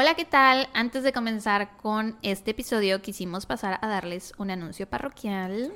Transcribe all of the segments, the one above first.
Hola, ¿qué tal? Antes de comenzar con este episodio, quisimos pasar a darles un anuncio parroquial.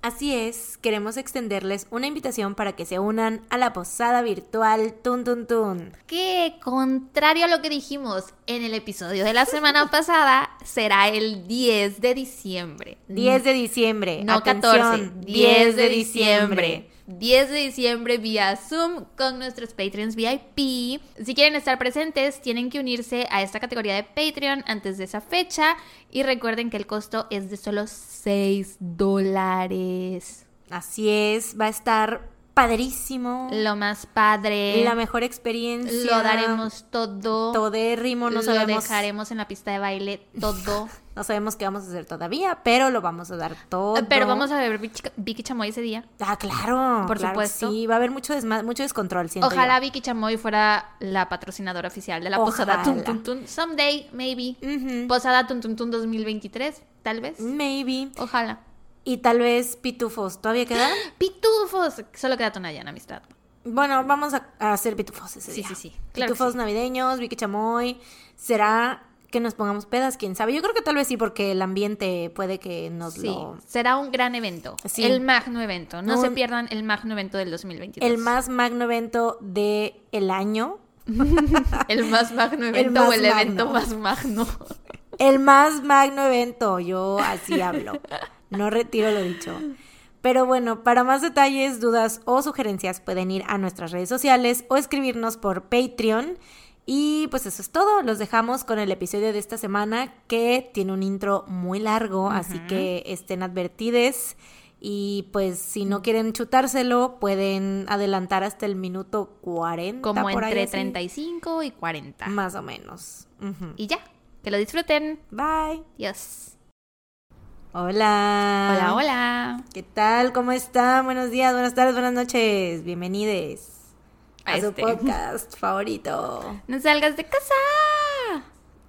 Así es, queremos extenderles una invitación para que se unan a la posada virtual Tun Tun Tun. Que, contrario a lo que dijimos en el episodio de la semana pasada, será el 10 de diciembre. 10 de diciembre. No Atención, 14, 10 de diciembre. 10 de diciembre vía Zoom con nuestros Patreons VIP. Si quieren estar presentes, tienen que unirse a esta categoría de Patreon antes de esa fecha. Y recuerden que el costo es de solo 6 dólares. Así es, va a estar padrísimo. Lo más padre. La mejor experiencia. Lo daremos todo. Todérrimo, no lo sabemos. dejaremos en la pista de baile todo. No sabemos qué vamos a hacer todavía, pero lo vamos a dar todo. Pero vamos a ver Vicky Chamoy ese día. Ah, claro. Por claro, supuesto. Sí, va a haber mucho, mucho descontrol, siento Ojalá yo. Vicky Chamoy fuera la patrocinadora oficial de la Ojalá. posada Tun Tun Tun. Someday, maybe. Posada Tun Tun Tun 2023, tal vez. Maybe. Ojalá. Y tal vez pitufos. ¿Todavía queda? Pitufos. Solo queda Tonayán, amistad. Bueno, vamos a, hacer pitufos ese Sí, día. sí, sí. Claro pitufos sí. navideños, Vicky Chamoy. ¿Será que nos pongamos pedas? ¿Quién sabe? Yo creo que tal vez sí, porque el ambiente puede que nos Sí, lo... será un gran evento. Sí. El magno evento. No se pierdan el magno evento del 2022. El más magno evento del el año. El más magno evento más o el evento más magno. El más magno evento. Yo así hablo. No retiro lo dicho. Pero bueno, para más detalles, dudas o sugerencias pueden ir a nuestras redes sociales o escribirnos por Patreon. Y pues eso es todo. Los dejamos con el episodio de esta semana que tiene un intro muy largo, así que estén advertides. Y pues si no quieren chutárselo, pueden adelantar hasta el minuto 40. Como por ahí entre así. 35 y 40. Más o menos. Y ya. Que lo disfruten. Bye. Dios. Hola. Hola, hola. ¿Qué tal? ¿Cómo están? Buenos días, buenas tardes, buenas noches. Bienvenidos a, A su este. podcast favorito. No salgas de casa.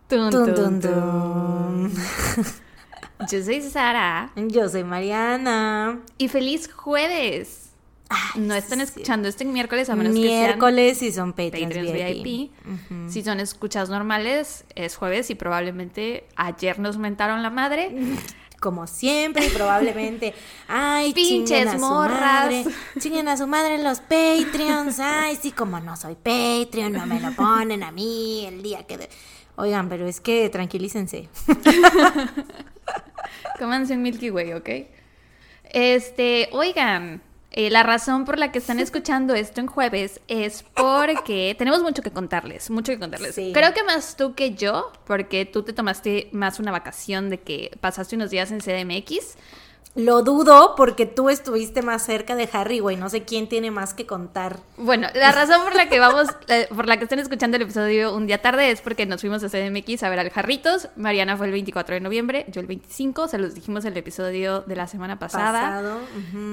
Tun. tun. Yo soy Sara. Yo soy Mariana. Y feliz jueves. no están sí. escuchando este miércoles a menos Miércoles y son que sean Patreons Patreons VIP. VIP. Ujú. Si son escuchas normales, es jueves y probablemente ayer nos mentaron la madre. Como siempre, y probablemente. Ay, Pinches a su morras. madre. Chinguen a su madre los Patreons. Ay, sí, como no soy Patreon, no me lo ponen a mí el día que. de- Oigan, pero es que tranquilícense. Cómanse un Milky Way, ¿ok? Este, oigan, eh, la razón por la que están escuchando esto en jueves es porque tenemos mucho que contarles, mucho que contarles. Sí. Creo que más tú que yo, porque tú te tomaste más una vacación de que pasaste unos días en CDMX. Lo dudo porque tú estuviste más cerca de Harry, güey. No sé quién tiene más que contar. Bueno, la razón por la que vamos, eh, por la que están escuchando el episodio un día tarde es porque nos fuimos a CDMX a ver al Jarritos. Mariana fue el 24 de noviembre, yo el 25, se los dijimos en el episodio de la semana pasada. Pasado.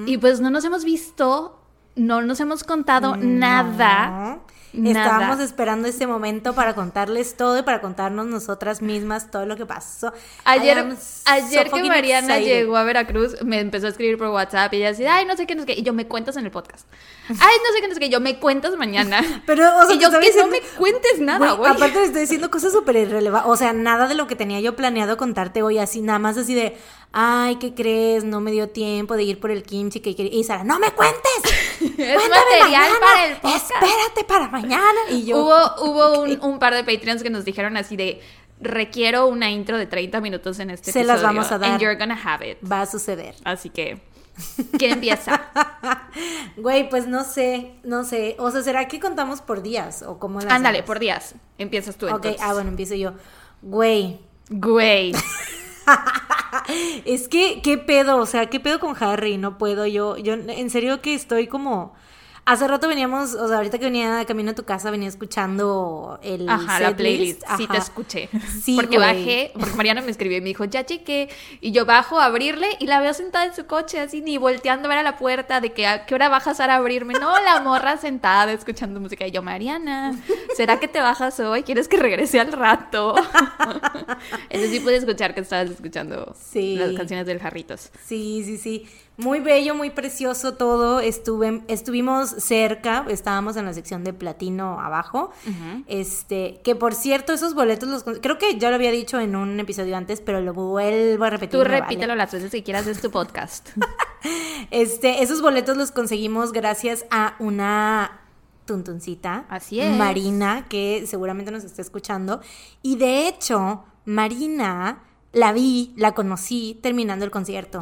Y pues no nos hemos visto, no nos hemos contado nada. No. Nada. Estábamos esperando este momento para contarles todo y para contarnos nosotras mismas todo lo que pasó. Ayer, so ayer que Mariana excited. llegó a Veracruz, me empezó a escribir por WhatsApp y ella decía, ay, no sé qué, no sé qué. Y yo, me cuentas en el podcast. Ay, no sé qué, no sé qué. Yo, me cuentas mañana. Pero, o sea, y yo, que no me cuentes nada, güey. Aparte le estoy diciendo cosas súper irrelevantes. O sea, nada de lo que tenía yo planeado contarte hoy, así, nada más así de, ay, ¿qué crees? No me dio tiempo de ir por el kimchi que quería. Y Sara, ¡no me cuentes! Es Cuéntame material mañana, para el podcast. Espérate para mañana. Y yo, Hubo, hubo un, un par de Patreons que nos dijeron así de, requiero una intro de 30 minutos en este Se episodio. las vamos a dar. And you're gonna have it. va a suceder. Así que, ¿quién empieza? Güey, pues no sé, no sé. O sea, ¿será que contamos por días? ¿O cómo Ándale, por días. Empiezas tú Ok, entonces. ah, bueno, empiezo yo. Güey, Güey. es que, ¿qué pedo? O sea, ¿qué pedo con Harry? No puedo yo. Yo, en serio que estoy como. Hace rato veníamos, o sea, ahorita que venía de camino a tu casa, venía escuchando el. Ajá, la playlist. Sí, te Ajá. escuché. Sí, porque güey. bajé, porque Mariana me escribió y me dijo, ya chequé. Y yo bajo a abrirle y la veo sentada en su coche, así ni volteando a ver a la puerta de que a qué hora bajas a abrirme. No, la morra sentada escuchando música. Y yo, Mariana, ¿será que te bajas hoy? ¿Quieres que regrese al rato? Entonces sí pude escuchar que estabas escuchando Sí. las canciones del Jarritos. Sí, sí, sí. Muy bello, muy precioso todo. Estuve, estuvimos cerca, estábamos en la sección de platino abajo. Este, que por cierto, esos boletos los creo que ya lo había dicho en un episodio antes, pero lo vuelvo a repetir. Tú repítelo las veces que quieras, es tu podcast. este, esos boletos los conseguimos gracias a una tuntuncita. Así es. Marina, que seguramente nos está escuchando. Y de hecho, Marina la vi, la conocí terminando el concierto.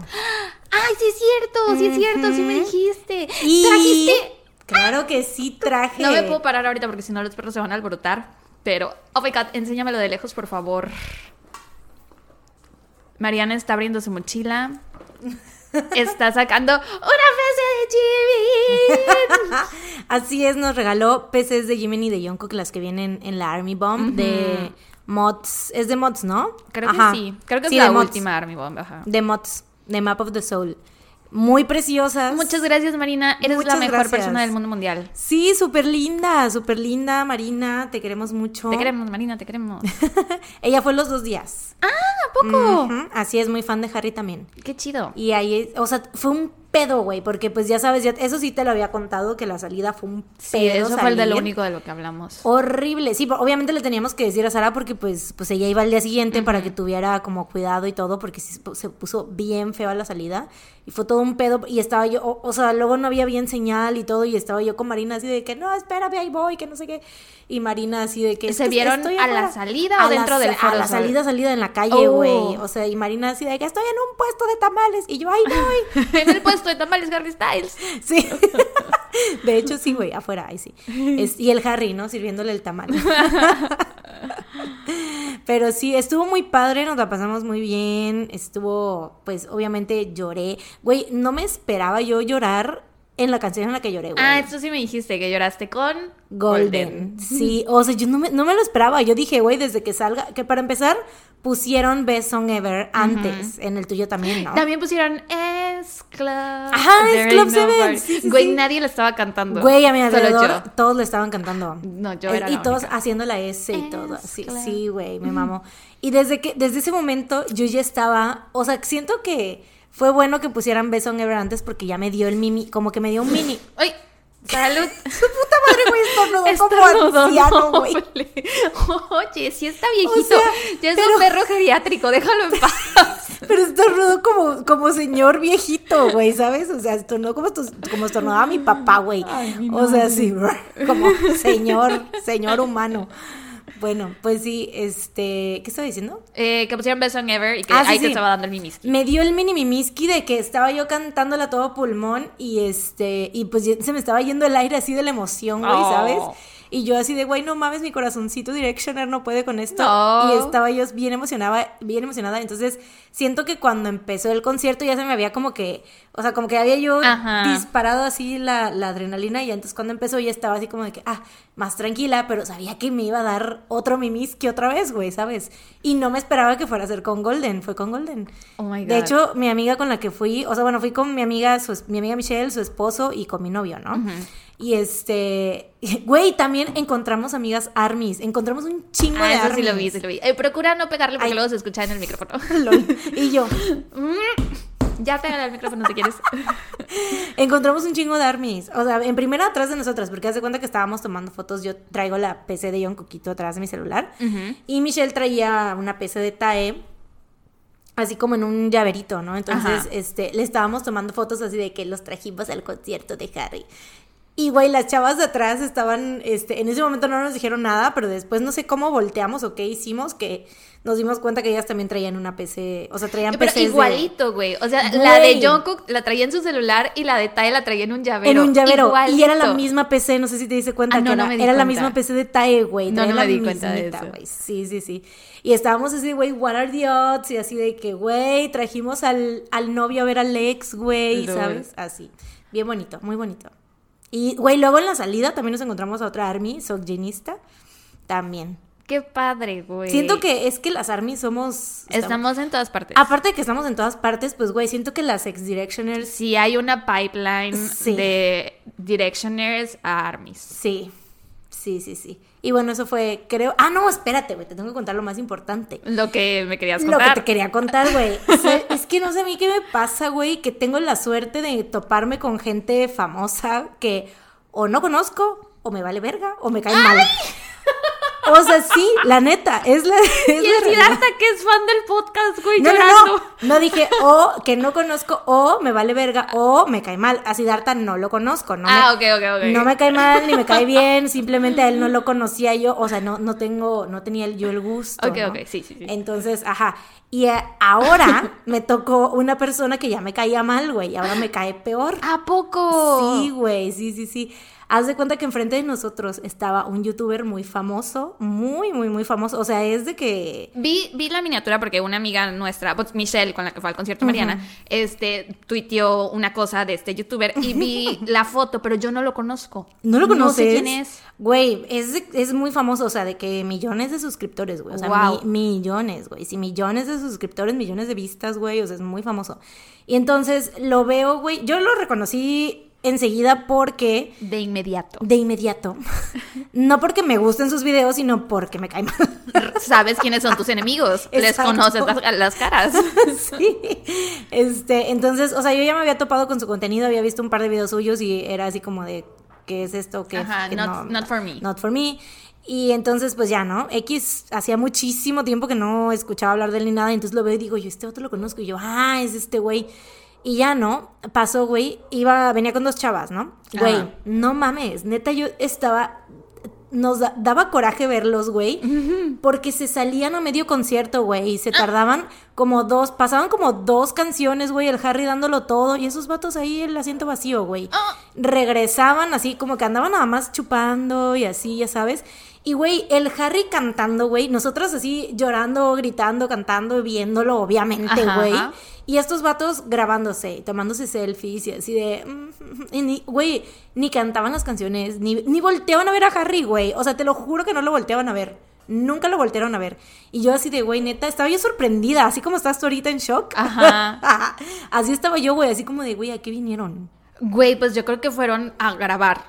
¡Ay, sí es cierto! ¡Sí es cierto! ¡Sí me dijiste! Y- ¿Trajiste? Claro que sí traje. No me puedo parar ahorita porque si no los perros se van a alborotar. Pero, oh my god, enséñamelo de lejos, por favor. Mariana está abriendo su mochila. Está sacando una PC de Jimmy. Así es, nos regaló PCs de Jiminy y de Jungkook, las que vienen en la Army Bomb de mods. Es de mods, ¿no? Creo Ajá. que sí. Creo que Sí, es la última Army Bomb. Ajá. De mods, de Map of the Soul. Muy preciosas. Muchas gracias, Marina. Eres Muchas la mejor gracias. persona del mundo mundial. Sí, súper linda, súper linda, Marina. Te queremos mucho. Te queremos, Marina, te queremos. Ella fue los dos días. ¿A poco? Así es, muy fan de Harry también. Qué chido. Y ahí, o sea, fue un pedo, güey, porque pues ya sabes, ya, eso sí te lo había contado, que la salida fue un pedo. Sí, eso fue el de lo único de lo que hablamos. Horrible, sí, pero obviamente le teníamos que decir a Sara porque pues, pues ella iba al día siguiente para que tuviera como cuidado y todo, porque se se puso bien feo a la salida y fue todo un pedo y estaba yo, o, o sea, luego no había bien señal y todo y estaba yo con Marina así de que no, espérame, ahí voy, que no sé qué, y Marina así de que... "Es ¿Se vieron estoy a la afuera". salida o dentro del Foro A la Sol? salida, salida en la calle, Oh. güey, o sea, y Marina así de que estoy en un puesto de tamales y yo ahí voy. en el puesto de tamales Harry Styles. Sí. De hecho, sí, güey, afuera, ahí sí. Y el Harry, ¿no? Sirviéndole el tamal. Pero sí, estuvo muy padre, nos la pasamos muy bien. Estuvo, pues, obviamente lloré. Güey, no me esperaba yo llorar en la canción en la que lloré, güey. Ah, esto sí me dijiste que lloraste con Golden. Sí, o sea, yo no me, no me lo esperaba. Yo dije, güey, desde que salga, que para empezar pusieron Best Song Ever antes, en el tuyo también, ¿no? También pusieron Es Club. Ajá, There Club Ain't No Seven, Party. sí, sí, Güey, sí. nadie lo estaba cantando. Güey, a mi alrededor todos le estaban cantando. No, yo Eh, era Y la todos única. haciendo la S y todo. Así. Sí, güey, me mamó. Y desde que, desde ese momento yo ya estaba, o sea, siento que fue bueno que pusieran Best Song Ever antes porque ya me dio el mini, como que me dio un mini. ¡Ay! ¡Salud! Puta madre, güey, estornudó como anciano, güey. Oye, sí está viejito. sea, ya es pero- un perro geriátrico, déjalo en paz. Pero estornudó como, como señor viejito, güey, ¿sabes? O sea, estornudó como, como estornudaba mi papá, güey. O sea, sí, como señor, señor humano. Bueno, pues sí, este, ¿qué estaba diciendo? Eh, que pusieron Best Song Ever y que Ah, sí, ahí te sí. estaba dando el mimiski. Me dio el mini mimiski de que estaba yo cantándola a todo pulmón y este, y pues se me estaba yendo el aire así de la emoción, güey, Oh. ¿sabes? Y yo así de, güey, no mames, mi corazoncito Directioner no puede con esto. No. Y estaba yo bien emocionada, bien emocionada. Entonces, siento que cuando empezó el concierto ya se me había como que, o sea, como que había yo Ajá. disparado así la, la adrenalina y entonces cuando empezó ya estaba así como de que, ah, más tranquila, pero sabía que me iba a dar otro mimiski otra vez, güey, ¿sabes? Y no me esperaba que fuera a ser con Golden, fue con Golden. Oh my God. De hecho, mi amiga con la que fui, o sea, bueno, fui con mi amiga, su mi amiga Michelle, su esposo y con mi novio, ¿no? Y este, güey, también encontramos amigas armies, encontramos un chingo de Ah, eso armies. sí lo vi, sí lo vi. Eh, procura no pegarle porque Ay. luego se escucha en el micrófono. Lol. Y yo, ya pégale al micrófono si quieres. encontramos un chingo de armies. O sea, en primera atrás de nosotras, porque hace cuenta que estábamos tomando fotos. Yo traigo la PC de John Coquito atrás de mi celular. Y Michelle traía una PC de TAE. Así como en un llaverito, ¿no? Entonces, Ajá. este, le estábamos tomando fotos así de que los trajimos al concierto de Harry. Y, güey, las chavas de atrás estaban, este, en ese momento no nos dijeron nada, pero después no sé cómo volteamos o qué hicimos, que nos dimos cuenta que ellas también traían una PC, o sea, traían Pero PCs igualito, güey. O sea, la de. Jungkook la traía en su celular y la de Tae la traía en un llavero. En un llavero. Y era la misma PC, no sé si te diste cuenta Ah, no, que no era, me di era la misma PC de Tae, güey. No, no me la di cuenta de mismita, eso. güey. Sí, sí, sí. Y estábamos así, güey, what are the odds? Y así de que, güey, trajimos al, al novio a ver al ex, güey. ¿sabes? Así. Bien bonito, muy bonito. Y, güey, luego en la salida también nos encontramos a otra Army, Sokjenista, también. Qué padre, güey. Siento que es que las Army somos... Estamos en todas partes. Aparte de que estamos en todas partes, pues, güey, siento que las ex-directioners... Sí, hay una pipeline Sí. de Directioners a Armies. Sí. Sí, sí, sí. Y bueno, eso fue, creo. Ah, no, espérate, güey, te tengo que contar lo más importante. Lo que me querías Lo contar. que te quería contar, güey. O sea, es que no sé a mí qué me pasa, güey, que tengo la suerte de toparme con gente famosa que o no conozco, o me vale verga, o me cae mal. O sea, sí, la neta, es la. Es Y realidad. Siddhartha que es fan del podcast, güey, No, no, llorando. no. No dije o que no conozco, o me vale verga, o me cae mal. A Siddhartha no lo conozco, no ah, me, ok, ok, ok. no me cae mal ni me cae bien, simplemente a él no lo conocía yo, o sea, no, no tengo, no tenía yo el gusto. Ok, ¿no? ok, sí, sí, sí. Entonces, ajá. Y eh, ahora me tocó una persona que ya me caía mal, güey, y ahora me cae peor. ¿A poco? Sí, güey, sí, sí, sí. Haz de cuenta que enfrente de nosotros estaba un youtuber muy famoso, muy, muy, muy famoso. O sea, es de que Vi, vi la miniatura porque una amiga nuestra, pues, Michelle, con la que fue al concierto Mariana, este, tuiteó una cosa de este youtuber y vi la foto, pero yo no lo conozco. ¿No lo conoces? No sé quién es. Güey, es, muy famoso, o sea, de que millones de suscriptores, güey. O sea, Wow. mi- millones, güey. Sí, millones de suscriptores, millones de vistas, güey. O sea, es muy famoso. Y entonces lo veo, güey. Yo lo reconocí enseguida porque. De inmediato. De inmediato. no porque me gusten sus videos, sino porque me cae mal. Sabes quiénes son tus enemigos. Les conoces las, las caras. sí. Este, entonces, o sea, yo ya me había topado con su contenido, había visto un par de videos suyos y era así como de, ¿qué es esto? ¿Qué, Ajá, qué not- not for me. Not for me. Y entonces, pues ya, ¿no? X hacía muchísimo tiempo que no escuchaba hablar de él ni nada, y entonces lo veo y digo, yo este otro lo conozco, y yo, ah, es este güey. Y ya, ¿no? Pasó, güey, iba, venía con dos chavas, ¿no? Güey, Ajá. no mames, neta, yo estaba nos da- daba coraje verlos, güey, porque se salían a medio concierto, güey, y se tardaban como dos, pasaban como dos canciones, güey, el Harry dándolo todo, y esos vatos ahí el asiento vacío, güey. Ah. Regresaban así, como que andaban nada más chupando y así, ya sabes. Y, güey, el Harry cantando, güey, nosotros así llorando, gritando, cantando, viéndolo, obviamente, güey. Y estos vatos grabándose y tomándose selfies y así de... mm, y ni, güey, ni cantaban las canciones, ni, ni volteaban a ver a Harry, güey. O sea, te lo juro que no lo volteaban a ver. Nunca lo voltearon a ver. Y yo así de, güey, neta, estaba yo sorprendida, así como estás tú ahorita en shock. Ajá. así estaba yo, güey, así como de, güey, ¿a qué vinieron? Güey, pues yo creo que fueron a grabar.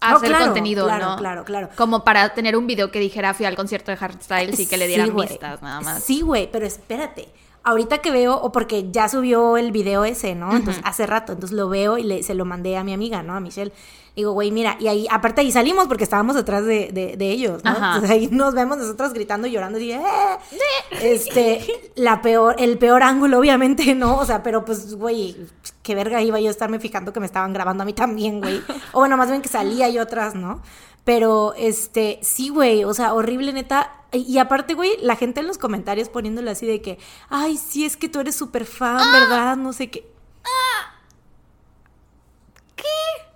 A No, hacer claro, contenido, claro, ¿no? claro, claro. Como para tener un video que dijera fui al concierto de Harry Styles y que le dieran Sí, vistas, nada más. Sí, güey, pero espérate. Ahorita que veo, o porque ya subió el video ese, ¿no? Entonces, hace rato, entonces lo veo y le, se lo mandé a mi amiga, ¿no? A Michelle. Digo, güey, mira, y ahí, aparte ahí salimos porque estábamos atrás de, de- de ellos, ¿no? Ajá. Entonces ahí nos vemos nosotros gritando y llorando así, ¡eh! Este, la peor, el peor ángulo, obviamente, ¿no? O sea, pero pues, güey, qué verga iba yo a estarme fijando que me estaban grabando a mí también, güey. O bueno, más bien que salía yo atrás, ¿no? Pero, este, sí, güey, o sea, horrible, neta. Y aparte, güey, la gente en los comentarios poniéndole así de que, ay, sí, es que tú eres súper fan, ¿verdad? No sé qué. ¿Qué?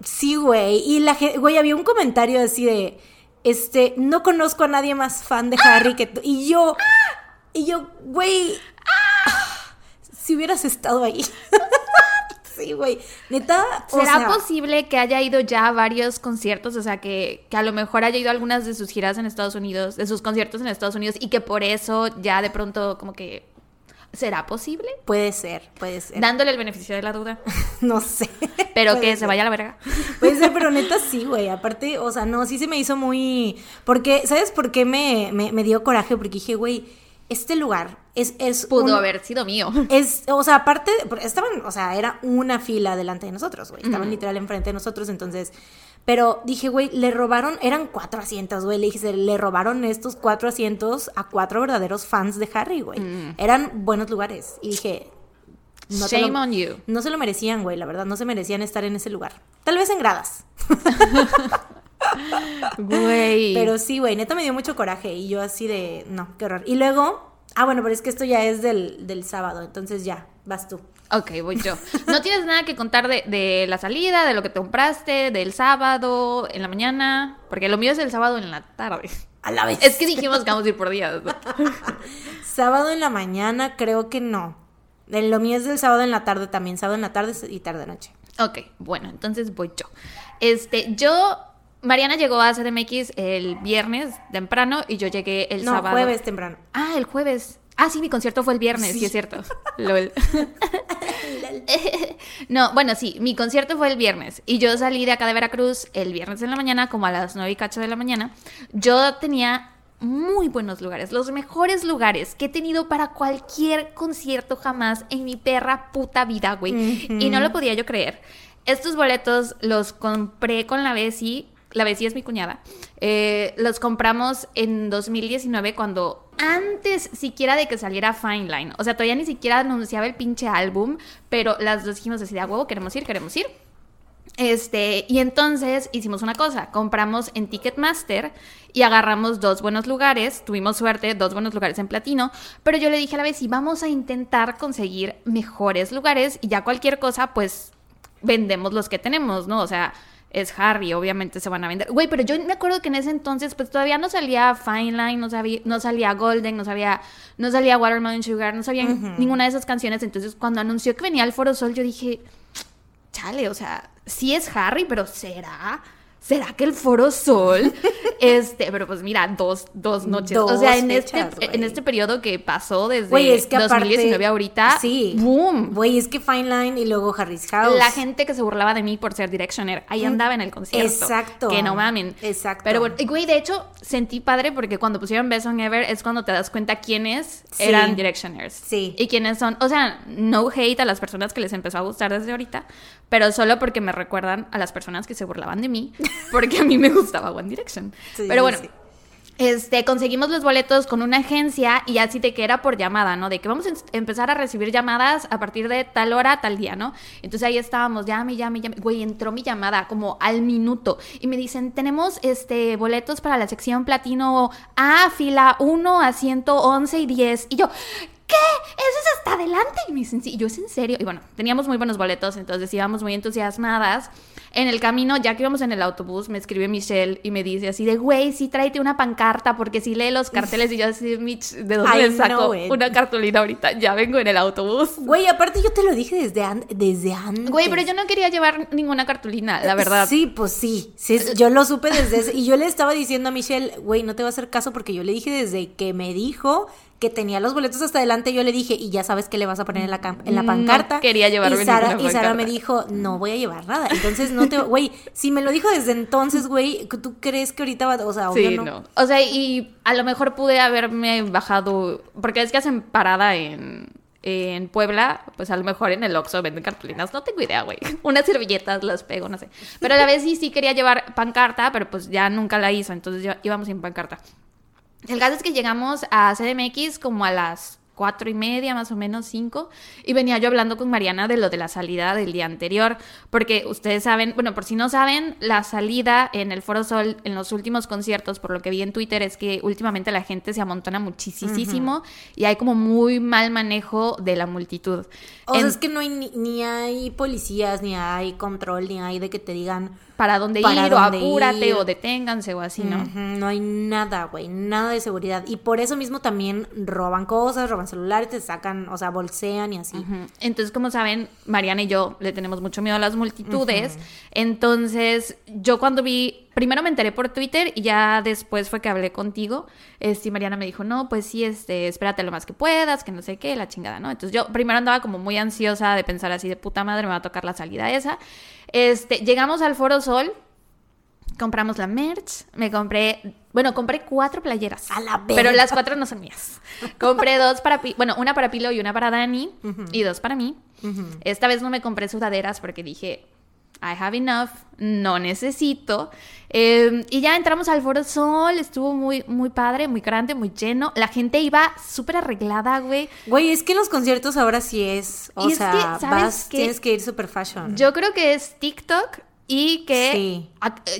Sí, güey. Y la gente, güey, había un comentario así de, este, no conozco a nadie más fan de Harry que tú. Y yo, y yo, güey, si hubieras estado ahí. sí, güey. Neta, o ¿Será sea, posible que haya ido ya a varios conciertos? O sea, que, que a lo mejor haya ido a algunas de sus giras en Estados Unidos, de sus conciertos en Estados Unidos, y que por eso ya de pronto como que... ¿Será posible? Puede ser, puede ser. Dándole el beneficio de la duda. No sé. Pero que se vaya a la verga. Puede ser, pero neta sí, güey. Aparte, o sea, no, sí se me hizo muy. Porque, ¿sabes por qué me, me, me dio coraje? Porque dije, güey, este lugar es. es Pudo un- haber sido mío. Es, o sea, aparte, estaban, o sea, era una fila delante de nosotros, güey. Estaban literal enfrente de nosotros, entonces. Pero dije, güey, le robaron, eran cuatro asientos, güey. Le dije, le robaron estos cuatro asientos a cuatro verdaderos fans de Harry, güey. Eran buenos lugares. Y dije. no Shame lo- on you. No se lo merecían, güey, la verdad. No se merecían estar en ese lugar. Tal vez en gradas. Güey. Pero sí, güey, neta me dio mucho coraje. Y yo así de, no, qué horror. Y luego, ah, bueno, pero es que esto ya es del, del sábado. Entonces ya, vas tú. Ok, voy yo. ¿No tienes nada que contar de, de la salida, de lo que te compraste, del sábado, en la mañana? Porque lo mío es el sábado en la tarde. A la vez. Es que dijimos que vamos a ir por días. Sábado en la mañana, creo que no. Lo mío es del sábado en la tarde también. Sábado en la tarde y tarde noche. Ok, bueno, entonces voy yo. Este, yo, Mariana llegó a CDMX el viernes temprano y yo llegué el no, sábado. jueves temprano. Ah, el jueves. Ah, sí, mi concierto fue el viernes, sí, Sí. es cierto. Lol. No, bueno, sí, mi concierto fue el viernes y yo salí de acá de Veracruz el viernes en la mañana, como a las 9 y cacho de la mañana. Yo tenía muy buenos lugares, los mejores lugares que he tenido para cualquier concierto jamás en mi perra puta vida, güey. Y no lo podía yo creer. Estos boletos los compré con la Bessie. La Bessie es mi cuñada. Eh, los compramos en 2019 cuando antes siquiera de que saliera Fine Line. O sea, todavía ni siquiera anunciaba el pinche álbum, pero las dos dijimos así de a huevo, queremos ir, queremos ir. Este, y entonces hicimos una cosa, compramos en Ticketmaster y agarramos dos buenos lugares, tuvimos suerte, dos buenos lugares en platino, pero yo le dije a la vez, vamos a intentar conseguir mejores lugares y ya cualquier cosa, pues vendemos los que tenemos, ¿no? O sea, es Harry, obviamente se van a vender. Güey, pero yo me acuerdo que en ese entonces, pues todavía no salía Fine Line, no, sabía, no salía Golden, no sabía, no salía Watermelon Sugar, no sabía ninguna de esas canciones. Entonces, cuando anunció que venía el Foro Sol, yo dije, chale, o sea, sí es Harry, pero ¿será? ¿Será que el Foro Sol? este, pero pues mira, dos, dos noches. Dos o sea, en, fechas, este, en este periodo que pasó desde Güey, es que 2019 aparte- ahorita, Sí. ¡boom! Güey, es que Fine Line y luego Harry's House. La gente que se burlaba de mí por ser Directioner, ahí andaba en el concierto. Exacto. Que no mamen. Exacto. Pero bueno, güey, de hecho, sentí padre porque cuando pusieron Best Song Ever es cuando te das cuenta quiénes Sí. eran Directioners. Sí. Y quiénes son. O sea, no hate a las personas que les empezó a gustar desde ahorita, pero solo porque me recuerdan a las personas que se burlaban de mí, porque a mí me gustaba One Direction. Sí, pero bueno. sí. Este, conseguimos los boletos con una agencia y así de que era por llamada, ¿no? De que vamos a empezar a recibir llamadas a partir de tal hora, tal día, ¿no? Entonces ahí estábamos, llame, llame, llame. Güey, entró mi llamada como al minuto y me dicen, tenemos este boletos para la sección platino A, fila 1 a 111 y 10. Y yo, ¿qué? ¿Eso es hasta adelante? Y me dicen, sí, y yo es en serio. Y bueno, teníamos muy buenos boletos, entonces íbamos muy entusiasmadas. En el camino, ya que íbamos en el autobús, me escribe Michelle y me dice así de, güey, sí tráete una pancarta, porque sí lee los carteles. Y yo así, Mitch, ¿de dónde saco una cartulina ahorita? Ya vengo en el autobús. Güey, aparte yo te lo dije desde, an- desde antes. Güey, pero yo no quería llevar ninguna cartulina, la verdad. Sí, pues sí. sí yo lo supe desde ese. Y yo le estaba diciendo a Michelle, güey, no te va a hacer caso porque yo le dije desde que me dijo que tenía los boletos hasta adelante, yo le dije, y ya sabes qué le vas a poner en la, en la No pancarta. quería llevarme y Sara, y Sara me dijo, no voy a llevar nada. Entonces no te. Güey, si me lo dijo desde entonces, güey, ¿tú crees que ahorita va.? O sea, obvio Sí, no. no. O sea, y a lo mejor pude haberme bajado, porque es que hacen parada en, en Puebla, pues a lo mejor en el Oxxo venden cartulinas, no tengo idea, güey. Unas servilletas las pego, no sé. Pero a la vez sí, sí quería llevar pancarta, pero pues ya nunca la hizo, entonces ya íbamos sin pancarta. El caso es que llegamos a CDMX como a las cuatro y media, más o menos cinco, y venía yo hablando con Mariana de lo de la salida del día anterior, porque ustedes saben, bueno, por si no saben, la salida en el Foro Sol en los últimos conciertos, por lo que vi en Twitter, es que últimamente la gente se amontona muchísimo y hay como muy mal manejo de la multitud. O sea, es que no hay ni, ni hay policías, ni hay control, ni hay de que te digan. Para dónde para ir, o apúrate, ir. o deténganse, o así, ¿no? No hay nada, güey, nada de seguridad. Y por eso mismo también roban cosas, roban celulares, te sacan, o sea, bolsean y así. Entonces, como saben, Mariana y yo le tenemos mucho miedo a las multitudes. Entonces, yo cuando vi, primero me enteré por Twitter y ya después fue que hablé contigo. Este, y Mariana me dijo, no, pues sí, este, espérate lo más que puedas, que no sé qué, la chingada, ¿no? Entonces yo primero andaba como muy ansiosa de pensar así de puta madre, me va a tocar la salida esa. Este, llegamos al Foro Sol. Compramos la merch, me compré, bueno, compré cuatro playeras. A la Pero verga. las cuatro no son mías. Compré dos para, bueno, una para Pilo y una para Dani y dos para mí. Esta vez no me compré sudaderas porque dije, I have enough, no necesito. Eh, y ya entramos al Foro Sol, estuvo muy, muy padre, muy grande, muy lleno. La gente iba súper arreglada, güey. Güey, es que los conciertos ahora sí es. O Y es sea, que, ¿sabes vas, tienes que ir super fashion. Yo creo que es TikTok y que Sí.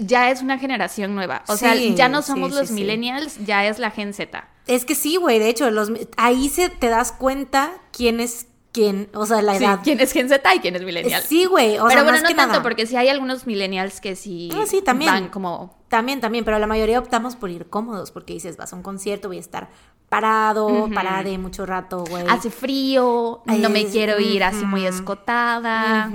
ya es una generación nueva. O sea, ya no somos sí, los millennials, ya es la Gen Z. Es que sí, güey, de hecho, los, ahí se te das cuenta quién es quién, o sea, la Sí, edad. ¿Quién es Gen Z y quién es millennial? Sí, güey, o Pero sea, bueno, más no que tanto, nada. porque sí hay algunos millennials que sí, Ah, sí, también. van como... También, también, pero la mayoría optamos por ir cómodos porque dices, vas a un concierto, voy a estar parado, parada de mucho rato, güey. Hace frío, no me Es- quiero ir así muy escotada.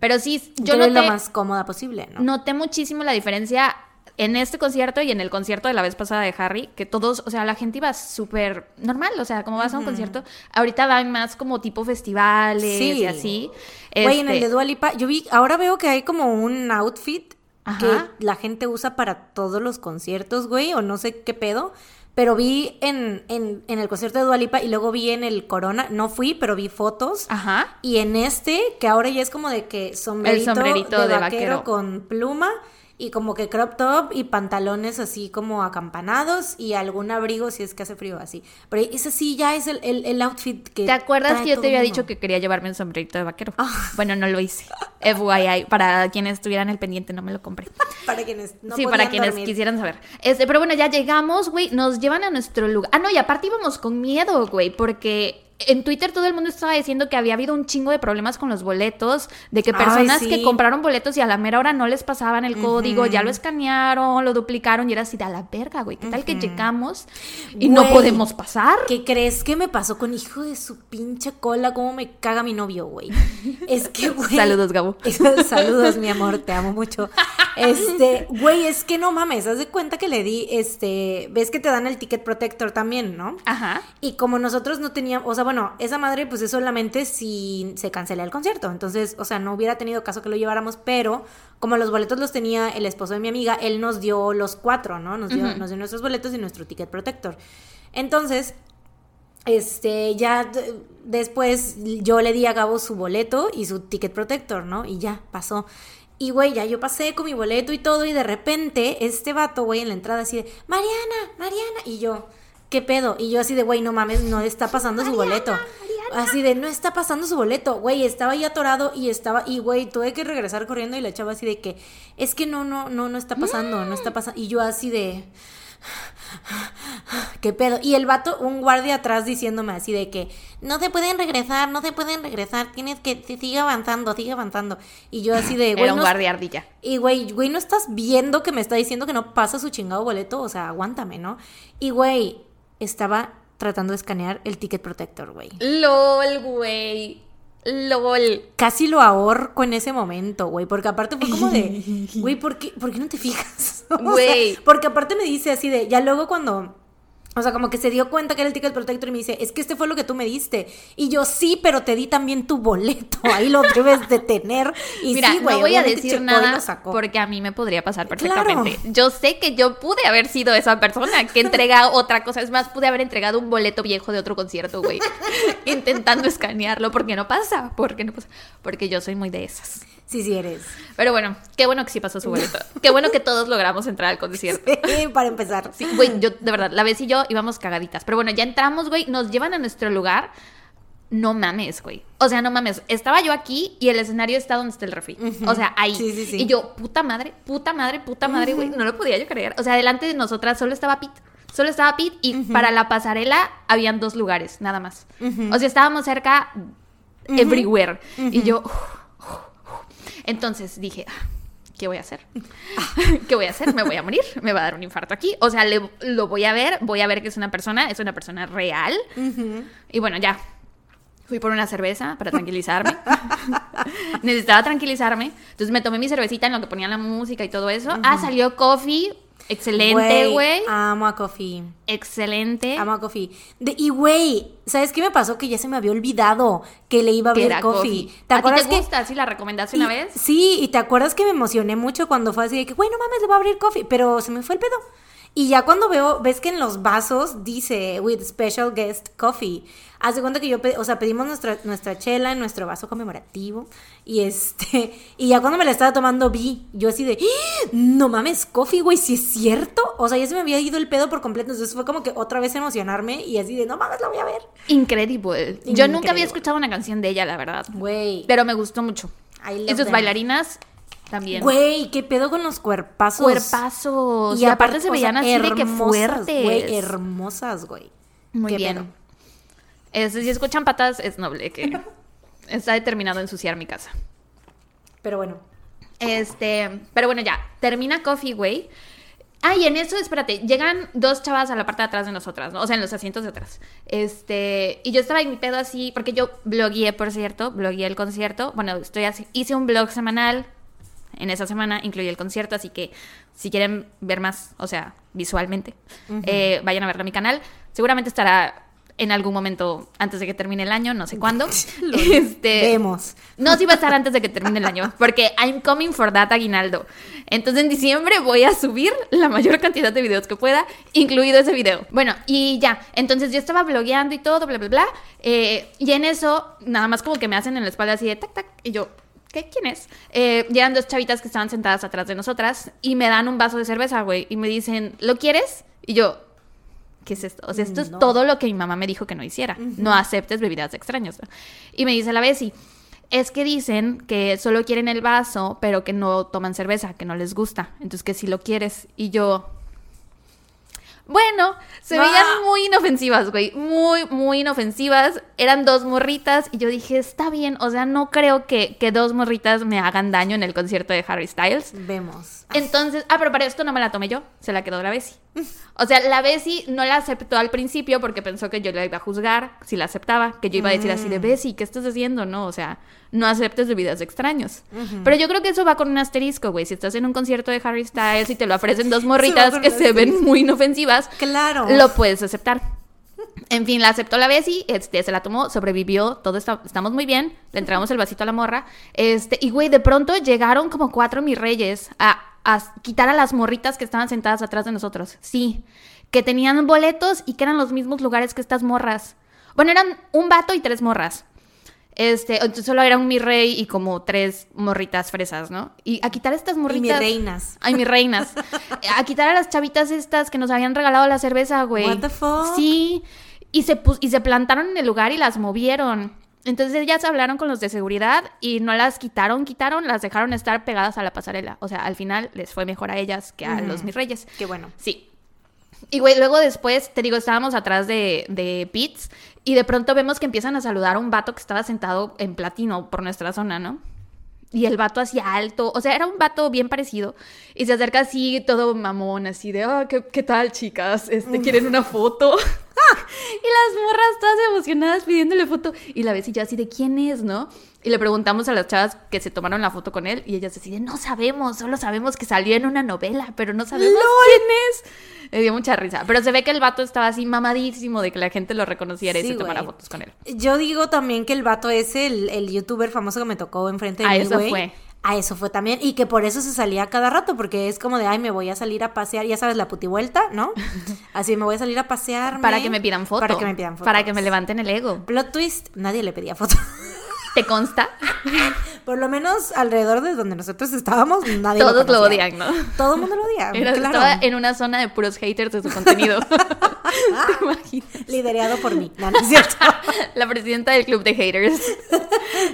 Pero sí, yo Quiero ir lo noté, más cómoda posible, ¿no? noté muchísimo la diferencia en este concierto y en el concierto de la vez pasada de Harry, que todos, o sea, la gente iba súper normal, o sea, como vas a un concierto, ahorita van más como tipo festivales y así. Güey, en el este de Dua Lipa, yo vi, ahora veo que hay como un outfit que la gente usa para todos los conciertos, güey, o no sé qué pedo. Pero vi en, en, en el concierto de Dualipa y luego vi en el Corona, no fui, pero vi fotos. Ajá. Y en este, que ahora ya es como de que sombrerito, el sombrerito de, vaquero con pluma y como que crop top y pantalones así como acampanados y algún abrigo si es que hace frío así. Pero ese sí ya es el, el, outfit que... ¿Te acuerdas que yo te había dicho que quería llevarme un sombrerito de vaquero? Ah. Bueno, no lo hice. FYI, para quienes estuvieran el pendiente no me lo compré. para quienes no Sí, para quienes quisieran saber. Este, pero bueno, ya llegamos, güey, nos llevan a nuestro lugar. Ah, no, y aparte íbamos con miedo, güey, porque en Twitter todo el mundo estaba diciendo que había habido un chingo de problemas con los boletos, de que personas que compraron boletos y a la mera hora no les pasaban el código, ya lo escanearon, lo duplicaron y era así de a la verga, güey. ¿Qué tal que llegamos y no podemos pasar? ¿Qué crees que me pasó con hijo de su pinche cola? ¿Cómo me caga mi novio, güey? Es que, güey. Saludos, Gabo. Saludos, mi amor, te amo mucho. Este, güey, es que no mames, haz de cuenta que le di, este, ves que te dan el ticket protector también, ¿no? Ajá. Y como nosotros no teníamos, o sea, bueno, esa madre pues es solamente si se cancela el concierto. Entonces, o sea, no hubiera tenido caso que lo lleváramos, pero como los boletos los tenía el esposo de mi amiga, él nos dio los cuatro, ¿no? Nos dio, nos dio nuestros boletos y nuestro ticket protector. Entonces, este, ya después yo le di a Gabo su boleto y su ticket protector, ¿no? Y ya pasó. Y, güey, ya yo pasé con mi boleto y todo, y de repente este vato, güey, en la entrada así de, Mariana, Mariana, y yo, ¿qué pedo? Y yo así de, güey, no mames, no está pasando su boleto. Así de, no está pasando su boleto, güey, estaba ahí atorado y estaba, y güey, tuve que regresar corriendo y la chava así de que, es que no, no, no, no está pasando, no está pasando. Y yo así de... ¿Qué pedo? Y el vato, un guardia atrás diciéndome así de que no se pueden regresar, no se pueden regresar, tienes que, sigue avanzando, sigue avanzando. Y yo así de, güey. Era un guardia ardilla. Y güey, güey, no estás viendo que me está diciendo que no pasa su chingado boleto, o sea, aguántame, ¿no? Y güey, estaba tratando de escanear el ticket protector, güey. LOL, güey. LOL. Casi lo ahorco en ese momento, güey. Porque aparte fue como de, güey, ¿por qué, ¿por qué no te fijas? Güey. porque aparte me dice así de, ya luego cuando o sea, como que se dio cuenta que era el ticket protector y me dice, es que este fue lo que tú me diste. Y yo, sí, pero te di también tu boleto. Ahí lo debes de tener. Y Mira, sí, no voy a decir nada porque a mí me podría pasar perfectamente. Yo sé que yo pude haber sido esa persona que entrega otra cosa. Es más, pude haber entregado un boleto viejo de otro concierto, güey. intentando escanearlo. porque no pasa? porque no pasa? Porque yo soy muy de esas. Sí, sí eres. Pero bueno, qué bueno que sí pasó su boleto. qué bueno que todos logramos entrar al concierto. Sí, para empezar. Sí, güey, yo, de verdad, la vez y yo íbamos cagaditas. Pero bueno, ya entramos, güey, nos llevan a nuestro lugar. No mames, güey. O sea, no mames. Estaba yo aquí y el escenario está donde está el refri. O sea, ahí. Sí, sí, sí. Y yo, puta madre, puta madre, puta madre, güey. No lo podía yo creer. O sea, delante de nosotras solo estaba Pete. Solo estaba Pete y para la pasarela habían dos lugares, nada más. O sea, estábamos cerca everywhere. Y yo... Entonces dije, ah, ¿qué voy a hacer? ¿Qué voy a hacer? Me voy a morir, me va a dar un infarto aquí. O sea, lo voy a ver, voy a ver que es una persona, es una persona real. Y bueno, ya. Fui por una cerveza para tranquilizarme. Necesitaba tranquilizarme. Entonces me tomé mi cervecita en lo que ponían la música y todo eso. Ah, salió coffee Excelente, güey. Amo a Coffee. Excelente. Amo a Coffee. y, güey, ¿sabes qué me pasó? Que ya se me había olvidado que le iba a ver Coffee. ¿Te ¿A ti te gusta? ¿Sí la recomendaste una vez? Sí, y te acuerdas que me emocioné mucho cuando fue así de que, güey, no mames, le va a abrir Coffee. Pero se me fue el pedo. Y ya cuando veo, ves que en los vasos dice with special guest coffee. Haz de cuenta que yo, o sea, pedimos nuestra, nuestra chela en nuestro vaso conmemorativo. Y este, y ya cuando me la estaba tomando vi, yo así de, ¡Ah! no mames, coffee, güey, si es cierto. O sea, ya se me había ido el pedo por completo. Entonces fue como que otra vez emocionarme y así de, no mames, la voy a ver. Increíble. Yo nunca había escuchado una canción de ella, la verdad. Güey. Pero me gustó mucho. Y sus bailarinas también. Güey, qué pedo con los cuerpazos. Cuerpazos. Y, aparte, se veían así de que fuertes. Güey, hermosas, güey. Muy bien. si escuchan patas, es noble que está determinado a ensuciar mi casa. Pero bueno. Este, pero bueno, ya. Termina Coffee, güey. Ah, y en eso, espérate, llegan dos chavas a la parte de atrás de nosotras, ¿no? O sea, en los asientos de atrás. Este, y yo estaba en mi pedo así, porque yo blogueé, por cierto, blogueé el concierto. Bueno, estoy así, hice un blog semanal, en esa semana, incluye el concierto, así que si quieren ver más, o sea, visualmente, eh, vayan a verlo a mi canal. Seguramente estará en algún momento antes de que termine el año, no sé cuándo. este, Vemos. No, sí va a estar antes de que termine el año, porque I'm coming for that aguinaldo. Entonces en diciembre voy a subir la mayor cantidad de videos que pueda, incluido ese video. Bueno, y ya, entonces yo estaba blogueando y todo, bla, bla, bla. eh, y en eso, nada más como que me hacen en la espalda así de tac, tac, y yo... ¿Qué? ¿Quién es? Eh, llegan dos chavitas que estaban sentadas atrás de nosotras y me dan un vaso de cerveza, güey, y me dicen, ¿lo quieres? Y yo, ¿qué es esto? O sea, esto es todo lo que mi mamá me dijo que no hiciera. No aceptes bebidas de extraños. ¿no? Y me dice la Bessie, es que dicen que solo quieren el vaso, pero que no toman cerveza, que no les gusta. Entonces, que si lo quieres. Y yo... Bueno, se veían muy inofensivas, güey. Muy, muy inofensivas. Eran dos morritas y yo dije, está bien. O sea, no creo que, que dos morritas me hagan daño en el concierto de Harry Styles. Vemos. Entonces, ah, pero para esto no me la tomé yo, se la quedó la Bessie. O sea, la Bessie no la aceptó al principio porque pensó que yo la iba a juzgar si la aceptaba, que yo iba a decir así de Mm. Bessie, ¿qué estás haciendo? No, o sea, no aceptes bebidas de extraños. Pero yo creo que eso va con un asterisco, güey. Si estás en un concierto de Harry Styles y te lo ofrecen dos morritas que se ven muy inofensivas, Claro. lo puedes aceptar. En fin, la aceptó la Bessie, este, se la tomó, sobrevivió, todo está, estamos muy bien, le entregamos el vasito a la morra, este, y güey, de pronto llegaron como cuatro mis reyes a, a quitar a las morritas que estaban sentadas atrás de nosotros, sí, que tenían boletos y que eran los mismos lugares que estas morras. Bueno, eran un vato y tres morras. Este, entonces solo era un mi rey y como tres morritas fresas, ¿no? Y a quitar a estas Y morritas. mis reinas. Ay, mis reinas. A quitar a las chavitas estas que nos habían regalado la cerveza, güey. What the fuck? Sí. Y se, y se plantaron en el lugar y las movieron. Entonces ellas hablaron con los de seguridad y no las quitaron, quitaron, las dejaron estar pegadas a la pasarela. O sea, al final les fue mejor a ellas que a los mis reyes. Qué bueno. Sí. Y güey, luego después, te digo, estábamos atrás de, de Pitts y de pronto vemos que empiezan a saludar a un vato que estaba sentado en platino por nuestra zona, ¿no? Y el vato así alto, o sea, era un vato bien parecido. Y se acerca así, todo mamón, así de, ah, ¿qué, qué tal, chicas? Este, ¿Quieren una foto? Y las morras todas emocionadas pidiéndole foto. Y la ves y yo así de, ¿quién es, no? Y le preguntamos a las chavas que se tomaron la foto con él y ellas así de, no sabemos, solo sabemos que salió en una novela, pero no sabemos quién es. Me dio mucha risa. Pero se ve que el vato estaba así mamadísimo de que la gente lo reconociera y se tomara fotos con él. Yo digo también que el vato es el, el youtuber famoso que me tocó enfrente de A mí, eso fue. A eso fue también. Y que por eso se salía cada rato, porque es como de, ay, me voy a salir a pasear. Ya sabes, la putivuelta, ¿no? Así me voy a salir a pasear. Para que me pidan foto. Para que me pidan fotos. Para que me levanten el ego. Plot twist, nadie le pedía foto. ¿Te consta? Por lo menos alrededor de donde nosotros estábamos, nadie Todos lo conocía. odian, ¿no? Todo el mundo lo odia. Era- claro. Estaba en una zona de puros haters de su contenido. ¿Te imaginas? Liderado por mí. No, no es cierto. La presidenta del club de haters.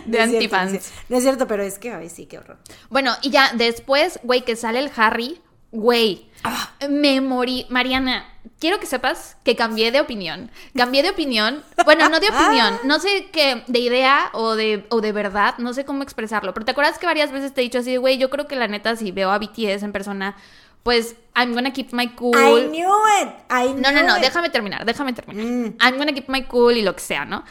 De No antifans. No es, cierto. No es cierto, pero es que, ay, sí, qué horror. Bueno, y ya después, güey, que sale el Harry, güey, Ah. me morí. Mariana, quiero que sepas que cambié de opinión. Cambié de opinión. Bueno, no de opinión, no sé qué, de idea o de, o de verdad, no sé cómo expresarlo. Pero te acuerdas que varias veces te he dicho así, güey, yo creo que la neta, si veo a BTS en persona, pues I'm gonna keep my cool. I knew it. I No, no, knew no, it. déjame terminar, déjame terminar. Mm. I'm gonna keep my cool y lo que sea, ¿no?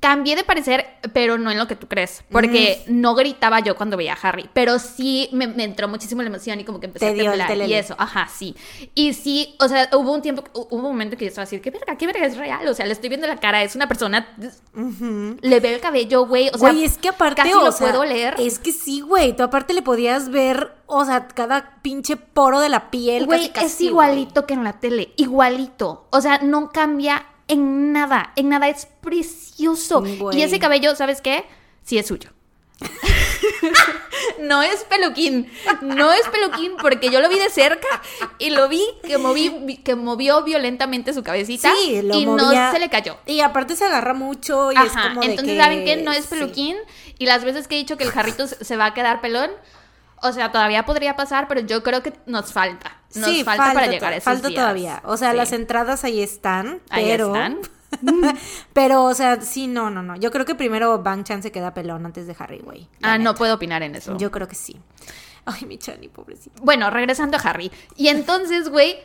Cambié de parecer, pero no en lo que tú crees. Porque no gritaba yo cuando veía a Harry. Pero sí me, me entró muchísimo la emoción y como que empecé Te a dio el temblar. Y eso, ajá, sí. Y sí, o sea, hubo un tiempo, hubo un momento que yo estaba así, ¿qué verga? ¿Qué verga es real? O sea, le estoy viendo la cara, es una persona. Le veo el cabello, güey. O sea, Güey, es que aparte, casi o lo sea, puedo leer. Es que sí, güey. Tú aparte le podías ver, o sea, cada pinche poro de la piel. Güey, casi, es igualito que en la tele, igualito. O sea, no cambia en nada, en nada, es precioso. Y ese cabello, ¿sabes qué? Sí es suyo. no es peluquín, no es peluquín porque yo lo vi de cerca y lo vi que, moví, que movió violentamente su cabecita Sí, lo y movía. no se le cayó. Y aparte se agarra mucho y es de entonces que- saben que no es sí. peluquín y las veces que he dicho que el jarrito se va a quedar pelón, o sea, todavía podría pasar, pero yo creo que nos falta. Nos Sí, falta, para llegar a esos Falta días. todavía. O sea, Sí. las entradas ahí están, Ahí pero... están. pero, o sea, sí, no, no, no. Yo creo que primero Bang Chan se queda pelón antes de Harry, güey. Ah, no puedo opinar en eso. Yo creo que sí. Ay, mi Chani, pobrecito. Bueno, regresando a Harry. Y entonces, güey,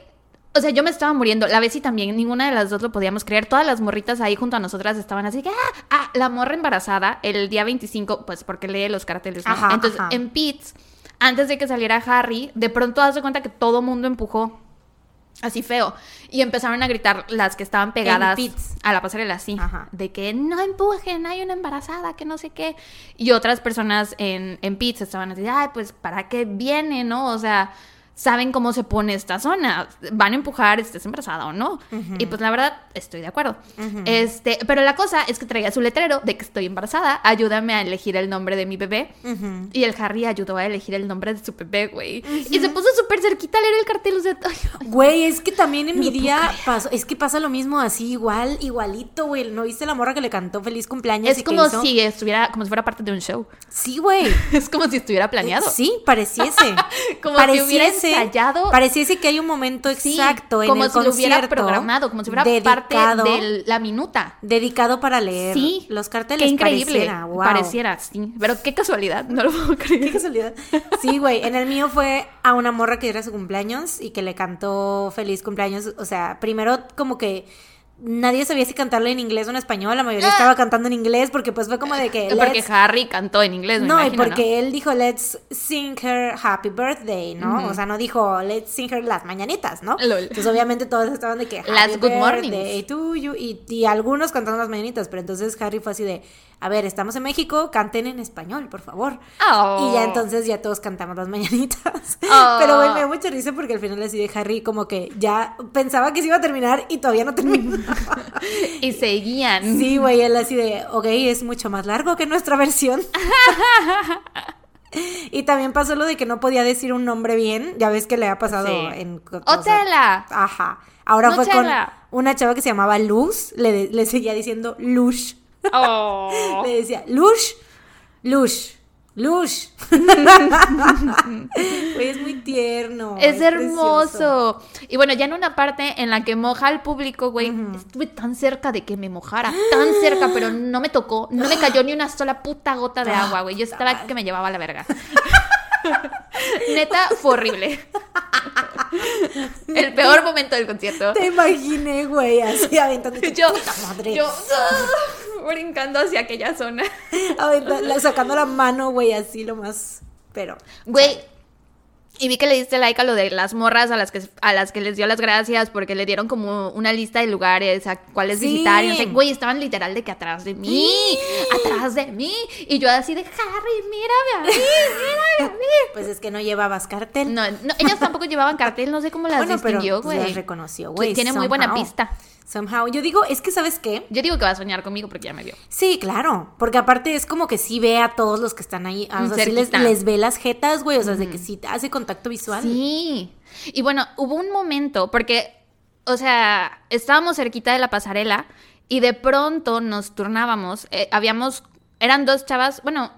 o sea, yo me estaba muriendo. La Bessie también, ninguna de las dos lo podíamos creer. Todas las morritas ahí junto a nosotras estaban así que, ah, ah, la morra embarazada el día 25, pues porque lee los carteles, ¿no? Ajá, entonces, ajá. en Pitts antes de que saliera Harry, de pronto haz de cuenta que todo mundo empujó. Así feo. Y empezaron a gritar las que estaban pegadas a la pasarela, así. Ajá. De que no empujen, hay una embarazada, que no sé qué. Y otras personas en, en pits estaban así, ay, pues, ¿para qué viene, no? O sea, saben cómo se pone esta zona. Van a empujar, estés embarazada o no. Y pues la verdad, estoy de acuerdo. Este, pero la cosa es que traía su letrero de que estoy embarazada. Ayúdame a elegir el nombre de mi bebé. Y el Harry ayudó a elegir el nombre de su bebé, güey. Y se puso súper cerquita a leer el cartel. O sea, Güey, es que también en mi No día pasó, es que pasa lo mismo así, igual, igualito, güey. ¿No viste la morra que le cantó feliz cumpleaños? es como hizo? si estuviera, como si fuera parte de un show. Sí, güey. Es como si estuviera planeado. Sí, pareciese. Como si hubiera ensayado. Pareciese que hay un momento Sí, exacto en como el si lo hubiera concierto programado, como si fuera dedicado- parte de la minuta. Dedicado para leer Sí. los carteles. Qué increíble. Pareciera, wow. Pareciera, sí. Pero qué casualidad, no lo puedo creer. Qué casualidad. Sí, güey. En el mío fue a una morra que era su cumpleaños y que le cantó feliz cumpleaños. O sea, primero como que nadie sabía si cantarle en inglés o en español. La mayoría estaba cantando en inglés porque pues fue como de que... Ah. Porque Harry cantó en inglés, me No, y porque él dijo, let's sing her happy birthday, ¿no? O sea, no dijo, let's sing her las mañanitas, ¿no? Lol. Entonces, obviamente, todos estaban de que, happy Las good birthday to you", y, y algunos cantando las mañanitas, pero entonces Harry fue así de, a ver, estamos en México, canten en español, por favor. Oh. Y ya entonces ya todos cantamos las mañanitas. Oh. Pero, güey, me dio mucha risa porque al final así de Harry como que ya pensaba que se iba a terminar y todavía no terminó. Y seguían. Sí, güey, él así de, ok, es mucho más largo que nuestra versión. y también pasó lo de que no podía decir un nombre bien, ya ves que le ha pasado Sí. en... ¡Otela! Ajá. Ahora fue con una chava que se llamaba Luz, le, le seguía diciendo Lush. Oh. Le decía, Lush, Lush, Lush. Güey, es muy tierno. Es hermoso. Y bueno, ya en una parte en la que moja al público, güey, estuve tan cerca de que me mojara, tan cerca, pero no me tocó, no me cayó ni una sola puta gota de agua, güey. Yo estaba que me llevaba a la verga. Neta, fue horrible. El peor momento del concierto. Te imaginé, güey, así aventando. Yo, puta madre. yo ah, brincando hacia aquella zona. Aventa- la- sacando la mano, güey, así lo más. Pero. Güey, y vi que le diste like a lo de las morras a las que a las que les dio las gracias porque le dieron como una lista de lugares a cuáles Sí. visitar y no sé, güey, estaban literal de que atrás de mí, atrás de mí y yo así de Harry, mírame a mí, mírame a mí. Pues es que no llevabas cartel. No, no, ellas tampoco llevaban cartel, no sé cómo las bueno, distinguió, pues, güey. las reconoció, güey. Tiene muy buena pista. Somehow. Yo digo, es que, ¿sabes qué? Yo digo que va a soñar conmigo porque ya me vio. Sí, claro. Porque aparte es como que sí ve a todos los que están ahí. ah, O sea, sí les ve las jetas, güey. O sea, de que sí hace contacto visual. Sí. Y bueno, hubo un momento, porque, o sea, estábamos cerquita de la pasarela y de pronto nos turnábamos. eh, habíamos, eran dos chavas, bueno,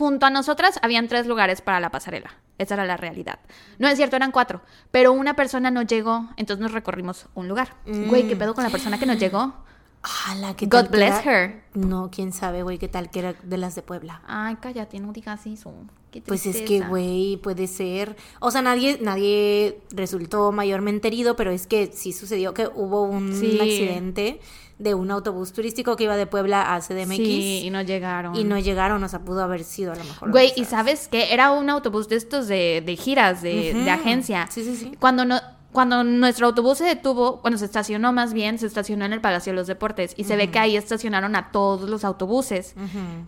junto a nosotras habían tres lugares para la pasarela. Esa era la realidad. No es cierto, eran cuatro. Pero una persona no llegó, entonces nos recorrimos un lugar. Güey, ¿qué pedo con la persona que nos llegó? Ala, ¿qué God tal bless era? her. No, quién sabe, güey, qué tal que era de las de Puebla. Ay, cállate, no digas eso. Qué Pues es que, güey, puede ser. O sea, nadie, nadie resultó mayormente herido, pero es que sí sucedió que hubo un Sí. accidente de un autobús turístico que iba de Puebla a CDMX Sí, y no llegaron. y no llegaron, o sea, pudo haber sido a lo mejor. Güey, y sabes qué? Era un autobús de estos de, de giras, de, de agencia. Sí, sí, sí. Cuando, no, cuando nuestro autobús se detuvo, bueno, se estacionó más bien, se estacionó en el Palacio de los Deportes. Y se ve que ahí estacionaron a todos los autobuses.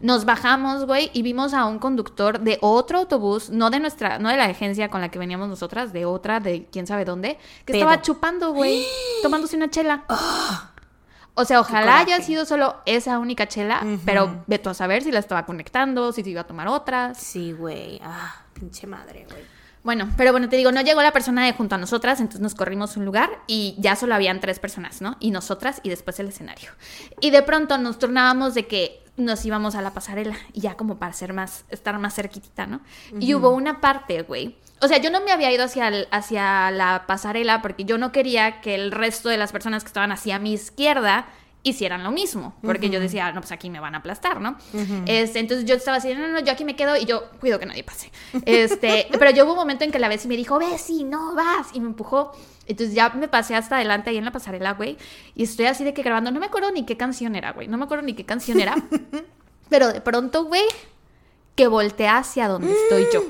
Nos bajamos, güey, y vimos a un conductor de otro autobús, no de nuestra, no de la agencia con la que veníamos nosotras, de otra, de quién sabe dónde, que estaba chupando, güey, tomándose una chela. O sea, ojalá haya sido solo esa única chela, pero ve tú a saber si la estaba conectando, si se iba a tomar otras. Sí, güey. Ah, pinche madre, güey. Bueno, pero bueno, te digo, no llegó la persona de junto a nosotras, entonces nos corrimos un lugar y ya solo habían tres personas, ¿no? Y nosotras y después el escenario. Y de pronto nos turnábamos de que nos íbamos a la pasarela y ya como para ser más, estar más cerquitita, ¿no? Y hubo una parte, güey. O sea, yo no me había ido hacia, el- hacia la pasarela porque yo no quería que el resto de las personas que estaban hacia mi izquierda hicieran lo mismo, porque yo decía, no, pues aquí me van a aplastar, ¿no? este, entonces yo estaba así, no, no, yo aquí me quedo y yo cuido que nadie pase. Este, pero yo hubo un momento en que la vez y me dijo, ve, si no vas, y me empujó. Entonces ya me pasé hasta adelante ahí en la pasarela, güey, y estoy así de que grabando, no me acuerdo ni qué canción era, güey, no me acuerdo ni qué canción era, pero de pronto, güey, que volteé hacia donde estoy yo.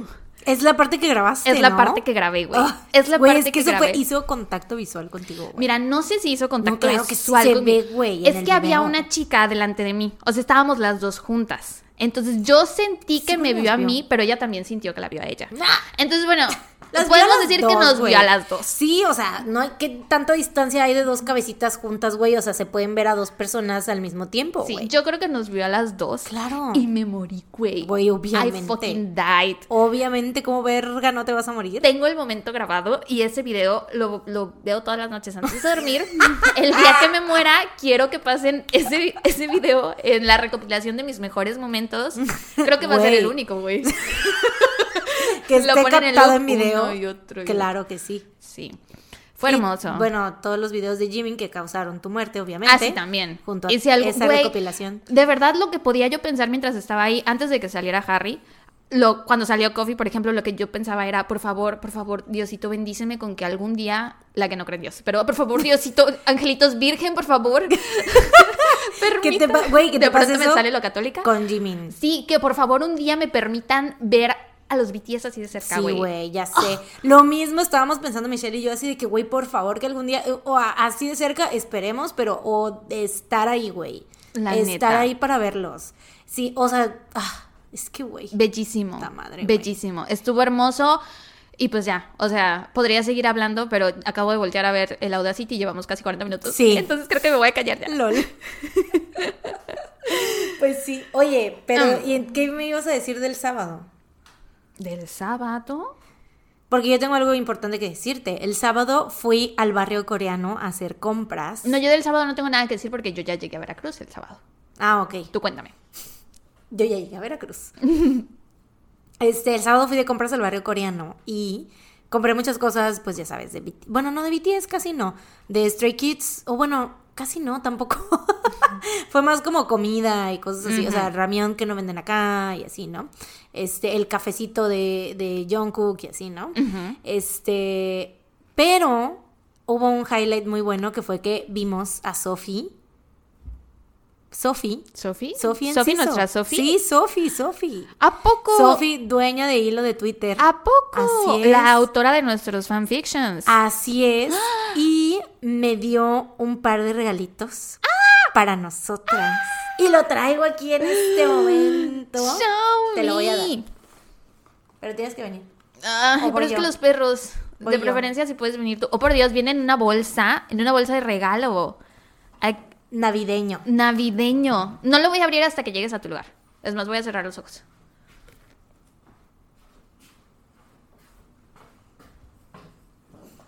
Es la parte que grabaste. Es la ¿no? parte que grabé, güey. Ah, es la güey, parte es que, que, eso fue- grabé. hizo contacto visual contigo, güey. Mira, no sé si hizo contacto claro que sí visual se conmigo. ve, güey, en Es que había una chica delante de mí. O sea, estábamos las dos juntas. Entonces yo sentí que Sí, me nos vio a vio. mí, pero ella también sintió que la vio a ella. Ah. Entonces, bueno, Las podemos decir que nos vio a las dos. Sí, o sea, no hay que tanta distancia hay de dos cabecitas juntas, güey. O sea, se pueden ver a dos personas al mismo tiempo, Sí, yo creo que nos vio a las dos. Claro. Y me morí, güey. Güey, obviamente. I fucking died. Obviamente, como verga, no te vas a morir. Tengo el momento grabado y ese video lo, lo veo todas las noches antes de dormir. El día que me muera, quiero que pasen ese, ese video en la recopilación de mis mejores momentos. Creo que va a ser el único, güey. Que Lo esté ponen en captado en video. y otro y claro que sí. Sí. Fue Y, hermoso. bueno, todos los videos de Jimmy que causaron tu muerte, obviamente. Ah, sí, también. Junto a Y si algo- esa güey, recopilación. De verdad, lo que podía yo pensar mientras estaba ahí, antes de que saliera Harry, lo, cuando salió Coffee, por ejemplo, lo que yo pensaba era, por favor, por favor, Diosito, bendíceme con que algún día, la que no cree en Dios, pero por favor, Diosito, angelitos virgen, por favor. ¿Qué te güey, de te pase pronto me sale lo católica. Con Jimmy. Sí, que por favor un día me permitan ver a los BTS así de cerca, Sí, güey. güey, ya sé. Lo mismo estábamos pensando Michelle y yo, así de que, güey, por favor, que algún día, o a- así de cerca, esperemos, pero, o estar ahí, güey. La estar neta. ahí para verlos. Sí, o sea, ah, es que, güey. Bellísimo. Puta madre, güey. bellísimo. Estuvo hermoso. Y pues ya, o sea, podría seguir hablando, pero acabo de voltear a ver el Audacity y llevamos casi 40 minutos. Sí. Entonces creo que me voy a callar ya. LOL. pues sí. Oye, pero, Ah. ¿y qué me ibas a decir del sábado? ¿Del sábado? Porque yo tengo algo importante que decirte. El sábado fui al barrio coreano a hacer compras. No, yo del sábado no tengo nada que decir porque yo ya llegué a Veracruz el sábado. Ah, ok. Tú cuéntame. Yo ya llegué a Veracruz. Este, el sábado fui de compras al barrio coreano y compré muchas cosas, pues ya sabes, de BT Bueno, no de BTS, casi no. De Stray Kids, o bueno, casi no, tampoco. Fue más como comida y cosas así. O sea, ramión que no venden acá y así, ¿no? Este, el cafecito de, de Jungkook y así, ¿no? Este, pero hubo un highlight muy bueno que fue que vimos a Sophie. Sophie. ¿Sofi? Sophie ¿Sofi, Enciso. nuestra Sofi? Sí, Sophie, Sophie. ¿A poco? Sophie, dueña de hilo de Twitter. ¿A poco? Así es. La autora de nuestros fanfictions. Así es. Y me dio un par de regalitos ¡Ah! para nosotras. Y lo traigo aquí en este momento. Show Te lo voy a dar. Pero tienes que venir. Ay, pero es que los perros, Voy de yo. preferencia si puedes venir tú. O por Dios, viene en una bolsa, en una bolsa de regalo. Ay, Navideño. navideño. No lo voy a abrir hasta que llegues a tu lugar. Es más, voy a cerrar los ojos.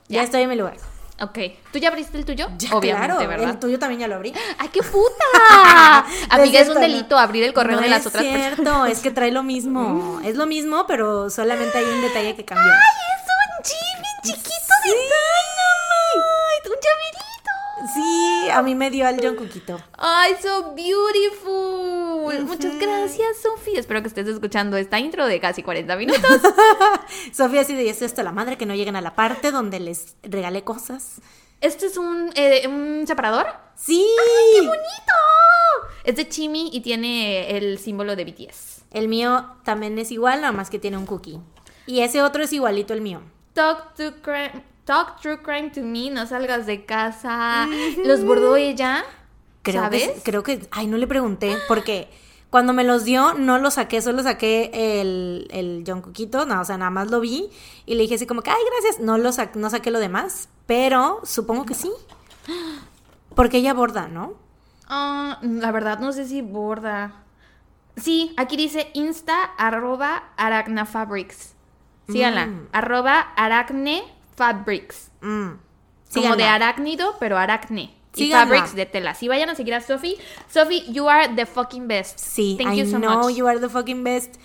Ya, Ya. estoy en mi lugar. Ok. ¿Tú ya abriste el tuyo? Ya, Obviamente, claro. ¿verdad? El tuyo también ya lo abrí. ¡Ay, qué puta! Amiga, es cierto, un delito abrir el correo No de las es otras personas. Mm. cierto, es que trae lo mismo. Es lo mismo, pero solamente hay un detalle que cambió. ¡Es un Jimmy chiquito de Dynamite! ¡Un llaverito! Sí, a mí me dio al John Cookito. ¡Ay, so beautiful! Muchas gracias, Sofía. Espero que estés escuchando esta intro de casi 40 minutos. Sofía así de, estoy hasta la madre que no lleguen a la parte donde les regalé cosas. ¿Este es un, eh, un separador? ¡Sí! ¡Qué bonito! Es de Chimi y tiene el símbolo de BTS. El mío también es igual, nada más que tiene un cookie. Y ese otro es igualito el mío. Talk to crime, talk true crime to me, no salgas de casa. Los bordó ella, Creo ¿sabes? Que, creo que, ay, no le pregunté, porque cuando me los dio, no lo saqué, solo saqué el, el John Cookito, no, o sea, nada más lo vi y le dije así como que, ay, gracias, no, lo sa- no saqué lo demás, pero supongo que sí. Porque ella borda, ¿no? Ah, la verdad, no sé si borda. Sí, aquí dice insta arroba aracnafabrics. Síganla. Mm. Arroba aracnefabrics. Mm. Como de arácnido, pero aracne. Y Síganla. fabrics de tela. Si vayan a seguir a Sophie. Sophie, you are the fucking best. Sí, Thank I you so know much. you are the fucking best.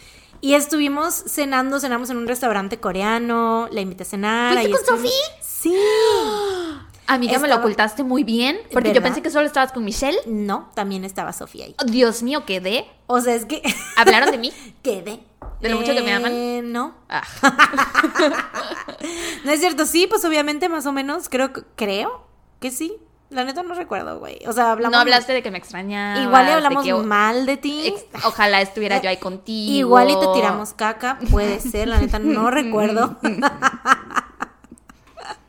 Y estuvimos cenando, cenamos en un restaurante coreano, la invité a cenar. ¿Fuiste ahí con estuvimos- Sofía? Sí. Amiga, me lo Estaba- ocultaste muy bien. Porque yo pensé que solo estabas con Michelle. No, también estaba Sofía ahí. Oh, Dios mío, quedé. O sea, es que... ¿Hablaron de mí? Quedé. ¿De lo mucho que me aman? Eh, No. Ah. No es cierto, sí, pues obviamente más o menos, creo, que- creo que sí. La neta no recuerdo, güey. O sea, hablamos. No hablaste de que me extrañaba. Igual le hablamos mal de ti. Ojalá estuviera yo ahí contigo. Igual y te tiramos caca. Puede ser, la neta no recuerdo.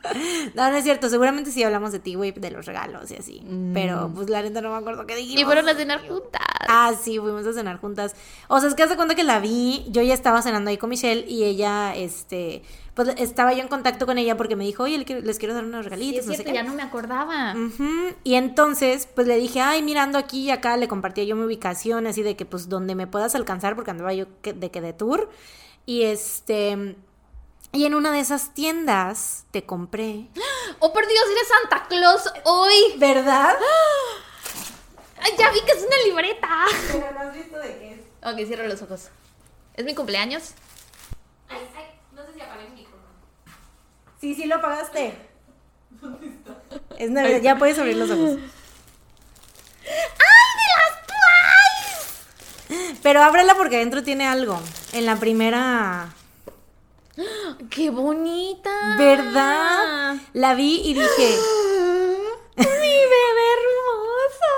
No, no es cierto. Seguramente sí hablamos de ti, güey, de los regalos y así. Pero, mm. pues, la neta no me acuerdo qué dijimos. Y fueron a cenar juntas. Ah, sí, fuimos a cenar juntas. O sea, es que hace cuenta que la vi. Yo ya estaba cenando ahí con Michelle y ella, este... Pues estaba yo en contacto con ella porque me dijo, oye, les quiero dar unos regalitos. Sí, es cierto, ya no me acordaba. Y entonces, pues le dije, ay, mirando aquí y acá, le compartía yo mi ubicación, así de que, pues, donde me puedas alcanzar, porque andaba yo de que de tour. Y este y en una de esas tiendas te compré. ¡Oh, por Dios, eres Santa Claus hoy! ¿Verdad? Ay, ya vi que es una libreta. Pero no has visto de qué es. Ok, cierro los ojos. ¿Es mi cumpleaños? Ay, ay, no sé si apagué mi micrófono. Sí, sí lo apagaste. ¿Dónde está? Es Navidad, ya puedes abrir los ojos. ¡Ay, de las Twice! Pero ábrela porque adentro tiene algo. En la primera ¡Qué bonita! ¿Verdad? La vi y dije. ¡Mi bebé hermosa!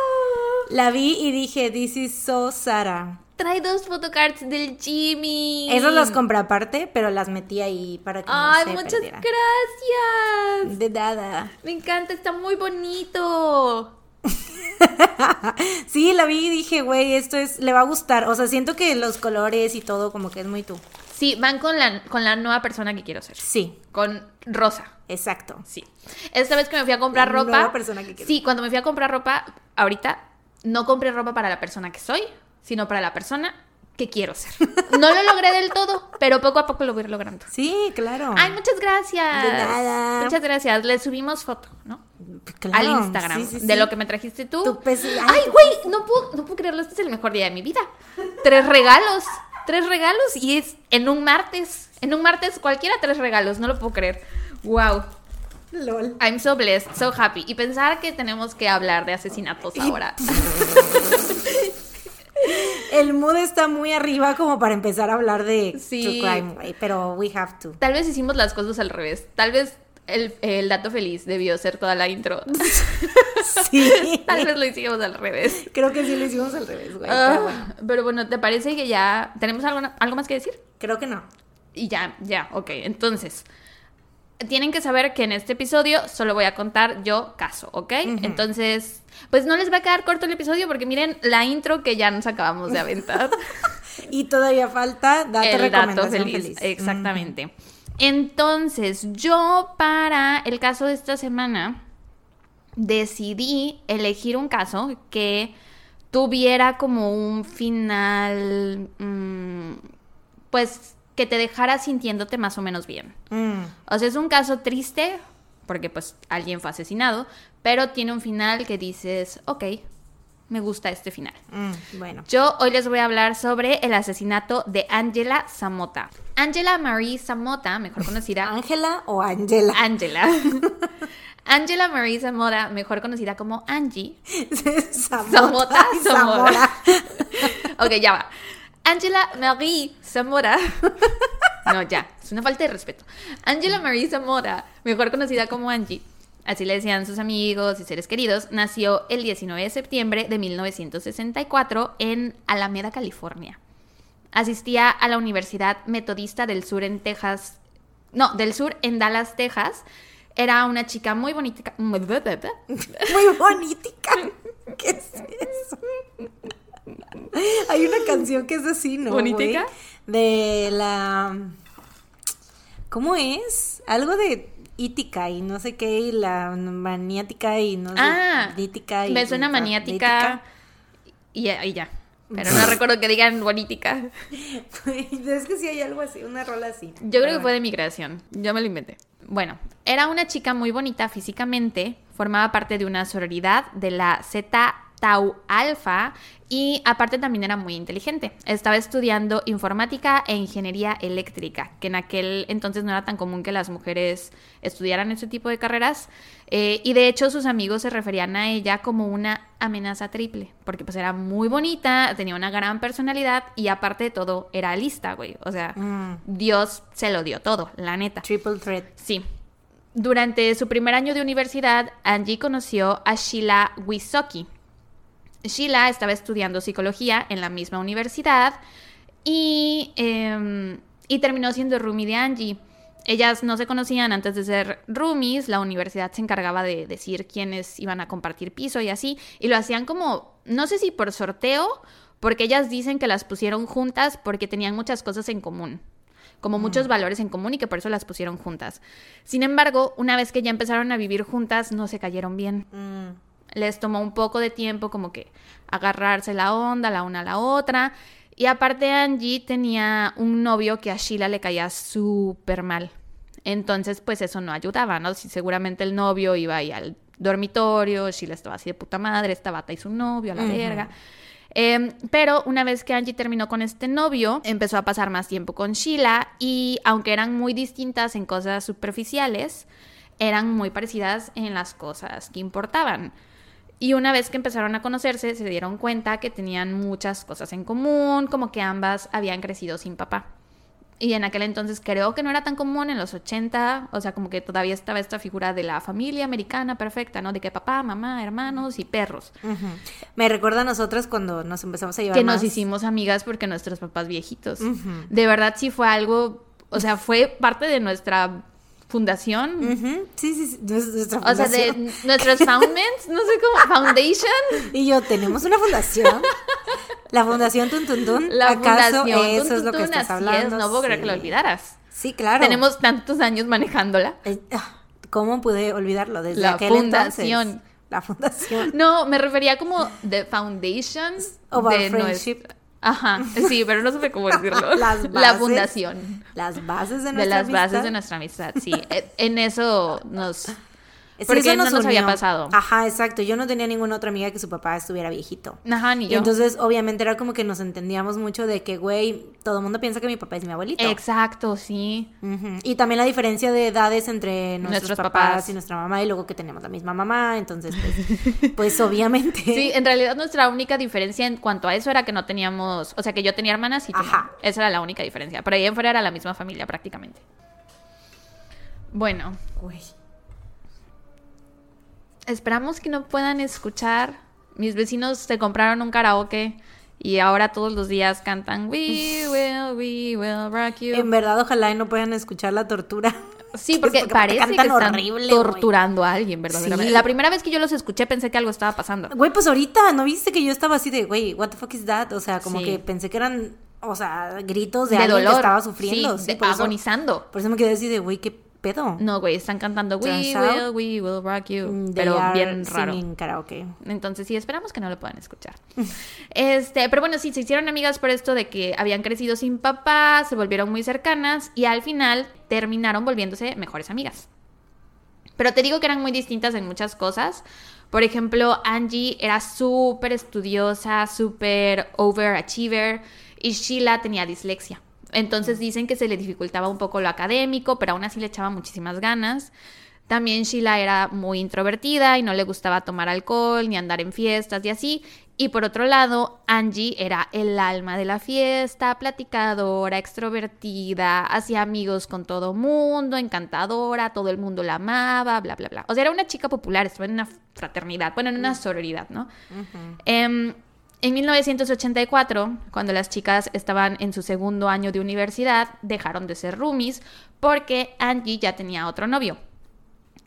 La vi y dije, This is so Sara. Trae dos photocards del Jimmy. Esas las compré aparte, pero las metí ahí para que Ay, no se muchas gracias. De nada. Me encanta, está muy bonito. sí, la vi y dije, güey, esto es, le va a gustar. O sea, siento que los colores y todo como que es muy tú. Sí, van con la, con la nueva persona que quiero ser. Sí. Con Rosa. Exacto. Sí. Esta vez que me fui a comprar la ropa. Nueva persona que quiero. Sí, cuando me fui a comprar ropa, ahorita no compré ropa para la persona que soy, sino para la persona que quiero ser. No lo logré del todo, pero poco a poco lo voy logrando. Sí, claro. Ay, muchas gracias. De nada. Muchas gracias. Le subimos foto, ¿no? Claro. Al Instagram Sí, sí, de lo que me trajiste tú. Tu ay, güey, no puedo, no puedo creerlo. Este es el mejor día de mi vida. Tres regalos. Tres regalos y es en un martes. En un martes cualquiera tres regalos. No lo puedo creer. Wow. LOL. I'm so blessed, so happy. Y pensar que tenemos que hablar de asesinatos ahora. El mood está muy arriba como para empezar a hablar de Sí. true crime, pero we have to. Tal vez hicimos las cosas al revés. Tal vez el, el dato feliz debió ser toda la intro. Sí. Tal vez lo hicimos al revés. Creo que sí lo hicimos al revés, güey, Ah, pero bueno. pero bueno, ¿te parece que ya tenemos algo, algo más que decir? Creo que no. Y ya, ya, ok. Entonces, tienen que saber que en este episodio solo voy a contar yo caso, ¿ok? Entonces, pues no les va a quedar corto el episodio porque miren la intro que ya nos acabamos de aventar. Y todavía falta dato el dato feliz. Exactamente. Entonces, yo para el caso de esta semana decidí elegir un caso que tuviera como un final, mm, pues que te dejara sintiéndote más o menos bien. Mm, O sea, es un caso triste porque pues alguien fue asesinado, pero tiene un final que dices, ok, me gusta este final. mm, bueno. Yo hoy les voy a hablar sobre el asesinato de Angela Zamota. Angela Marie Zamota, mejor conocida ¿Ángela o Angela? Angela. Angela Marie Zamora, mejor conocida como Angie. Zamota. Zamora. ok, ya va. Angela Marie Zamora. No, ya, es una falta de respeto. Angela Marie Zamora, mejor conocida como Angie, así le decían sus amigos y seres queridos, nació el 19 de septiembre de 1964 en Alameda, California. Asistía a la Universidad Metodista del Sur en Texas. No, del Sur en Dallas, Texas. Era una chica muy bonita. Muy bonita. ¿Qué es eso? Hay una canción que es así, ¿no? ¿Bonitica? De la. ¿Cómo es? Algo de ítica y no sé qué, y la maniática y no sé. Ah, y me suena maniática y y ya. Pero no recuerdo que digan lítica. es que sí hay algo así, una rola así. Yo creo que fue de migración. Yo me lo inventé. Bueno, era una chica muy bonita físicamente. Formaba parte de una sororidad de la Z Tau Alpha y aparte también era muy inteligente. Estaba estudiando informática e ingeniería eléctrica, que en aquel entonces no era tan común que las mujeres estudiaran ese tipo de carreras. Eh, y de hecho sus amigos se referían a ella como una amenaza triple, porque pues era muy bonita, tenía una gran personalidad y aparte de todo era lista, güey. O sea, Mm. Dios se lo dio todo, la neta. Triple threat. Sí. Durante su primer año de universidad, Angie conoció a Sheila Wisoki. Sheila estaba estudiando psicología en la misma universidad y, em, y terminó siendo roomie de Angie. Ellas no se conocían antes de ser roomies, la universidad se encargaba de decir quiénes iban a compartir piso y así, y lo hacían como, no sé si por sorteo, porque ellas dicen que las pusieron juntas porque tenían muchas cosas en común, como muchos valores en común y que por eso las pusieron juntas. Sin embargo, una vez que ya empezaron a vivir juntas, no se cayeron bien. Mm. Les tomó un poco de tiempo como que agarrarse la onda la una a la otra. Y aparte Angie tenía un novio que a Sheila le caía súper mal. Entonces, pues eso no ayudaba, ¿no? Si seguramente el novio iba ahí al dormitorio, Sheila estaba así de puta madre, esta bata y su novio, a la verga. Em, pero una vez que Angie terminó con este novio, empezó a pasar más tiempo con Sheila y aunque eran muy distintas en cosas superficiales, eran muy parecidas en las cosas que importaban. Y una vez que empezaron a conocerse, se dieron cuenta que tenían muchas cosas en común, como que ambas habían crecido sin papá. Y en aquel entonces creo que no era tan común en los 80, o sea, como que todavía estaba esta figura de la familia americana perfecta, ¿no? De que papá, mamá, hermanos y perros. Me recuerda a nosotras cuando nos empezamos a llevar Que más. nos hicimos amigas porque nuestros papás viejitos. De verdad sí fue algo, o sea, fue parte de nuestra fundación. Ujú. Sí, sí, sí. nues- Nuestra O sea, de fundación. nuestros foundments, no sé cómo, foundation. Y yo, tenemos una fundación. La fundación Tun Tun Tun. La ¿Acaso fundación. eso Tun, es lo que estás hablando? es, no puedo creer que lo olvidaras. Sí, claro. Tenemos tantos años manejándola. Eh, ah, ¿Cómo pude olvidarlo? Desde La aquel fundación. entonces. La fundación. No, me refería como the foundation Of our de friendship. nuestra- Ajá, sí, pero no sé cómo decirlo. Las La fundación Las bases de de nuestra las bases amistad. de nuestra amistad, sí. E- En eso nos... Sí, porque eso no nos había pasado. Ajá, exacto. Yo no tenía ninguna otra amiga que su papá estuviera viejito. Ajá, ni Y yo. entonces, obviamente, era como que nos entendíamos mucho de que, güey, todo el mundo piensa que mi papá es mi abuelito. Exacto, sí. Y también la diferencia de edades entre nuestros, Nuestros papás, papás. y nuestra mamá, y luego que tenemos la misma mamá, entonces, pues, pues obviamente. Sí, en realidad nuestra única diferencia en cuanto a eso era que no teníamos, o sea, que yo tenía hermanas y tú no. Ajá. Esa era la única diferencia. Pero ahí en fuera era la misma familia prácticamente. Bueno, Güey. Esperamos que no puedan escuchar. Mis vecinos se compraron un karaoke y ahora todos los días cantan We will, we will rock you. En verdad, ojalá y no puedan escuchar la tortura. Sí, porque porque parece que están horrible, torturando a alguien, verdaderamente. Sí. La primera vez que yo los escuché pensé que algo estaba pasando. Güey, pues ahorita, ¿no viste que yo estaba así de, güey, what the fuck is that? O sea, como Sí. que pensé que eran, o sea, gritos de, De alguien dolor. que estaba sufriendo. Sí, Sí, de- por, eso, agonizando. por eso me quedé así de, güey, ¿qué pedo? No, güey, están cantando We will, we will rock you. Mm, they Pero are bien raro. karaoke. Entonces sí, esperamos que no lo puedan escuchar. Este, pero bueno, sí, se hicieron amigas por esto de que habían crecido sin papá, se volvieron muy cercanas y al final terminaron volviéndose mejores amigas. Pero te digo que eran muy distintas en muchas cosas. Por ejemplo, Angie era súper estudiosa, súper overachiever y Sheila tenía dislexia. Entonces dicen que se le dificultaba un poco lo académico, pero aún así le echaba muchísimas ganas. También Sheila era muy introvertida y no le gustaba tomar alcohol ni andar en fiestas y así. Y por otro lado, Angie era el alma de la fiesta, platicadora, extrovertida, hacía amigos con todo mundo, encantadora, todo el mundo la amaba, bla, bla, bla. O sea, era una chica popular, estaba en una fraternidad, bueno, en una sororidad, ¿no? En 1984, cuando las chicas estaban en su segundo año de universidad, dejaron de ser roomies porque Angie ya tenía otro novio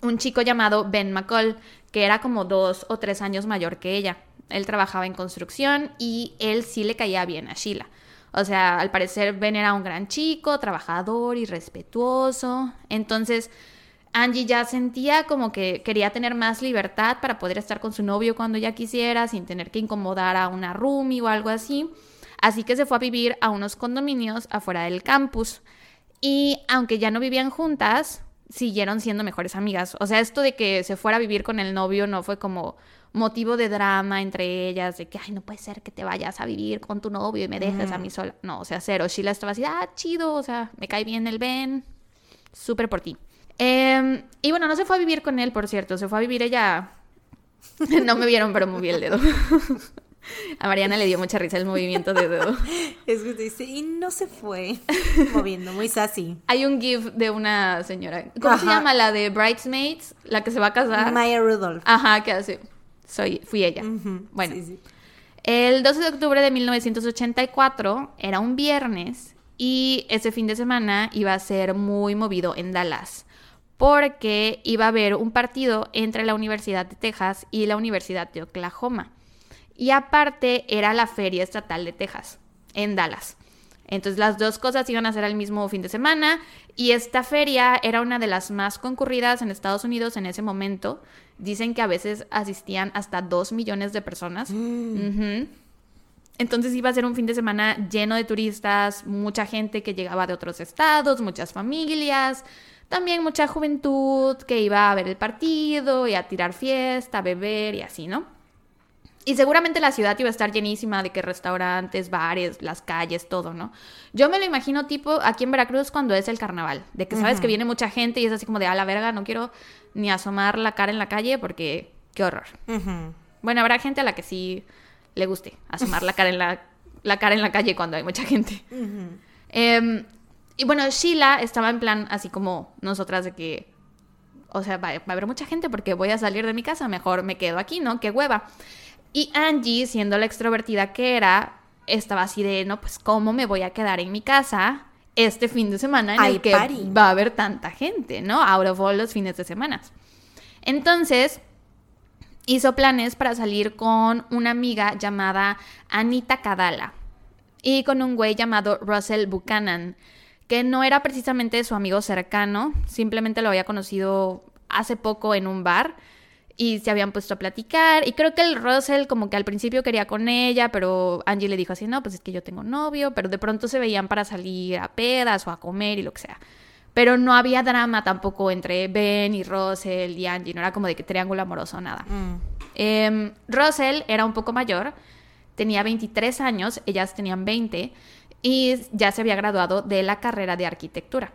un chico llamado Ben McCall, que era como dos o tres años mayor que ella. Él trabajaba en construcción y él sí le caía bien a Sheila. O sea, al parecer Ben era un gran chico, trabajador y respetuoso. Entonces, Angie ya sentía como que quería tener más libertad para poder estar con su novio cuando ella quisiera, sin tener que incomodar a una roomie o algo así. Así que se fue a vivir a unos condominios afuera del campus. Y aunque ya no vivían juntas, siguieron siendo mejores amigas. O sea, esto de que se fuera a vivir con el novio no fue como motivo de drama entre ellas, de que, ay, no puede ser que te vayas a vivir con tu novio y me dejes a mí sola. No, o sea, cero. Sheila estaba así, ah, chido, o sea, me cae bien el Ben, súper por ti. Em, y bueno, no se fue a vivir con él, por cierto, se fue a vivir ella... no me vieron, pero moví el dedo. A Mariana le dio mucha risa el movimiento de dedo. Es que dice, y no se fue moviendo, muy sassy. Hay un gif de una señora. ¿Cómo se llama? La de Bridesmaids, la que se va a casar. Maya Rudolph. Ajá, que hace. Soy, fui ella. Bueno, sí, sí. el 12 de octubre de 1984 era un viernes y ese fin de semana iba a ser muy movido en Dallas porque iba a haber un partido entre la Universidad de Texas y la Universidad de Oklahoma. Y aparte era la Feria Estatal de Texas en Dallas. Entonces las dos cosas iban a ser al mismo fin de semana y esta feria era una de las más concurridas en Estados Unidos en ese momento. Dicen que a veces asistían hasta dos millones de personas. Ujú. Entonces iba a ser un fin de semana lleno de turistas, mucha gente que llegaba de otros estados, muchas familias, también mucha juventud que iba a ver el partido y a tirar fiesta, a beber y así, ¿no? Y seguramente la ciudad iba a estar llenísima de que restaurantes, bares, las calles, todo, ¿no? Yo me lo imagino tipo aquí en Veracruz cuando es el carnaval, de que sabes que viene mucha gente y es así como de a la verga, no quiero ni asomar la cara en la calle porque qué horror. Bueno, habrá gente a la que sí le guste asomar la cara en la, la cara en la calle cuando hay mucha gente. Em, y bueno, Sheila estaba en plan así como nosotras de que, o sea, va, va a haber mucha gente porque voy a salir de mi casa, mejor me quedo aquí, ¿no? Qué hueva. Y Angie, siendo la extrovertida que era, estaba así de, no, pues cómo me voy a quedar en mi casa este fin de semana en el que party. va a haber tanta gente, ¿no? Out of all los fines de semana. Entonces, hizo planes para salir con una amiga llamada Anita Kadala y con un güey llamado Russell Buchanan, que no era precisamente su amigo cercano, simplemente lo había conocido hace poco en un bar y se habían puesto a platicar y creo que el Russell como que al principio quería con ella, pero Angie le dijo así, no, pues es que yo tengo novio, pero de pronto se veían para salir a pedas o a comer y lo que sea. Pero no había drama tampoco entre Ben y Russell y Angie, no era como de que triángulo amoroso, nada. Mm. Em, Russell era un poco mayor, tenía 23 años, ellas tenían 20 y ya se había graduado de la carrera de arquitectura.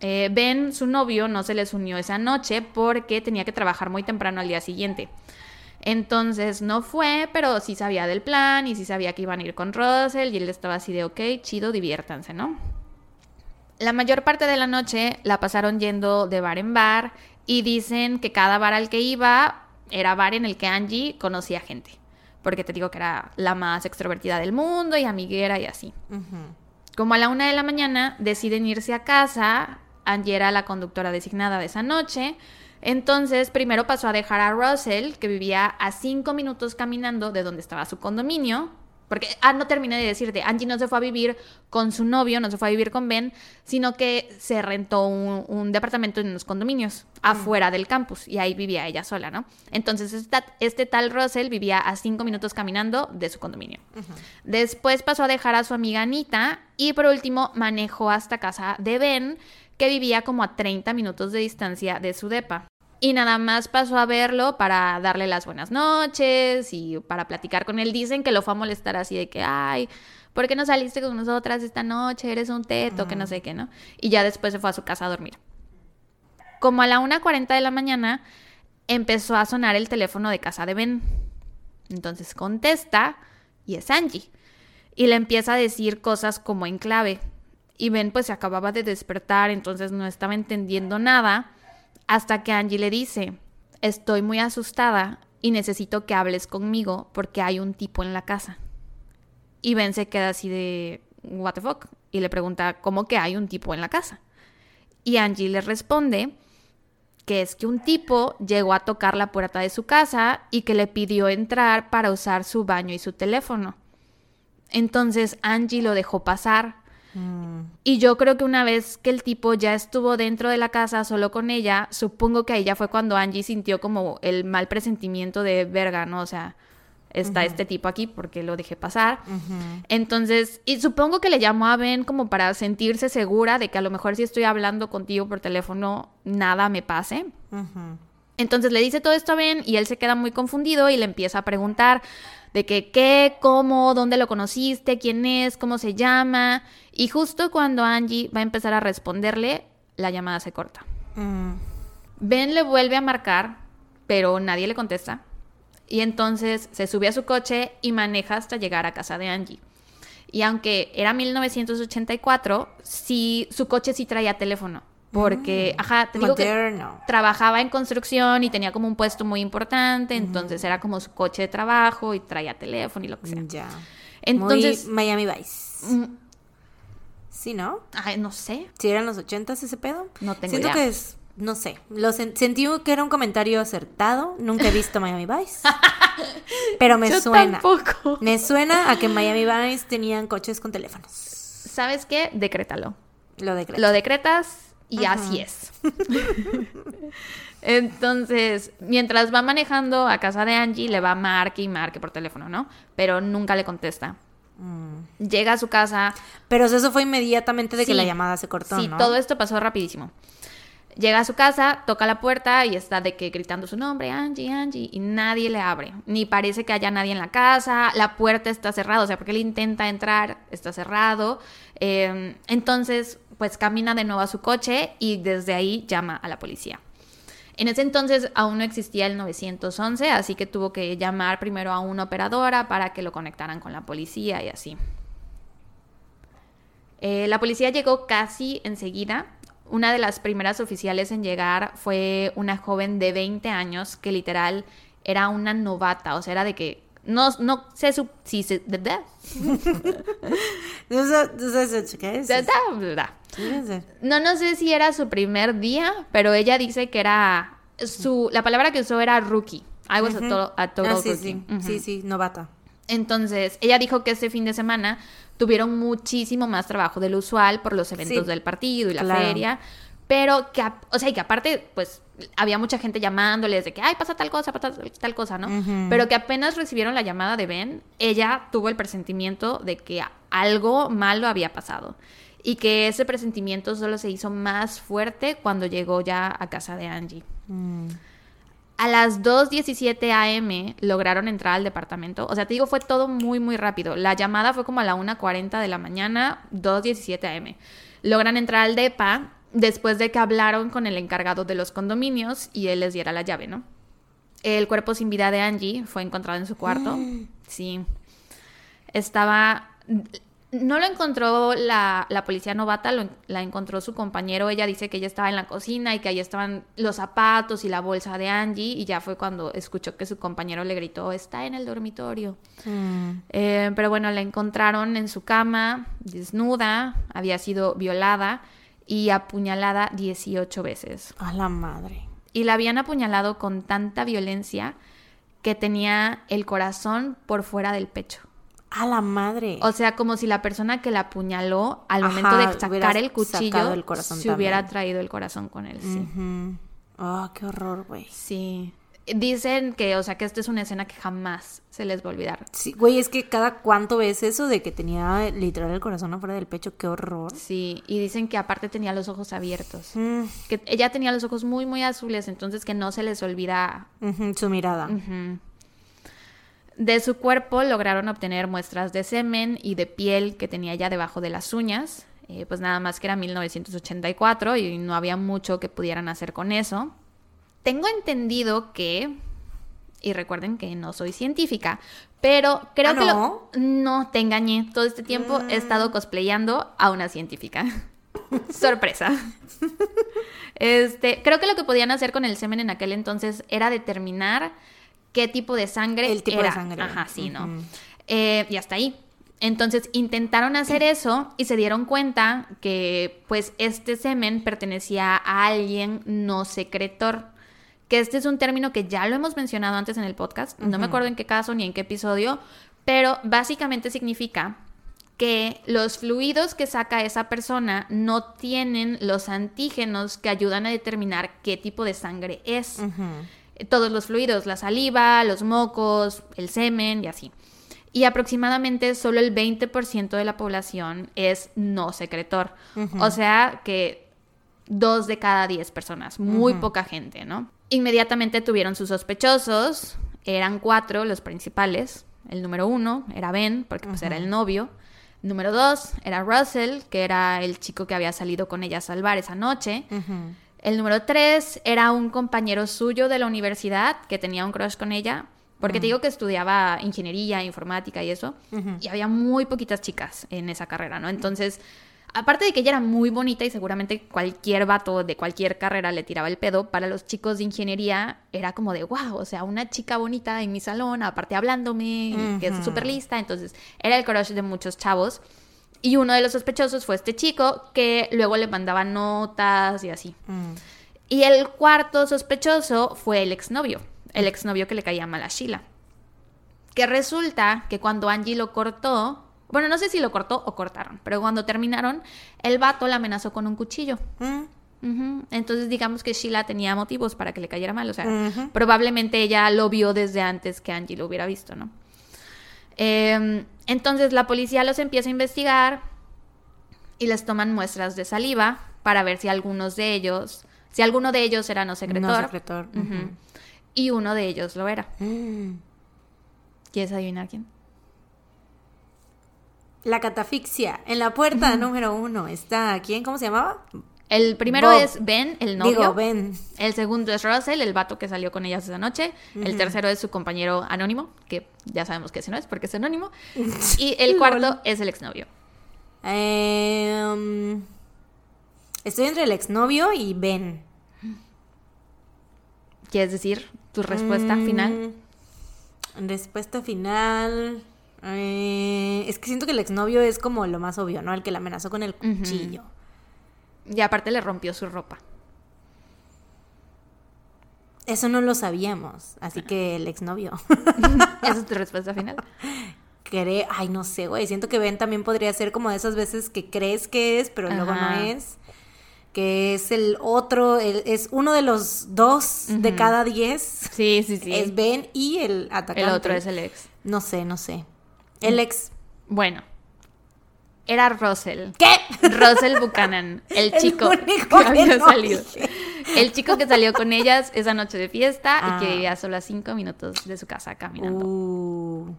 Eh, ben, su novio, no se les unió esa noche porque tenía que trabajar muy temprano al día siguiente. Entonces no fue, pero sí sabía del plan y sí sabía que iban a ir con Russell y él estaba así de, ok, chido, diviértanse, ¿no? La mayor parte de la noche la pasaron yendo de bar en bar y dicen que cada bar al que iba era bar en el que Angie conocía gente. Porque te digo que era la más extrovertida del mundo y amiguera y así. Como a la una de la mañana deciden irse a casa, Angie era la conductora designada de esa noche. Entonces, primero pasó a dejar a Russell, que vivía a cinco minutos caminando de donde estaba su condominio. Porque, ah, no terminé de decirte, Angie no se fue a vivir con su novio, no se fue a vivir con Ben, sino que se rentó un, un departamento en los condominios, afuera del campus, y ahí vivía ella sola, ¿no? Entonces, esta- este tal Russell vivía a cinco minutos caminando de su condominio. Después pasó a dejar a su amiga Anita y por último manejó hasta casa de Ben, que vivía como a 30 minutos de distancia de su depa. Y nada más pasó a verlo para darle las buenas noches y para platicar con él. Dicen que lo fue a molestar así de que, ay, ¿por qué no saliste con nosotras esta noche? Eres un teto, que no sé qué, ¿no? Y ya después se fue a su casa a dormir. Como a la 1.40 de la mañana empezó a sonar el teléfono de casa de Ben. Entonces contesta y es Angie. Y le empieza a decir cosas como en clave. Y Ben pues se acababa de despertar, entonces no estaba entendiendo nada. Hasta que Angie le dice, estoy muy asustada y necesito que hables conmigo porque hay un tipo en la casa. Y Ben se queda así de, what the fuck? Y le pregunta, ¿cómo que hay un tipo en la casa? Y Angie le responde que es que un tipo llegó a tocar la puerta de su casa y que le pidió entrar para usar su baño y su teléfono. Entonces Angie lo dejó pasar. Mm. Y yo creo que una vez que el tipo ya estuvo dentro de la casa solo con ella, supongo que ahí ya fue cuando Angie sintió como el mal presentimiento de verga, ¿no? O sea, está este tipo aquí porque lo dejé pasar. Entonces, y supongo que le llamó a Ben como para sentirse segura de que a lo mejor si estoy hablando contigo por teléfono, nada me pase. Entonces le dice todo esto a Ben y él se queda muy confundido y le empieza a preguntar de que qué, cómo, dónde lo conociste, quién es, cómo se llama. Y justo cuando Angie va a empezar a responderle, la llamada se corta. Mm. Ben le vuelve a marcar, pero nadie le contesta. Y entonces se sube a su coche y maneja hasta llegar a casa de Angie. Y aunque era 1984, sí, su coche sí traía teléfono. Porque, ajá, te digo que trabajaba en construcción y tenía como un puesto muy importante, entonces era como su coche de trabajo y traía teléfono y lo que sea. Ya. Entonces, Muy Miami Vice. mm, Sí, ¿no? ay, no sé, Si eran los ochentas ese pedo. no tengo Siento idea. que es, no sé, lo sen- sentí que era un comentario acertado. Nunca he visto Miami Vice. pero me Yo suena. tampoco. Me suena a que Miami Vice tenían coches con teléfonos. ¿Sabes qué? Decrétalo. Lo de Lo decretas y así es. Entonces, mientras va manejando a casa de Angie, le va a marque y marque por teléfono, ¿no? Pero nunca le contesta. Mm. Llega a su casa. Pero eso fue inmediatamente de que la llamada se cortó, sí, ¿no? todo esto pasó rapidísimo. Llega a su casa, toca la puerta y está de que gritando su nombre, Angie, Angie, y nadie le abre. Ni parece que haya nadie en la casa, la puerta está cerrada, o sea, porque él intenta entrar, está cerrado. Eh, entonces, pues camina de nuevo a su coche y desde ahí llama a la policía. En ese entonces aún no existía el 911, así que tuvo que llamar primero a una operadora para que lo conectaran con la policía y así. Eh, la policía llegó casi enseguida. Una de las primeras oficiales en llegar fue una joven de 20 años que literal era una novata, o sea, era de que no, no sé su- si se... de- de- ¿Tú sabes- tú sabes ¿Qué es? de- de- de- ¿Qué es? No, no sé si era su primer día, pero ella dice que era su... La palabra que usó era rookie. I was a Ujú. to- a total Ah, sí, rookie. sí. Ujú. Sí, sí, novata. Entonces, ella dijo que este fin de semana tuvieron muchísimo más trabajo del usual por los eventos Sí, del partido y la claro. feria, pero que, o sea, y que aparte, pues, había mucha gente llamándoles de que, ay, pasa tal cosa, pasa tal cosa, ¿no? Pero que apenas recibieron la llamada de Ben, ella tuvo el presentimiento de que algo malo había pasado. Y que ese presentimiento solo se hizo más fuerte cuando llegó ya a casa de Angie. Mm. A las 2.17 am lograron entrar al departamento. O sea, te digo, fue todo muy, muy rápido. La llamada fue como a la 1.40 de la mañana, 2.17 am. Logran entrar al DEPA después de que hablaron con el encargado de los condominios y él les diera la llave, ¿no? El cuerpo sin vida de Angie fue encontrado en su cuarto. Sí. Estaba... No lo encontró la, la policía novata, lo la encontró su compañero. Ella dice que ella estaba en la cocina y que ahí estaban los zapatos y la bolsa de Angie. Y ya fue cuando escuchó que su compañero le gritó, está en el dormitorio. Mm. Eh, pero bueno, la encontraron en su cama, desnuda, había sido violada y apuñalada 18 veces. A la madre. Y la habían apuñalado con tanta violencia que tenía el corazón por fuera del pecho. A la madre. O sea, como si la persona que la apuñaló al Ajá, momento de sacar el cuchillo el se hubiera traído el corazón con él. Sí. Ujú. Ah, qué horror, güey. Sí. Dicen que, o sea, que esta es una escena que jamás se les va a olvidar. Sí, güey, es que cada cuánto ves eso de que tenía literal el corazón afuera del pecho, qué horror. Sí, y dicen que aparte tenía los ojos abiertos. Mm, Que ella tenía los ojos muy, muy azules, entonces que no se les olvida. su mirada. De su cuerpo lograron obtener muestras de semen y de piel que tenía ella debajo de las uñas. Eh, pues nada más que era 1984 y no había mucho que pudieran hacer con eso. Tengo entendido que, y recuerden que no soy científica, pero creo ¿Ah, que no? lo... No, te engañé. Todo este tiempo he estado cosplayando a una científica. Sorpresa. Este, creo que lo que podían hacer con el semen en aquel entonces era determinar qué tipo de sangre El tipo de era. sangre. Ajá, sí, ¿no? Eh, y hasta ahí. Entonces intentaron hacer eso y se dieron cuenta que pues este semen pertenecía a alguien no secretor. Que este es un término que ya lo hemos mencionado antes en el podcast. No me acuerdo en qué caso ni en qué episodio, pero básicamente significa que los fluidos que saca esa persona no tienen los antígenos que ayudan a determinar qué tipo de sangre es. Todos los fluidos, la saliva, los mocos, el semen y así. Y aproximadamente solo el 20% de la población es no secretor. O sea que dos de cada 10 personas, muy poca gente, ¿no? Inmediatamente tuvieron sus sospechosos, eran cuatro los principales. El número uno era Ben, porque pues era el novio. Número dos era Russell, que era el chico que había salido con ella a salvar esa noche. El número tres era un compañero suyo de la universidad que tenía un crush con ella, Porque te digo que estudiaba ingeniería, informática y eso, y había muy poquitas chicas en esa carrera, ¿no? Entonces, aparte de que ella era muy bonita y seguramente cualquier vato de cualquier carrera le tiraba el pedo, para los chicos de ingeniería era como de, wow, o sea, una chica bonita en mi salón, aparte hablándome, que es súper lista, entonces era el crush de muchos chavos. Y uno de los sospechosos fue este chico que luego le mandaba notas y así. Mm. Y el cuarto sospechoso fue el exnovio, el exnovio que le caía mal a Sheila. Que resulta que cuando Angie lo cortó, bueno, no sé si lo cortó o cortaron, pero cuando terminaron, el vato la amenazó con un cuchillo. Mm. Entonces digamos que Sheila tenía motivos para que le cayera mal, o sea, probablemente ella lo vio desde antes que Angie lo hubiera visto, ¿no? Eh, entonces la policía los empieza a investigar y les toman muestras de saliva para ver si algunos de ellos, si alguno de ellos era no secretor, No secretor. Y uno de ellos lo era. Mm. ¿Quieres adivinar quién? La catafixia. En la puerta número uno está. ¿Quién? ¿Cómo se llamaba? El primero Bob. es Ben, el novio. Digo, Ben. El segundo es Russell, el vato que salió con ellas esa noche. El tercero es su compañero anónimo, que ya sabemos que ese no es porque es anónimo. Y el cuarto es el exnovio. Em, estoy entre el exnovio y Ben. ¿Quieres decir tu respuesta final? Mm, Respuesta final. Eh, es que siento que el exnovio es como lo más obvio, ¿no? El que la amenazó con el cuchillo. Y aparte le rompió su ropa. Eso no lo sabíamos. Así que el exnovio. Esa es tu respuesta final. Cree, ay, no sé, güey. Siento que Ben también podría ser como de esas veces que crees que es, pero luego no es. Que es el otro, el- es uno de los dos de cada diez. Sí, sí, sí. Es Ben y el atacante. el otro es el ex. No sé, no sé. El ex. Bueno, era Russell. ¿Qué? Russell Buchanan, el chico que que había no salido. dije. El chico que salió con ellas esa noche de fiesta Ah. y que vivía solo a cinco minutos de su casa caminando. Uh,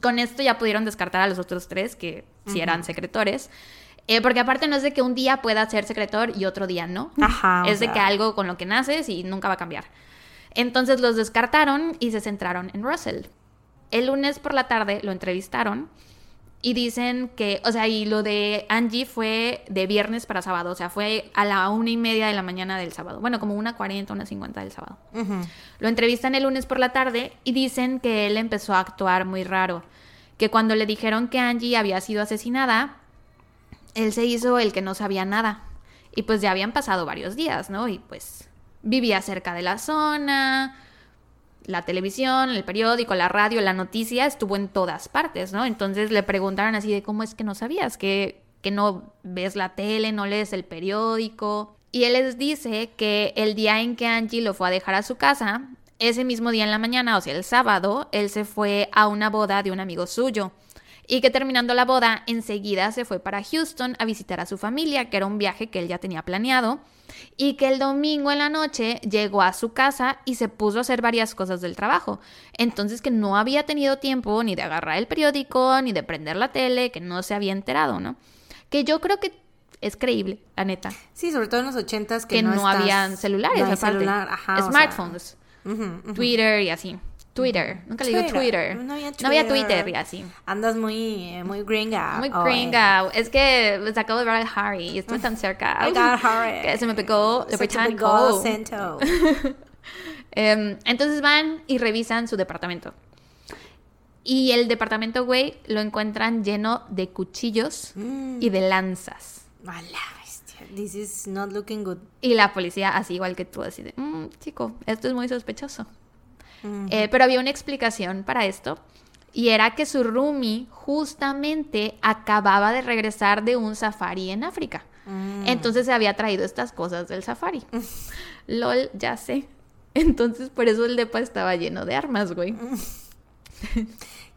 Con esto ya pudieron descartar a los otros tres que sí eran secretores. Eh, porque aparte no es de que un día pueda ser secretor y otro día no. Ajá, es de sea. que algo con lo que naces y nunca va a cambiar. Entonces los descartaron y se centraron en Russell. El lunes por la tarde lo entrevistaron y dicen que, o sea, y lo de Angie fue de viernes para sábado, o sea, fue a la una y media de la mañana del sábado. Bueno, como una cuarenta, una cincuenta del sábado. ujú. Lo entrevistan el lunes por la tarde y dicen que él empezó a actuar muy raro. Que cuando le dijeron que Angie había sido asesinada, él se hizo el que no sabía nada. Y pues ya habían pasado varios días, ¿no? Y pues vivía cerca de la zona, la televisión, el periódico, la radio, la noticia, estuvo en todas partes, ¿no? Entonces le preguntaron así de cómo es que no sabías, que, que no ves la tele, no lees el periódico. Y él les dice que el día en que Angie lo fue a dejar a su casa, ese mismo día en la mañana, o sea, el sábado, él se fue a una boda de un amigo suyo. Y que terminando la boda, enseguida se fue para Houston a visitar a su familia, que era un viaje que él ya tenía planeado. Y que el domingo en la noche llegó a su casa y se puso a hacer varias cosas del trabajo. Entonces que no había tenido tiempo ni de agarrar el periódico, ni de prender la tele, que no se había enterado, ¿no? Que yo creo que es creíble, la neta. Sí, sobre todo en los ochentas que, Que, no, estás- habían celulares, no hay aparte. celular, ajá, o sea, Smartphones. Twitter y así. Twitter, nunca le digo Twitter. Twitter. No había Twitter Twitter. y así. Andas muy, muy gringa. Muy gringa. Es que pues, acabo de ver a Harry y estuve tan cerca. I got Harry. Que se me pegó te británico. Em, entonces van y revisan su departamento. Y el departamento, güey, lo encuentran lleno de cuchillos Mm. y de lanzas. A la bestia. This is not looking good. Y la policía, así igual que tú, así de, "Mm, chico, esto es muy sospechoso. Mm. Eh, pero había una explicación para esto. Y era que su roomie justamente acababa de regresar de un safari en África. Mm. Entonces se había traído estas cosas del safari. LOL, ya sé. Entonces por eso el depa estaba lleno de armas, güey.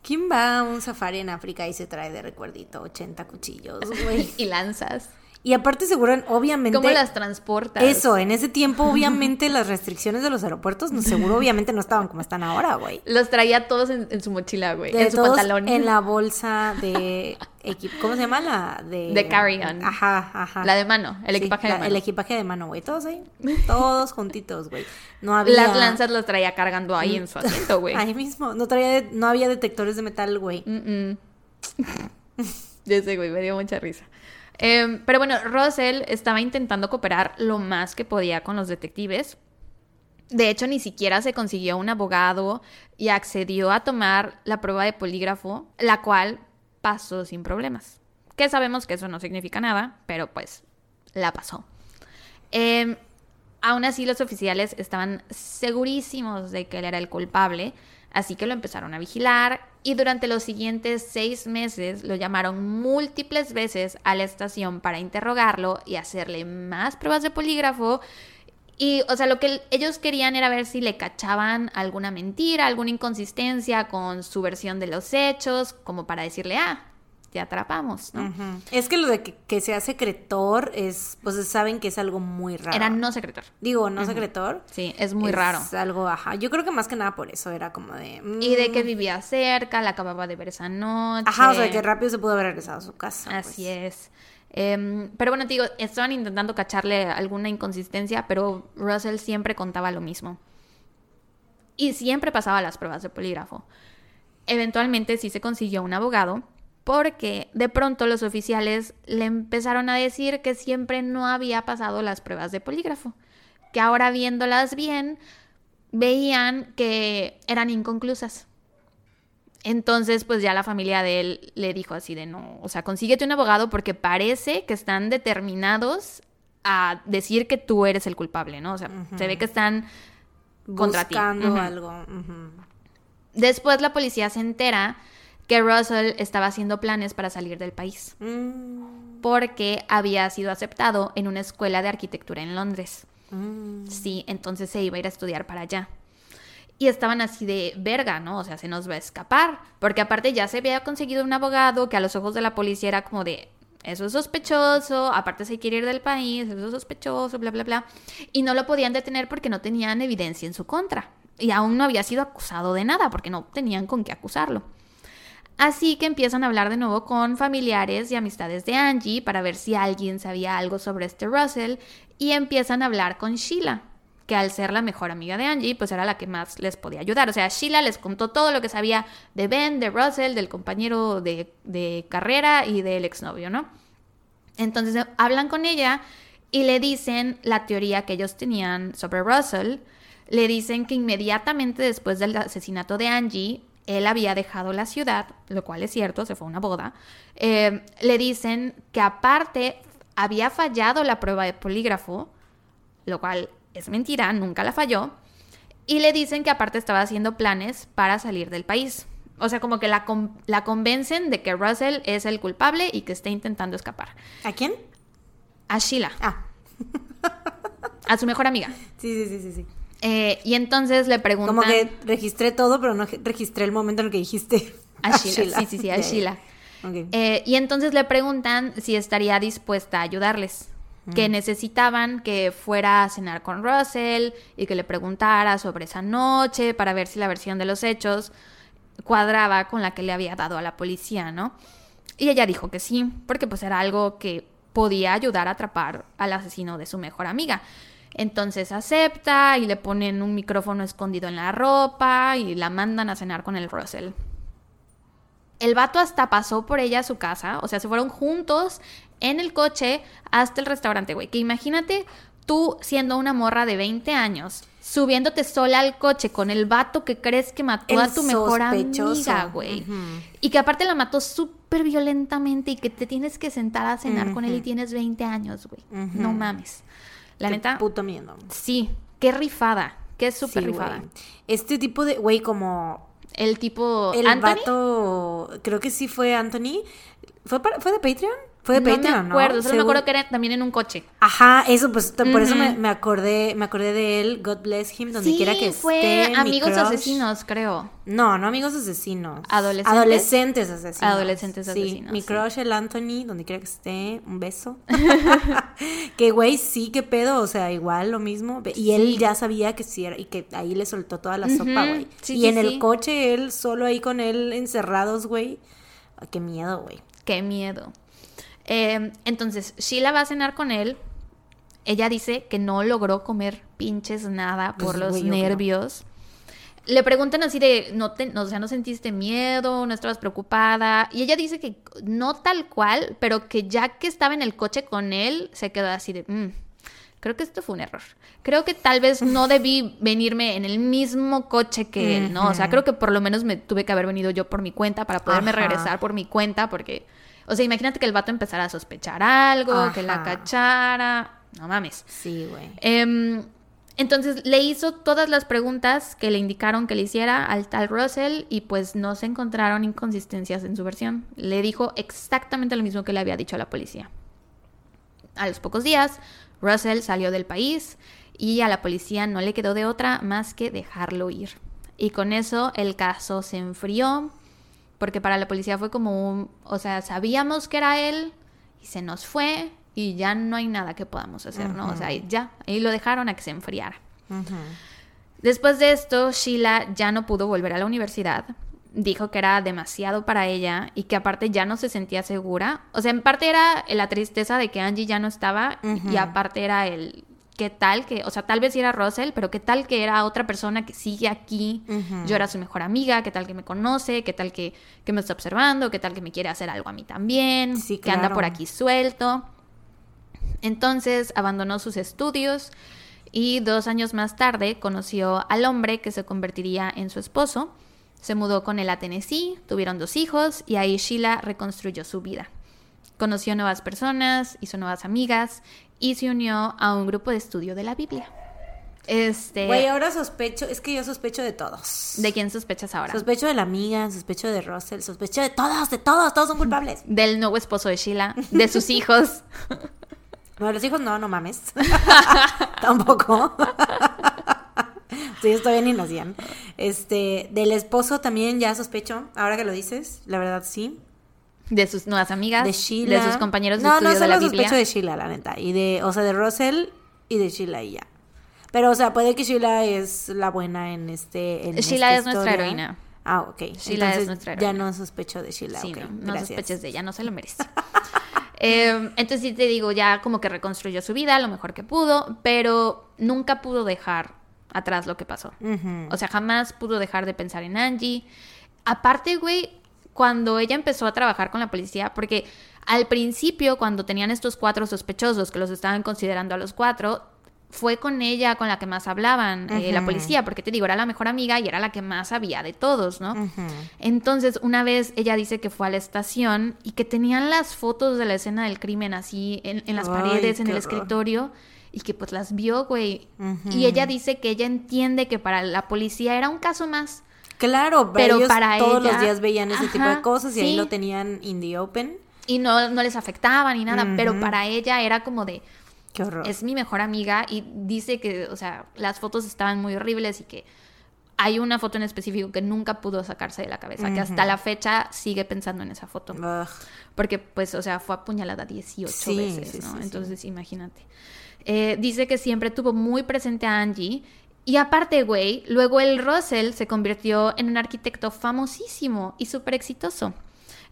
¿Quién va a un safari en África y se trae de recuerdito 80 cuchillos, güey? y lanzas. Y aparte seguro, obviamente... ¿Cómo las transportas? Eso, en ese tiempo obviamente las restricciones de los aeropuertos no, seguro obviamente no estaban como están ahora, güey. Los traía todos en, su mochila, güey. En su todos pantalón. En la bolsa de equipo. ¿Cómo se llama? La de... De carry-on. Ajá, ajá. La de mano, el Sí, equipaje la- de mano. El equipaje de mano, güey. Todos ahí. Todos juntitos, güey. No había... Las lanzas las traía cargando ahí en su asiento, güey. Ahí mismo. No traía... No había detectores de metal, güey. Mm-mm. Ya sé, güey, me dio mucha risa. Em, pero bueno, Russell estaba intentando cooperar lo más que podía con los detectives. De hecho, ni siquiera se consiguió un abogado y accedió a tomar la prueba de polígrafo, la cual pasó sin problemas. Que sabemos que eso no significa nada, pero pues la pasó. Em, aún así, los oficiales estaban segurísimos de que él era el culpable, así que lo empezaron a vigilar y durante los siguientes seis meses lo llamaron múltiples veces a la estación para interrogarlo y hacerle más pruebas de polígrafo. Y, o sea, lo que ellos querían era ver si le cachaban alguna mentira, alguna inconsistencia con su versión de los hechos, como para decirle, ah, te atrapamos, ¿no? Es que lo de que, que sea secretor es... Pues saben que es algo muy raro. Era no secretor. Digo, no secretor. Sí, es muy es raro. algo, ajá. Yo creo que más que nada por eso era como de... Y de mm, que vivía cerca, la acababa de ver esa noche. Ajá, o sea, que rápido se pudo haber regresado a su casa. Así pues. es. Em, pero bueno, te digo, estaban intentando cacharle alguna inconsistencia, pero Russell siempre contaba lo mismo. Y siempre pasaba las pruebas de polígrafo. Eventualmente sí se consiguió un abogado, porque de pronto los oficiales le empezaron a decir que siempre no había pasado las pruebas de polígrafo, que ahora viéndolas bien, veían que eran inconclusas. Entonces, pues ya la familia de él le dijo así de no, o sea, consíguete un abogado porque parece que están determinados a decir que tú eres el culpable, ¿no? O sea, se ve que están contra ti. Buscando algo. Después la policía se entera que Russell estaba haciendo planes para salir del país Mm, porque había sido aceptado en una escuela de arquitectura en Londres. mm. Sí, entonces se iba a ir a estudiar para allá. Y estaban así de verga, ¿no? O sea, se nos va a escapar. Porque aparte ya se había conseguido un abogado que a los ojos de la policía era como de, eso es sospechoso, aparte se quiere ir del país, eso es sospechoso, bla, bla, bla. Y no lo podían detener porque no tenían evidencia en su contra. Y aún no había sido acusado de nada porque no tenían con qué acusarlo. Así que empiezan a hablar de nuevo con familiares y amistades de Angie para ver si alguien sabía algo sobre este Russell y empiezan a hablar con Sheila, que al ser la mejor amiga de Angie, pues era la que más les podía ayudar. O sea, Sheila les contó todo lo que sabía de Ben, de Russell, del compañero de, de carrera y del exnovio, ¿no? Entonces eh, hablan con ella y le dicen la teoría que ellos tenían sobre Russell. Le dicen que inmediatamente después del asesinato de Angie, él había dejado la ciudad, lo cual es cierto, se fue a una boda. Eh, le dicen que aparte había fallado la prueba de polígrafo, lo cual es mentira, nunca la falló. Y le dicen que aparte estaba haciendo planes para salir del país. O sea, como que la, la convencen de que Russell es el culpable y que está intentando escapar. ¿A quién? A Sheila, Ah, a su mejor amiga. sí, sí, sí, sí, sí. Eh, y entonces le preguntan... Como que registré todo, pero no registré el momento en el que dijiste. A Sheila, sí, sí, sí, a. Sheila. Eh, y entonces le preguntan si estaría dispuesta a ayudarles. Que necesitaban que fuera a cenar con Russell y que le preguntara sobre esa noche para ver si la versión de los hechos cuadraba con la que le había dado a la policía, ¿no? Y ella dijo que sí, porque pues era algo que podía ayudar a atrapar al asesino de su mejor amiga. Entonces acepta y le ponen un micrófono escondido en la ropa y la mandan a cenar con el Russell. El vato hasta pasó por ella a su casa, o sea, se fueron juntos en el coche hasta el restaurante, güey. Que imagínate tú siendo una morra de 20 años, subiéndote sola al coche con el vato que crees que mató a tu mejor amiga, güey. Y que aparte la mató súper violentamente y que te tienes que sentar a cenar con él y tienes 20 años, güey. No mames. La Qué neta, Puto miedo. sí, qué rifada, qué súper Sí, rifada. Este tipo de, güey, como El tipo el Anthony. vato, creo que sí fue Anthony. ¿Fue, para- ¿Fue de Patreon? Fue de no Patreon, me ¿no? acuerdo, solo me acuerdo que era también en un coche. Ajá, eso, pues por eso me, me acordé, me acordé de él, God bless him, donde sí, quiera que fue esté. mi Amigos. Asesinos, creo. No, no amigos asesinos. ¿Adolescentes? Adolescentes asesinos. Adolescentes Sí, asesinos, mi sí. crush, el Anthony, donde quiera que esté, un beso. que güey, sí, qué pedo, o sea, igual lo mismo. Y él ya sabía que sí era, y que ahí le soltó toda la sopa, güey. sí, y en el coche, él solo ahí con él encerrados, güey. Ay, qué miedo, güey. Qué miedo. Eh, entonces, Sheila va a cenar con él. Ella dice que no logró comer pinches nada por Pues, los güey, yo creo. nervios. Le preguntan así de, no te, no, o sea, ¿no sentiste miedo? ¿No estabas preocupada? Y ella dice que no tal cual, pero que ya que estaba en el coche con él, se quedó así de, "Mm, creo que esto fue un error. Creo que tal vez no debí venirme en el mismo coche que él, ¿no? O sea, creo que por lo menos me tuve que haber venido yo por mi cuenta para poderme Ajá. regresar por mi cuenta, porque, o sea, imagínate que el vato empezara a sospechar algo, que la cachara. No mames. Sí, güey. Em, entonces le hizo todas las preguntas que le indicaron que le hiciera al tal Russell y pues no se encontraron inconsistencias en su versión. Le dijo exactamente lo mismo que le había dicho a la policía. A los pocos días, Russell salió del país y a la policía no le quedó de otra más que dejarlo ir. Y con eso el caso se enfrió, porque para la policía fue como un, o sea, sabíamos que era él y se nos fue y ya no hay nada que podamos hacer, ¿no? O sea, ya, ahí lo dejaron a que se enfriara. Después de esto, Sheila ya no pudo volver a la universidad. Dijo que era demasiado para ella y que aparte ya no se sentía segura. O sea, en parte era la tristeza de que Angie ya no estaba y aparte era el qué tal que, o sea, tal vez era Russell, pero qué tal que era otra persona que sigue aquí. Yo era su mejor amiga, qué tal que me conoce, qué tal que, que me está observando, qué tal que me quiere hacer algo a mí también, Sí, que anda por aquí suelto. Entonces abandonó sus estudios y dos años más tarde conoció al hombre que se convertiría en su esposo. Se mudó con él a Tennessee, tuvieron dos hijos y ahí Sheila reconstruyó su vida. Conoció nuevas personas, hizo nuevas amigas y se unió a un grupo de estudio de la Biblia. Este, Güey, ahora sospecho, es que yo sospecho de todos. ¿de quién sospechas ahora? Sospecho de la amiga, sospecho de Russell, sospecho de todos, de todos, todos son culpables. Del nuevo esposo de Sheila, de sus hijos. No, los hijos no, no mames. Tampoco. sí, estoy bien y nacían. Este, del esposo también ya sospecho, ahora que lo dices, la verdad sí. De sus nuevas amigas, De Sheila. de sus compañeros de no, estudio no de la Biblia. sospecho de Sheila, la neta. Y de, o sea, de Russell y de Sheila y ya. Pero, o sea, puede que Sheila es la buena en este. En Sheila esta es nuestra heroína. Ah, ok. Sheila es nuestra Ya heroína. no sospecho de Sheila. Sí, no, no gracias. sospeches de ella, no se lo merece. Eh, entonces sí te digo, ya como que reconstruyó su vida lo mejor que pudo, pero nunca pudo dejar atrás lo que pasó. O sea, jamás pudo dejar de pensar en Angie. Aparte, güey, cuando ella empezó a trabajar con la policía, porque al principio, cuando tenían estos cuatro sospechosos que los estaban considerando a los cuatro, fue con ella con la que más hablaban eh, la policía, porque te digo, era la mejor amiga y era la que más sabía de todos, ¿no? Entonces, una vez ella dice que fue a la estación y que tenían las fotos de la escena del crimen así en, en las Ay, paredes, en el escritorio, y que pues las vio, güey. Y ella dice que ella entiende que para la policía era un caso más. Claro, Pero pero ellos para todos ella- los días veían ese tipo de cosas y ahí lo tenían in the open. Y no, no les afectaba ni nada, pero para ella era como de, Qué horror. es mi mejor amiga y dice que, o sea, las fotos estaban muy horribles y que hay una foto en específico que nunca pudo sacarse de la cabeza, que hasta la fecha sigue pensando en esa foto. Ugh. Porque, pues, o sea, fue apuñalada 18 Sí, veces, sí, ¿no? Entonces, imagínate. Eh, dice que siempre tuvo muy presente a Angie. Y aparte, güey, luego el Russell se convirtió en un arquitecto famosísimo y súper exitoso.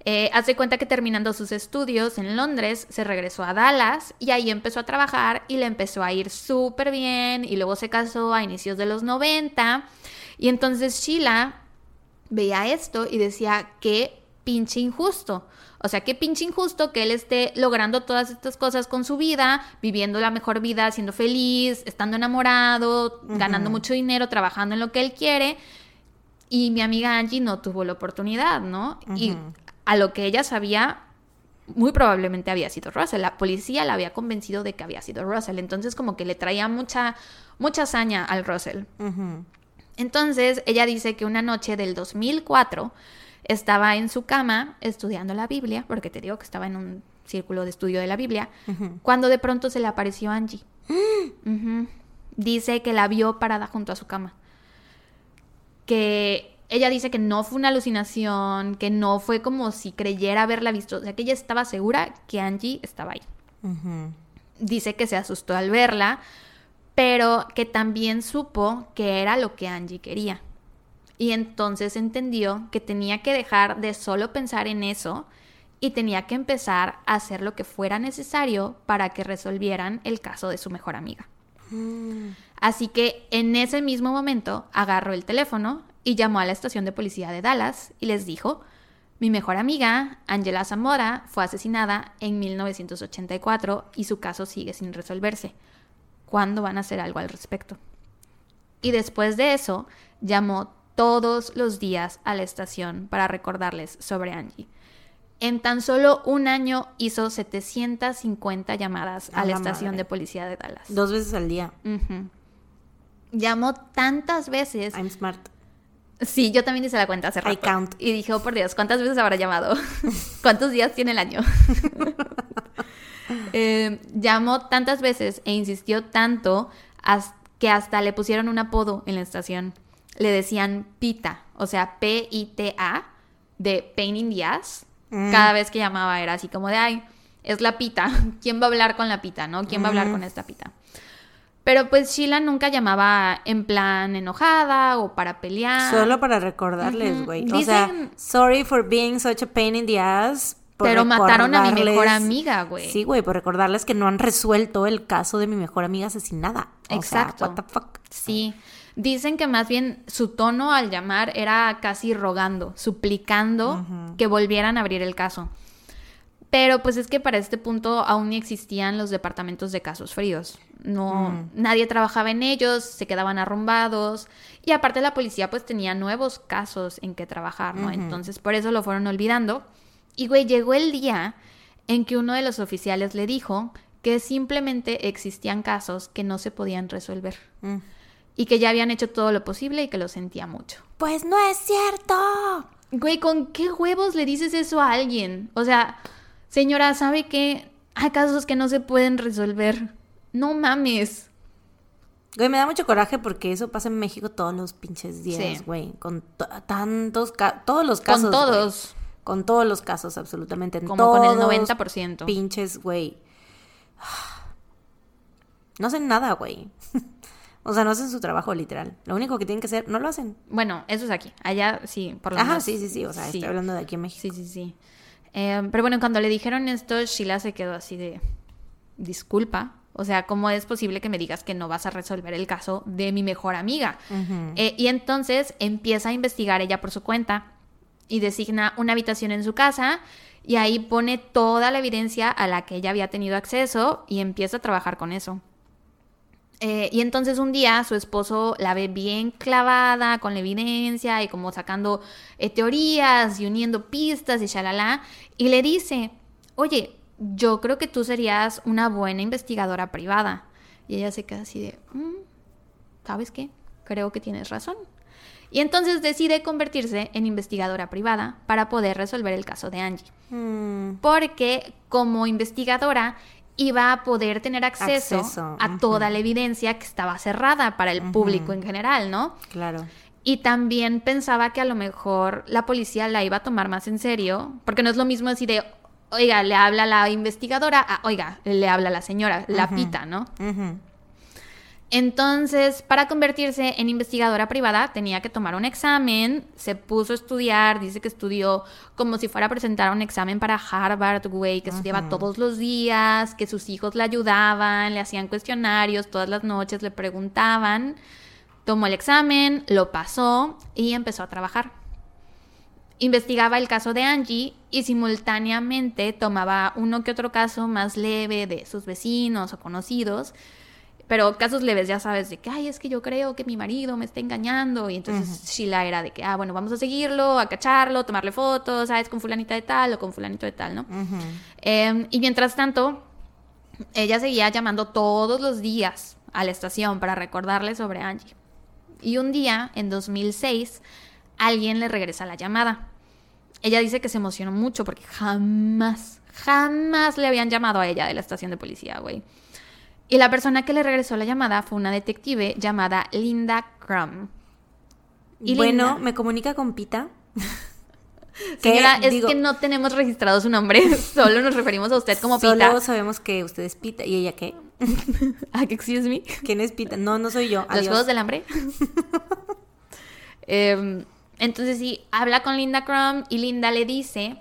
Eh, hace cuenta que terminando sus estudios en Londres, se regresó a Dallas y ahí empezó a trabajar y le empezó a ir súper bien y luego se casó a inicios de los 90. Y entonces Sheila veía esto y decía, qué pinche injusto. O sea, qué pinche injusto que él esté logrando todas estas cosas con su vida, viviendo la mejor vida, siendo feliz, estando enamorado, ganando mucho dinero, trabajando en lo que él quiere. Y mi amiga Angie no tuvo la oportunidad, ¿no? Y a lo que ella sabía, muy probablemente había sido Russell. La policía la había convencido de que había sido Russell. Entonces, como que le traía mucha, mucha hazaña al Russell. Entonces, ella dice que una noche del 2004 estaba en su cama estudiando la Biblia, porque te digo que estaba en un círculo de estudio de la Biblia, cuando de pronto se le apareció Angie. Dice que la vio parada junto a su cama. Que ella dice que no fue una alucinación, que no fue como si creyera haberla visto, o sea, que ella estaba segura que Angie estaba ahí. Dice que se asustó al verla, pero que también supo que era lo que Angie quería. Y entonces entendió que tenía que dejar de solo pensar en eso y tenía que empezar a hacer lo que fuera necesario para que resolvieran el caso de su mejor amiga. Así que en ese mismo momento agarró el teléfono y llamó a la estación de policía de Dallas y les dijo, mi mejor amiga, Angela Zamora, fue asesinada en 1984 y su caso sigue sin resolverse. ¿Cuándo van a hacer algo al respecto? Y después de eso, llamó todos los días a la estación para recordarles sobre Angie. En tan solo un año hizo 750 llamadas a, A la la estación madre. de policía de Dallas. Dos veces al día. Llamó tantas veces. I'm smart. Sí, yo también hice la cuenta hace I rato. count. Y dije, oh por Dios, ¿cuántas veces habrá llamado? ¿Cuántos días tiene el año? Eh, llamó tantas veces e insistió tanto que hasta le pusieron un apodo en la estación. Le decían Pita, o sea, P-I-T-A, de Pain in the Ass. Mm. Cada vez que llamaba era así como de, ay, es la pita. ¿Quién va a hablar con la pita, no? ¿Quién va a hablar Mm. con esta pita? Pero pues Sheila nunca llamaba en plan enojada o para pelear. Solo para recordarles, güey. O sea, Dicen- sorry for being such a pain in the ass. por Pero mataron a mi mejor amiga, güey. Sí, güey, por recordarles que no han resuelto el caso de mi mejor amiga asesinada. O Exacto. sea, what the fuck. Sí. Dicen que más bien su tono al llamar era casi rogando, suplicando que volvieran a abrir el caso. Pero pues es que para este punto aún ni existían los departamentos de casos fríos. No, nadie trabajaba en ellos, se quedaban arrumbados y aparte la policía pues tenía nuevos casos en que trabajar, ¿no? Entonces por eso lo fueron olvidando. Y güey, llegó el día en que uno de los oficiales le dijo que simplemente existían casos que no se podían resolver Mm. Y que ya habían hecho todo lo posible y que lo sentía mucho. Pues no es cierto. Güey, ¿con qué huevos le dices eso a alguien? O sea, señora, ¿sabe que hay casos que no se pueden resolver? No mames. Güey, me da mucho coraje porque eso pasa en México todos los pinches días, Sí. güey. Con to- tantos todos los casos. Con güey. todos. Con todos los casos, absolutamente. En Como con el todos 90%. Pinches, güey. No hacen nada, güey. o sea, no hacen su trabajo, literal. Lo único que tienen que hacer, no lo hacen. Bueno, eso es aquí. Allá sí, por lo Ajá, menos. sí, sí, sí. O sea, sí. estoy hablando de aquí en México. Sí, sí, sí. Eh, pero bueno, cuando le dijeron esto, Sheila se quedó así de, disculpa. O sea, ¿cómo es posible que me digas que no vas a resolver el caso de mi mejor amiga? Eh, y entonces empieza a investigar ella por su cuenta y designa una habitación en su casa y ahí pone toda la evidencia a la que ella había tenido acceso y empieza a trabajar con eso. Eh, y entonces un día su esposo la ve bien clavada con la evidencia y como sacando eh, teorías y uniendo pistas y shalala, y le dice, oye, yo creo que tú serías una buena investigadora privada. Y ella se queda así de, "Mm, ¿sabes qué? Creo que tienes razón. Y entonces decide convertirse en investigadora privada para poder resolver el caso de Angie. Mm, Porque como investigadora iba a poder tener acceso, Acceso, a toda la evidencia que estaba cerrada para el público en general, ¿no? claro. Y también pensaba que a lo mejor la policía la iba a tomar más en serio, porque no es lo mismo así de, oiga, le habla la investigadora, a, oiga, le habla la señora, la pita, ¿no? Entonces, para convertirse en investigadora privada tenía que tomar un examen, se puso a estudiar, dice que estudió como si fuera a presentar un examen para Harvard, güey, que estudiaba todos los días, que sus hijos le ayudaban, le hacían cuestionarios, todas las noches le preguntaban, tomó el examen, lo pasó y empezó a trabajar. Investigaba el caso de Angie y simultáneamente tomaba uno que otro caso más leve de sus vecinos o conocidos pero casos leves, ya sabes, de que, ay, es que yo creo que mi marido me está engañando. Y entonces Sheila era de que, ah, bueno, vamos a seguirlo, a cacharlo, tomarle fotos, ¿sabes? Con fulanita de tal o con fulanito de tal, ¿no? Eh, y mientras tanto, ella seguía llamando todos los días a la estación para recordarle sobre Angie. Y un día, en 2006, alguien le regresa la llamada. ella dice que se emocionó mucho porque jamás, jamás le habían llamado a ella de la estación de policía, güey. Y la persona que le regresó la llamada fue una detective llamada Linda Crum. Y bueno, me comunica con Pita. Señora, es que no tenemos registrado su nombre, solo nos referimos a usted como Pita. Solo sabemos que usted es Pita. ¿Y ella qué? ¿Ah, excuse me? ¿Quién es Pita? No, no soy yo. ¿Los Juegos del Hambre? Em, entonces sí, habla con Linda Crum y Linda le dice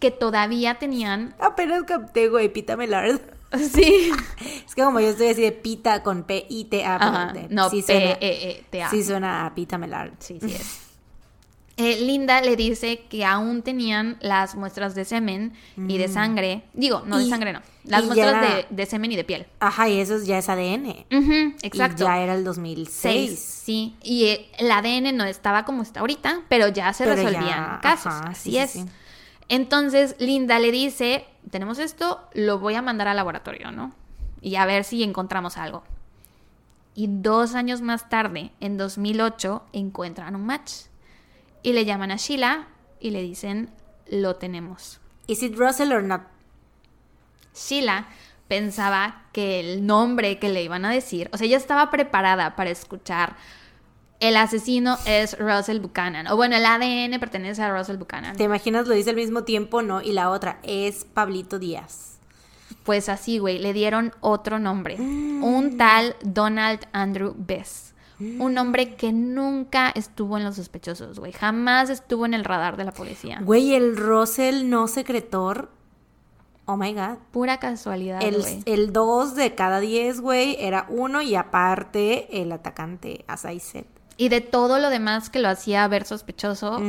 que todavía tenían... Apenas capté, güey, Pita Melard. Sí. Es que como yo estoy así de pita con P-I-T-A. No, P-E-E-T-A. Sí suena a Pita Melard. Sí, sí es. Eh, Linda le dice que aún tenían las muestras de semen y de mm. sangre. Digo, no de sangre, no. Las muestras de, semen y de piel. Ajá, y eso ya es ADN. exacto. ya era el 2006. sí. Y el ADN no estaba como está ahorita, pero ya se resolvían casos. Así es. Entonces Linda le dice, tenemos esto, lo voy a mandar al laboratorio, ¿no? Y a ver si encontramos algo. Y dos años más tarde, en 2008, encuentran un match y le llaman a Sheila y le dicen, lo tenemos. ¿Is it Russell or not? Sheila pensaba que el nombre que le iban a decir, o sea, ella estaba preparada para escuchar el asesino es Russell Buchanan. O bueno, el ADN pertenece a Russell Buchanan. ¿Te imaginas? Lo dice al mismo tiempo, ¿no? Y la otra es Pablito Díaz. Pues así, güey, le dieron otro nombre. Un tal Donald Andrew Bess. Un hombre que nunca estuvo en los sospechosos, güey. Jamás estuvo en el radar de la policía. Güey, el Russell no secretor. Oh my god. Pura casualidad. El 2 de cada 10, güey, era uno y aparte el atacante, said. Y de todo lo demás que lo hacía ver sospechoso,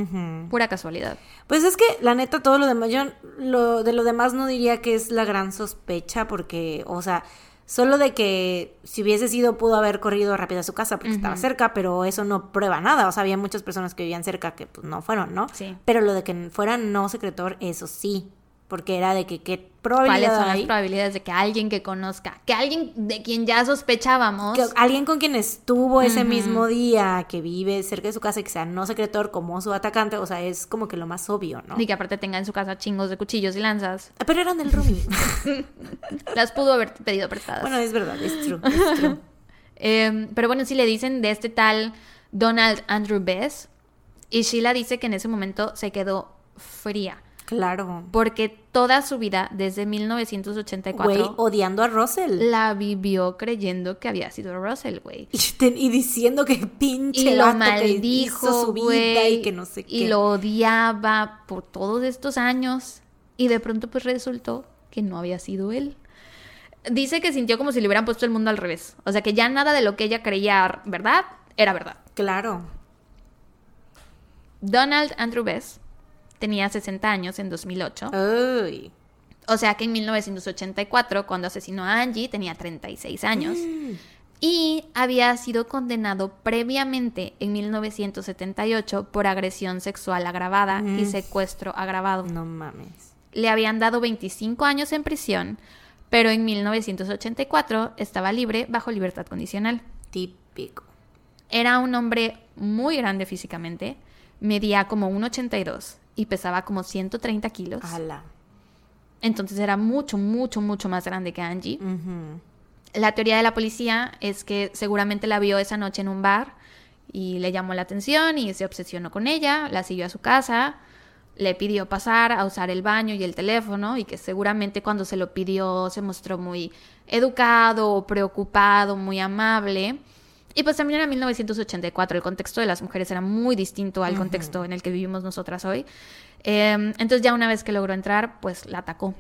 pura casualidad. Pues es que, la neta, todo lo demás, yo lo, de lo demás no diría que es la gran sospecha, porque, o sea, Solo de que si hubiese sido, pudo haber corrido rápido a su casa porque estaba cerca, pero eso no prueba nada. O sea, había muchas personas que vivían cerca que pues no fueron, ¿no? Sí. Pero lo de que fueran no secretor, eso sí. Porque era de que qué probabilidad ¿Cuáles son las probabilidades de que alguien que conozca, que alguien de quien ya sospechábamos, que alguien con quien estuvo ese mismo día, que vive cerca de su casa y que sea no secretor como su atacante, o sea, es como que lo más obvio, ¿no? Y que aparte tenga en su casa chingos de cuchillos y lanzas. Ah, pero eran del roomie. las pudo haber pedido prestadas. Bueno, es verdad, es true. Es true. Em, pero bueno, si le dicen de este tal Donald Andrew Bess, y Sheila dice que en ese momento se quedó fría. Claro. Porque toda su vida, desde 1984. Güey, odiando a Russell. La vivió creyendo que había sido Russell, güey. Y, diciendo que pinche y lo maldijo, su vida y que no sé qué. Y lo odiaba por todos estos años. Y de pronto, pues resultó que no había sido él. Dice que sintió como si le hubieran puesto el mundo al revés. O sea, que ya nada de lo que ella creía verdad era verdad. Claro. Donald Andrew Bess tenía 60 años en 2008. O sea que en 1984, cuando asesinó a Angie, tenía 36 años. Mm. Y había sido condenado previamente en 1978 por agresión sexual agravada y secuestro agravado. No mames. Le habían dado 25 años en prisión, pero en 1984 estaba libre bajo libertad condicional. Típico. Era un hombre muy grande físicamente, medía como 1,82 y pesaba como 130 kilos. Entonces era mucho, mucho, mucho más grande que Angie. La teoría de la policía es que seguramente la vio esa noche en un bar y le llamó la atención y se obsesionó con ella, la siguió a su casa, le pidió pasar a usar el baño y el teléfono y que seguramente cuando se lo pidió se mostró muy educado, preocupado, muy amable y pues también era 1984, el contexto de las mujeres era muy distinto al contexto en el que vivimos nosotras hoy. Em, entonces ya una vez que logró entrar, pues la atacó.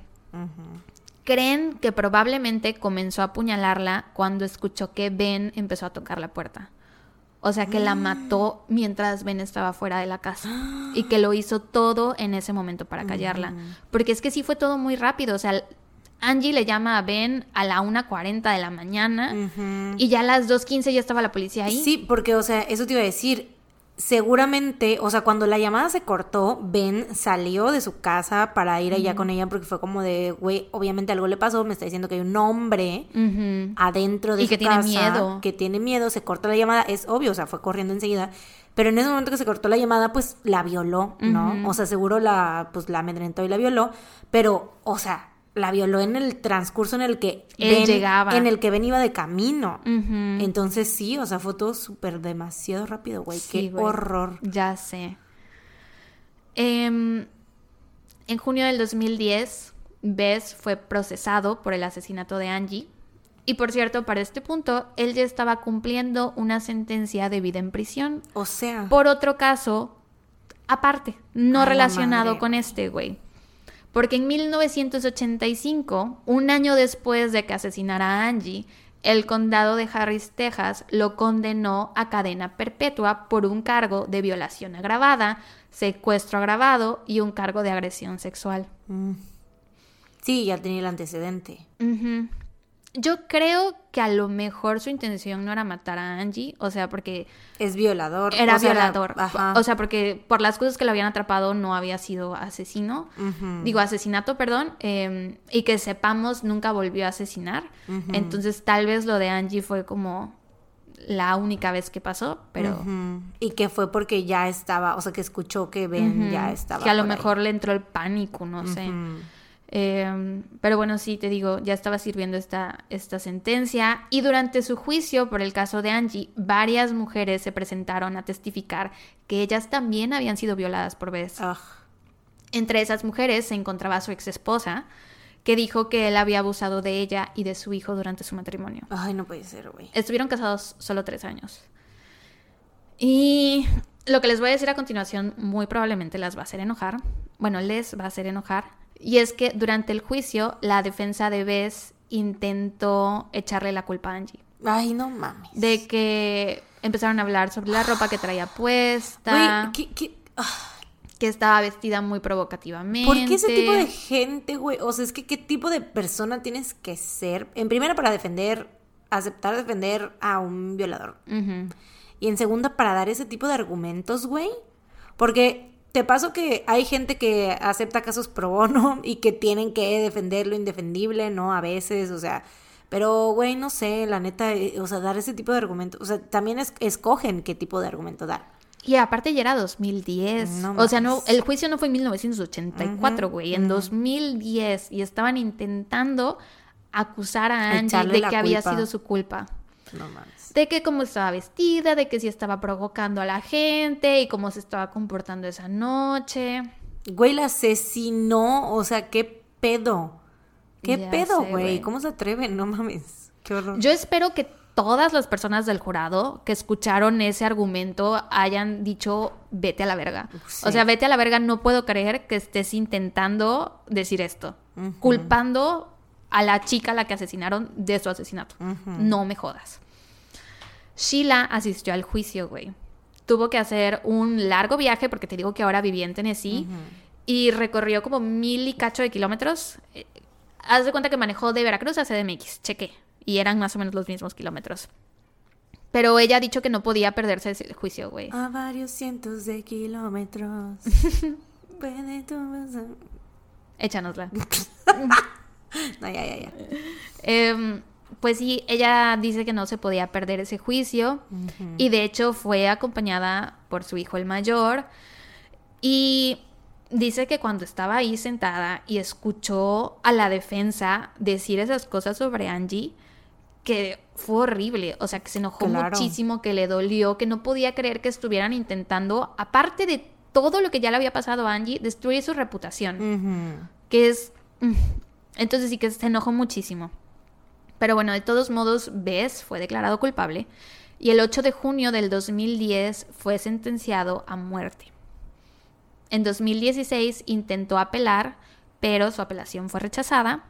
Creen que probablemente comenzó a apuñalarla cuando escuchó que Ben empezó a tocar la puerta. O sea que la ah. mató mientras Ben estaba fuera de la casa. Y que lo hizo todo en ese momento para callarla. Porque es que sí fue todo muy rápido. O sea, Angie le llama a Ben a la 1.40 de la mañana y ya a las 2.15 ya estaba la policía ahí. Sí, porque, o sea, eso te iba a decir. seguramente, o sea, cuando la llamada se cortó, Ben salió de su casa para ir allá con ella porque fue como de, güey, obviamente algo le pasó, me está diciendo que hay un hombre adentro de Y su que tiene miedo. que tiene miedo, se corta la llamada, es obvio, o sea, fue corriendo enseguida. Pero en ese momento que se cortó la llamada, pues la violó, ¿no? O sea, seguro la, pues la amedrentó y la violó, pero, o sea, la violó en el transcurso en el que Él llegaba. en el que Ben iba de camino. Entonces sí, o sea, fue todo súper demasiado rápido, güey. Sí, Qué güey. horror. Ya sé. Em, en junio del 2010, Bess fue procesado por el asesinato de Angie. Y por cierto, para este punto, él ya estaba cumpliendo una sentencia de vida en prisión O sea, por otro caso aparte, no relacionado con este, güey. Porque en 1985, un año después de que asesinara a Angie, el condado de Harris, Texas, lo condenó a cadena perpetua por un cargo de violación agravada, secuestro agravado y un cargo de agresión sexual. sí, ya tenía el antecedente. Yo creo que a lo mejor su intención no era matar a Angie, o sea, porque Es violador. era o sea, violador. ajá. O sea, porque por las cosas que lo habían atrapado no había sido asesino. Digo, asesinato, perdón. eh, y que sepamos, nunca volvió a asesinar. Entonces, tal vez lo de Angie fue como la única vez que pasó, pero... Y que fue porque ya estaba, o sea, que escuchó que Ben ya estaba. Que a lo ahí. mejor le entró el pánico, no sé. Eh, pero bueno, sí, te digo, ya estaba sirviendo esta, esta sentencia y durante su juicio por el caso de Angie, varias mujeres se presentaron a testificar que ellas también habían sido violadas por Bess. Ugh. Entre esas mujeres se encontraba su ex esposa, que dijo que él había abusado de ella y de su hijo durante su matrimonio. Ay, no puede ser, güey. Estuvieron casados solo tres años. Y lo que les voy a decir a continuación muy probablemente las va a hacer enojar. Bueno, les va a hacer enojar. Y es que durante el juicio, la defensa de Bess intentó echarle la culpa a Angie. Ay, no mames. De que empezaron a hablar sobre la ropa que traía puesta, Güey, ¿qué, qué? Ah, que estaba vestida muy provocativamente. ¿Por qué ese tipo de gente, güey? O sea, es que qué tipo de persona tienes que ser. En primera, para defender, aceptar defender a un violador. Y en segunda, para dar ese tipo de argumentos, güey. Porque te paso que hay gente que acepta casos pro bono y que tienen que defender lo indefendible, ¿no? A veces, o sea. Pero, güey, no sé, la neta, eh, o sea, dar ese tipo de argumentos. O sea, también es- escogen qué tipo de argumento dar. Y aparte ya era 2010. No o sea, no, el juicio no fue en 1984, güey, en 2010. Y estaban intentando acusar a Angie Echarle de que había sido su culpa. No mames. De que cómo estaba vestida, de que si estaba provocando a la gente y cómo se estaba comportando esa noche. Güey, la asesinó, o sea, qué pedo. ¿Qué Ya pedo, sé, güey? güey. ¿Cómo se atreven? No mames. Qué horror. Yo espero que todas las personas del jurado que escucharon ese argumento hayan dicho vete a la verga. Sí. O sea, vete a la verga, no puedo creer que estés intentando decir esto. Culpando a la chica a la que asesinaron de su asesinato. No me jodas. Sheila asistió al juicio, güey. Tuvo que hacer un largo viaje, porque te digo que ahora vivía en Tennessee, y recorrió como mil y cacho de kilómetros. Eh, Haz de cuenta que manejó de Veracruz a CDMX, cheque. Y eran más o menos los mismos kilómetros. Pero ella ha dicho que no podía perderse ese juicio, güey. A varios cientos de kilómetros. Puede tu- Échanosla. No, ya, ya, ya. Em, pues sí, ella dice que no se podía perder ese juicio. Y de hecho fue acompañada por su hijo el mayor. Y dice que cuando estaba ahí sentada y escuchó a la defensa decir esas cosas sobre Angie, que fue horrible. O sea, que se enojó Claro. muchísimo, que le dolió, que no podía creer que estuvieran intentando, aparte de todo lo que ya le había pasado a Angie, destruir su reputación que es... mm, Entonces sí que se enojó muchísimo. Pero bueno, de todos modos, Bess fue declarado culpable y el 8 de junio del 2010 fue sentenciado a muerte. En 2016 intentó apelar, pero su apelación fue rechazada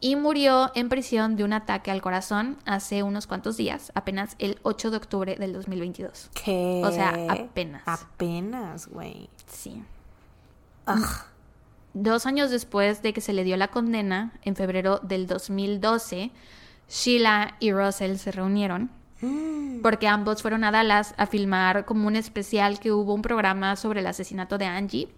y murió en prisión de un ataque al corazón hace unos cuantos días, apenas el 8 de octubre del 2022. ¿Qué? O sea, apenas. Apenas, güey. Sí. Ugh. Dos años después de que se le dio la condena, en febrero del 2012, Sheila y Russell se reunieron porque ambos fueron a Dallas a filmar como un especial que hubo un programa sobre el asesinato de Angie.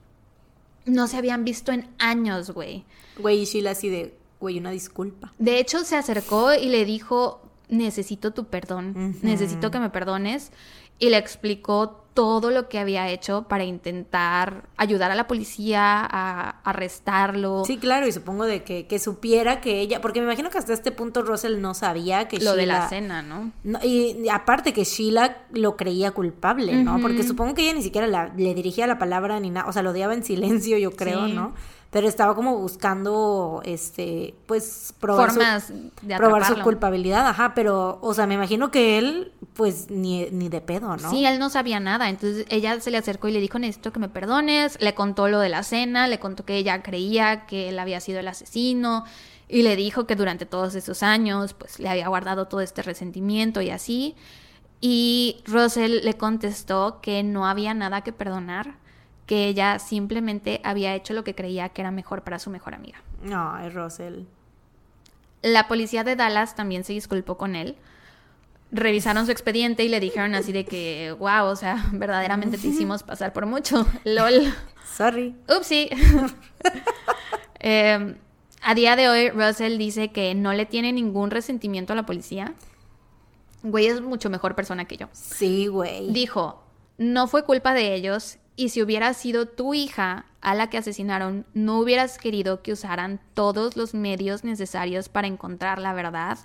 No se habían visto en años, güey. Güey, y Sheila así de, güey, una disculpa. De hecho, se acercó y le dijo, necesito tu perdón, necesito que me perdones. Y le explicó todo lo que había hecho para intentar ayudar a la policía a arrestarlo. Sí, claro, y supongo de que, que supiera que ella, porque me imagino que hasta este punto Russell no sabía que lo de la Sheila- cena, ¿no? No, y, aparte que Sheila lo creía culpable, ¿no? Porque supongo que ella ni siquiera la- le dirigía la palabra ni nada, o sea, lo odiaba en silencio, yo creo, Sí. ¿no? Pero estaba como buscando, este, pues, probar Formas su, de probar su culpabilidad, ajá, pero, o sea, me imagino que él, pues, ni, ni de pedo, ¿no? Sí, él no sabía nada. Entonces ella se le acercó y le dijo, necesito que me perdones. Le contó lo de la cena, le contó que ella creía que él había sido el asesino. Y le dijo que durante todos esos años, pues le había guardado todo este resentimiento y así. Y Russell le contestó que no había nada que perdonar, que ella simplemente había hecho lo que creía que era mejor para su mejor amiga. No, es Russell. La policía de Dallas también se disculpó con él. Revisaron su expediente y le dijeron así de que, wow, o sea, verdaderamente te hicimos pasar por mucho. LOL. Sorry. Upsi. Eh, a día de hoy, Russell dice que no le tiene ningún resentimiento a la policía. Güey es mucho mejor persona que yo. Sí, güey. Dijo, no fue culpa de ellos y si hubiera sido tu hija a la que asesinaron, no hubieras querido que usaran todos los medios necesarios para encontrar la verdad.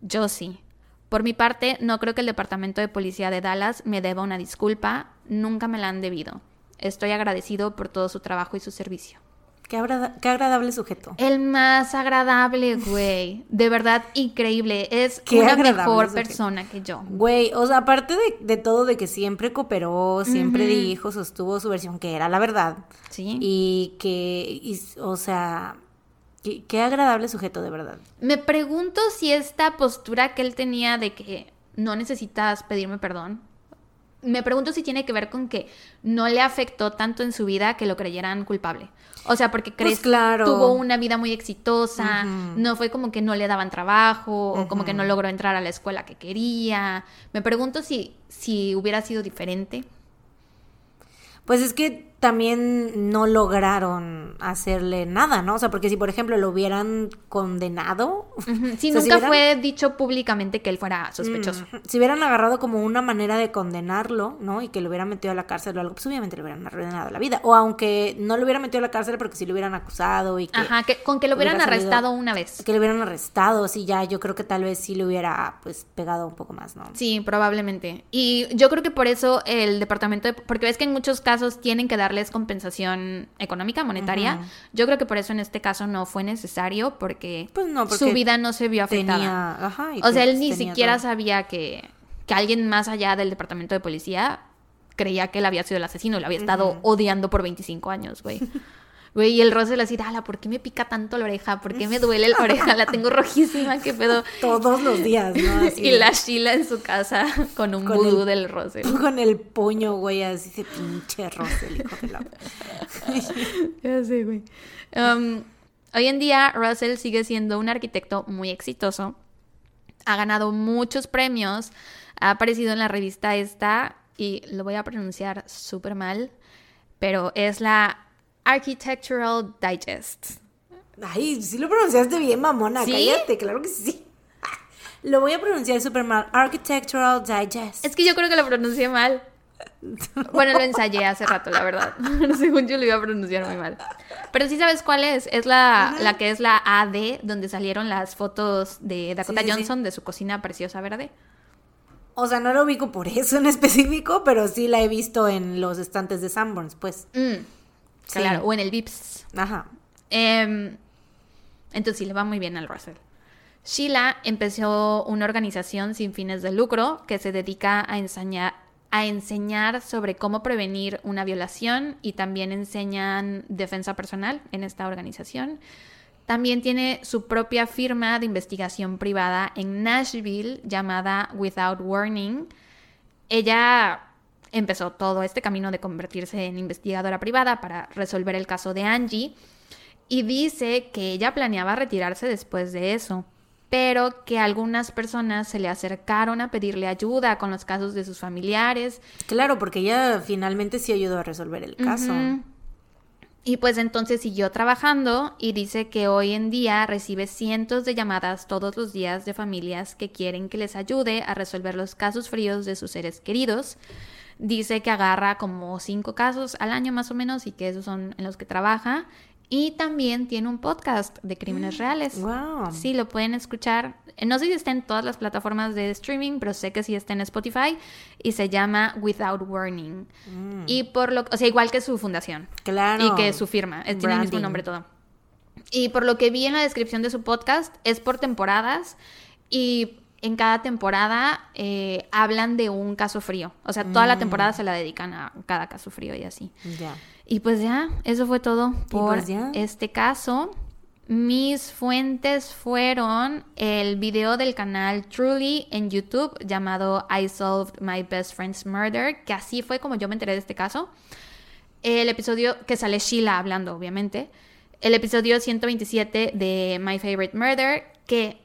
Yo sí. Por mi parte, no creo que el Departamento de Policía de Dallas me deba una disculpa, nunca me la han debido. Estoy agradecido por todo su trabajo y su servicio. Qué, agrada- qué agradable sujeto. El más agradable, güey. De verdad, increíble. Es Qué una mejor sujeto. persona que yo. Güey, o sea, aparte de, de todo, de que siempre cooperó, siempre dijo, sostuvo su versión, que era la verdad. Sí. Y que, y- o sea, qué, qué agradable sujeto, de verdad. Me pregunto si esta postura que él tenía de que no necesitas pedirme perdón, me pregunto si tiene que ver con que no le afectó tanto en su vida que lo creyeran culpable. O sea, porque crees Pues claro. tuvo una vida muy exitosa, no fue como que no le daban trabajo o como que no logró entrar a la escuela que quería. Me pregunto si si hubiera sido diferente. Pues es que también no lograron hacerle nada, ¿no? O sea, porque si, por ejemplo, lo hubieran condenado, O sea, si nunca hubieran- fue dicho públicamente que él fuera sospechoso. Si hubieran agarrado como una manera de condenarlo, ¿no? Y que lo hubieran metido a la cárcel o algo, pues obviamente le hubieran arruinado la vida. O aunque no lo hubieran metido a la cárcel porque si lo hubieran acusado y que, Ajá, que con que lo hubieran hubiera salido- arrestado una vez. que lo hubieran arrestado, sí, ya, yo creo que tal vez sí le hubiera, pues, pegado un poco más, ¿no? Sí, probablemente. Y yo creo que por eso el departamento, de- porque ves que en muchos casos tienen que darles compensación económica, monetaria. Yo creo que por eso en este caso no fue necesario porque, Pues no, porque su vida no se vio afectada. Tenía, ajá, y o sea, él pues, ni siquiera todo. sabía que, que alguien más allá del departamento de policía creía que él había sido el asesino y lo había estado odiando por 25 años, güey. Güey, y el Russell así, ala, ¿por qué me pica tanto la oreja? ¿Por qué me duele la oreja? La tengo rojísima, qué pedo. Todos los días, ¿no? Así Y la Sheila en su casa con un Con vudú el- del Russell. Con el puño, güey, así de pinche Russell, hijo de la... Ya sé, güey. Um, hoy en día, Russell sigue siendo un arquitecto muy exitoso. Ha ganado muchos premios. Ha aparecido en la revista esta, y lo voy a pronunciar súper mal, pero es la Architectural Digest. Ay, sí lo pronunciaste bien, mamona, ¿Sí? cállate, claro que sí. Lo voy a pronunciar súper mal. Architectural Digest. Es que yo creo que lo pronuncié mal. Bueno, lo ensayé hace rato, la verdad. Según yo lo iba a pronunciar muy mal. Pero sí sabes cuál es. Es la, la que es la AD, donde salieron las fotos de Dakota Sí, sí, sí. Johnson de su cocina preciosa verde. O sea, no lo ubico por eso en específico, pero sí la he visto en los estantes de Sanborns, pues. Mm, Sí. Claro, o en el Vips. Ajá. Em, entonces sí, le va muy bien al Russell. Sheila empezó una organización sin fines de lucro que se dedica a enseñar, a enseñar sobre cómo prevenir una violación y también enseñan defensa personal en esta organización. También tiene su propia firma de investigación privada en Nashville llamada Without Warning. Ella empezó todo este camino de convertirse en investigadora privada para resolver el caso de Angie y dice que ella planeaba retirarse después de eso, pero que algunas personas se le acercaron a pedirle ayuda con los casos de sus familiares. Claro, porque ella finalmente sí ayudó a resolver el caso. Y pues entonces siguió trabajando y dice que hoy en día recibe cientos de llamadas todos los días de familias que quieren que les ayude a resolver los casos fríos de sus seres queridos. Dice que agarra como cinco casos al año más o menos y que esos son en los que trabaja. Y también tiene un podcast de crímenes reales. Wow. Sí, lo pueden escuchar. Eh, No sé si está en todas las plataformas de streaming, pero sé que sí está en Spotify y se llama Without Warning. Y por lo, o sea, igual que su fundación Claro. y que su firma, tiene el mismo nombre todo. Y por lo que vi en la descripción de su podcast, es por temporadas y en cada temporada eh, hablan de un caso frío. O sea, toda la temporada se la dedican a cada caso frío y así. Ya. Y pues ya, eso fue todo por pues este caso. Mis fuentes fueron el video del canal Truly en YouTube llamado I Solved My Best Friend's Murder, que así fue como yo me enteré de este caso. El episodio que sale Sheila hablando, obviamente. El episodio 127 de My Favorite Murder, que,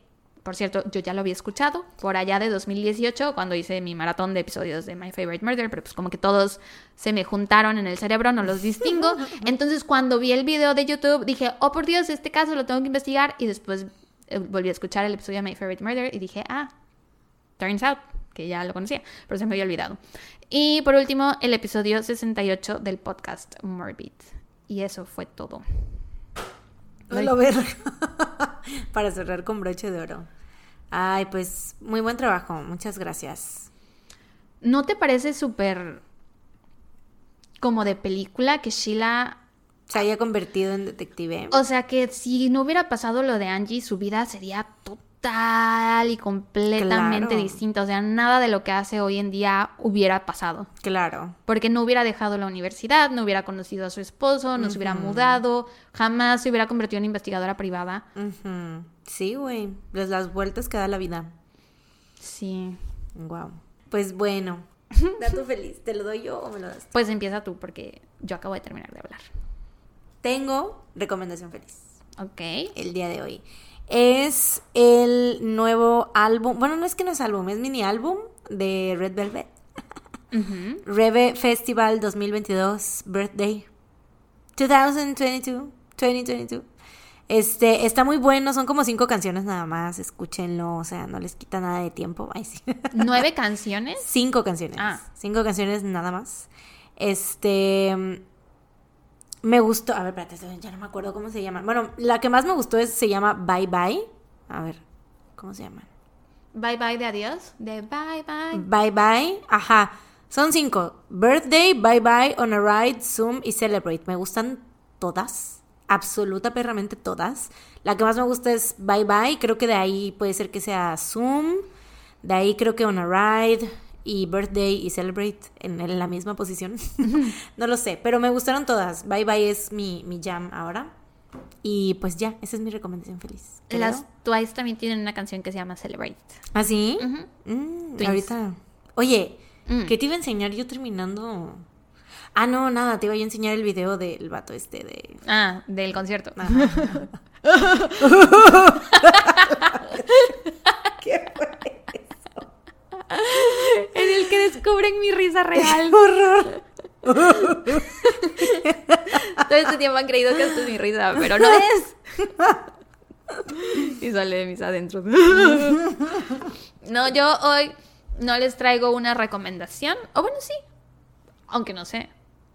por cierto, yo ya lo había escuchado por allá de 2018, cuando hice mi maratón de episodios de My Favorite Murder, pero pues como que todos se me juntaron en el cerebro, no los distingo. Entonces, cuando vi el video de YouTube, dije, oh por Dios, este caso lo tengo que investigar. Y después eh, volví a escuchar el episodio de My Favorite Murder y dije, ah, turns out que ya lo conocía, pero se me había olvidado. Y por último, el episodio 68 del podcast Morbid. Y eso fue todo. Verga. Para cerrar con broche de oro. Ay, pues muy buen trabajo. Muchas gracias. ¿No te parece súper como de película que Sheila... Se haya convertido en detective. O sea, que si no hubiera pasado lo de Angie, su vida sería total y completamente Claro. distinta. O sea, nada de lo que hace hoy en día hubiera pasado. Claro. Porque no hubiera dejado la universidad, no hubiera conocido a su esposo, no se hubiera mudado, jamás se hubiera convertido en investigadora privada. Sí, güey. Pues las vueltas que da la vida. Sí. Wow. Pues bueno. Dato feliz. ¿Te lo doy yo o me lo das? tú? Pues empieza tú porque yo acabo de terminar de hablar. Tengo recomendación feliz. Ok. el día de hoy. Es el nuevo álbum, bueno, no es que no es álbum, es mini álbum de Red Velvet. Ujú. Reve Festival 2022 Birthday 2022 2022. Este, está muy bueno, son como cinco canciones nada más, escúchenlo, o sea, no les quita nada de tiempo. Ay, sí. ¿Nueve canciones? Cinco canciones. Ah. Cinco canciones nada más. Este. Me gustó. A ver, espérate, ya no me acuerdo cómo se llama. Bueno, la que más me gustó es, se llama Bye Bye. A ver, ¿cómo se llama? Bye bye de adiós. De bye bye. Bye Bye. Ajá. Son cinco. Birthday, Bye Bye, On a Ride, Zoom y Celebrate. Me gustan todas. Absoluta perramente todas. La que más me gusta es Bye Bye. Creo que de ahí puede ser que sea Zoom. De ahí creo que On a Ride y Birthday y Celebrate en, en la misma posición. no lo sé, pero me gustaron todas. Bye Bye es mi, mi jam ahora. Y pues ya, esa es mi recomendación feliz. Las Twice también tienen una canción que se llama Celebrate. ¿Ah, sí? Mm, ahorita. Oye, Mm. ¿qué te iba a enseñar yo terminando? Ah, no, nata, te iba a enseñar el video del vato este de. Ah, del concierto. Ajá. ¿Qué fue? En el que descubren mi risa real. horror! Todo este tiempo han creído que esto es mi risa, pero no es. Y sale de mis adentros. No, yo hoy no les traigo una recomendación. O bueno, sí. Aunque no sé,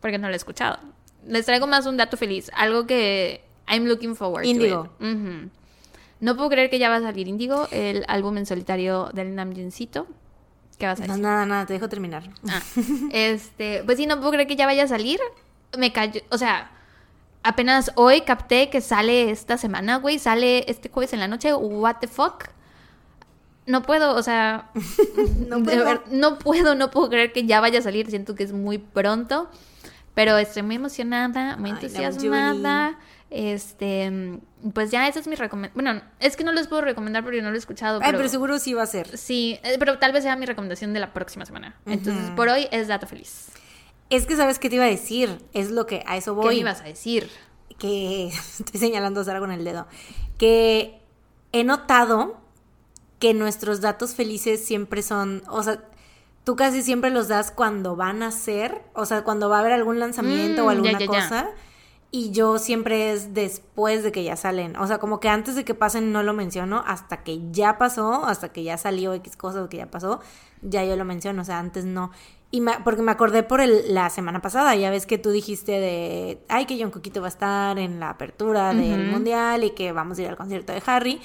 porque no lo he escuchado. Les traigo más un dato feliz. Algo que I'm looking forward Índigo. to. it. Ujú. No puedo creer que ya va a salir Índigo, el álbum en solitario del Namjoonsito. ¿Qué vas a No, decir? nada, nada, te dejo terminar. Ah, este, pues sí, no puedo creer que ya vaya a salir. Me cayó, o sea, apenas hoy capté que sale esta semana, güey, sale este jueves en la noche, what the fuck. No puedo, o sea, No puedo. ver- no puedo, no puedo creer que ya vaya a salir, siento que es muy pronto, pero estoy muy emocionada, muy Ay, entusiasmada. Este, pues ya esa es mi recomendación. Bueno, es que no les puedo recomendar porque no lo he escuchado, Ay, pero seguro sí va a ser. Sí, eh, pero tal vez sea mi recomendación de la próxima semana. Entonces, por hoy es dato feliz. Es que sabes qué te iba a decir. Es lo que a eso ¿Qué me voy. ibas a decir? que estoy señalando a Sara con el dedo, que he notado que nuestros datos felices siempre son, o sea, tú casi siempre los das cuando van a ser, o sea, cuando va a haber algún lanzamiento Mm, o ya, alguna ya, ya. cosa. Y yo siempre es después de que ya salen. O sea, como que antes de que pasen no lo menciono, hasta que ya pasó, hasta que ya salió X cosa o que ya pasó, ya yo lo menciono. O sea, antes no. Y me- porque me acordé por el- la semana pasada, ya ves que tú dijiste de, ay, que John Coquito va a estar en la apertura del mundial y que vamos a ir al concierto de Harry.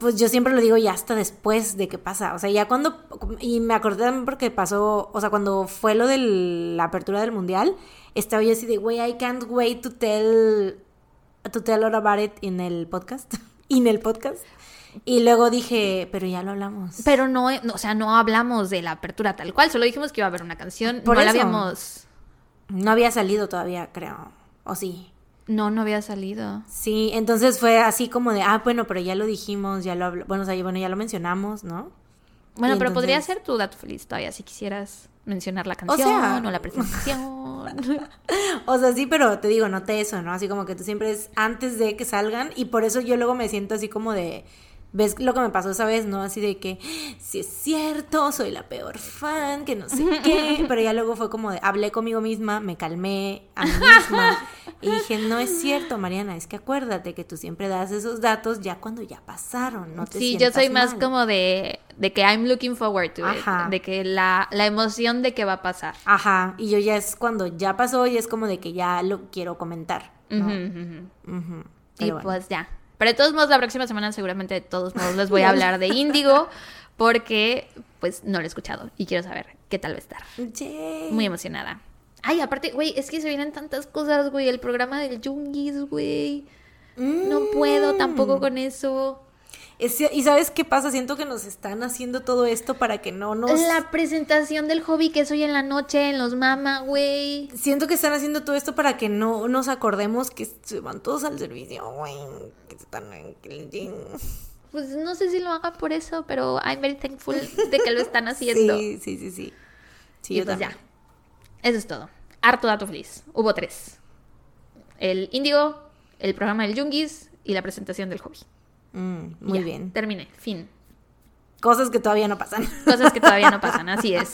Pues yo siempre lo digo ya hasta después de que pasa. O sea, ya cuando. Y me acordé también porque pasó. O sea, cuando fue lo de la apertura del mundial, estaba yo así de, güey, I can't wait to tell. To tell all about it en el podcast. en el podcast. Y luego dije, pero ya lo hablamos. Pero no, no, o sea, no hablamos de la apertura tal cual, solo dijimos que iba a haber una canción. Por no la eso. habíamos. No había salido todavía, creo. ¿O sí? No, no había salido. Sí, entonces fue así como de, ah, bueno, pero ya lo dijimos, ya lo habl- bueno, o sea, bueno, ya lo mencionamos, ¿no? Bueno, Y pero podría ser tu dato feliz todavía si quisieras mencionar la canción sea- o, la presentación. O sea, sí, pero te digo, noté eso, ¿no? Así como que tú siempre es antes de que salgan y por eso yo luego me siento así como de, ¿ves lo que me pasó esa vez, no? Así de que, si es cierto, soy la peor fan, que no sé qué, pero ya luego fue como de, hablé conmigo misma, me calmé a mí misma y dije, no es cierto, Mariana, es que acuérdate que tú siempre das esos datos ya cuando ya pasaron, no te Sí, yo soy más como de, de que I'm looking forward to it. Ajá. De que la, la emoción de que va a pasar. Ajá, y yo ya es cuando ya pasó y es como de que ya lo quiero comentar. Y bueno. pues ya. Pero de todos modos, la próxima semana seguramente de todos modos les voy a hablar de Índigo porque pues no lo he escuchado y quiero saber qué tal va a estar. Yay. Muy emocionada. Ay, aparte, güey, es que se vienen tantas cosas, güey. El programa del Jungis, güey. No puedo tampoco Mm. con eso. Es- y sabes qué pasa, siento que nos están haciendo todo esto para que no nos... La presentación del hobby que es hoy en la noche en los mama, güey. Siento que están haciendo todo esto para que no nos acordemos que se van todos al servicio, güey. Que están en el gym. Pues no sé si lo haga por eso, pero I'm very thankful de que lo están haciendo. Sí, sí, sí, sí. Sí, y yo pues también. ya. Eso es todo. Harto dato feliz. Hubo tres. El índigo, el programa del Jungis y la presentación del hobby. Mm, muy ya, bien. Terminé. Fin. Cosas que todavía no pasan. Cosas que todavía no pasan, así es.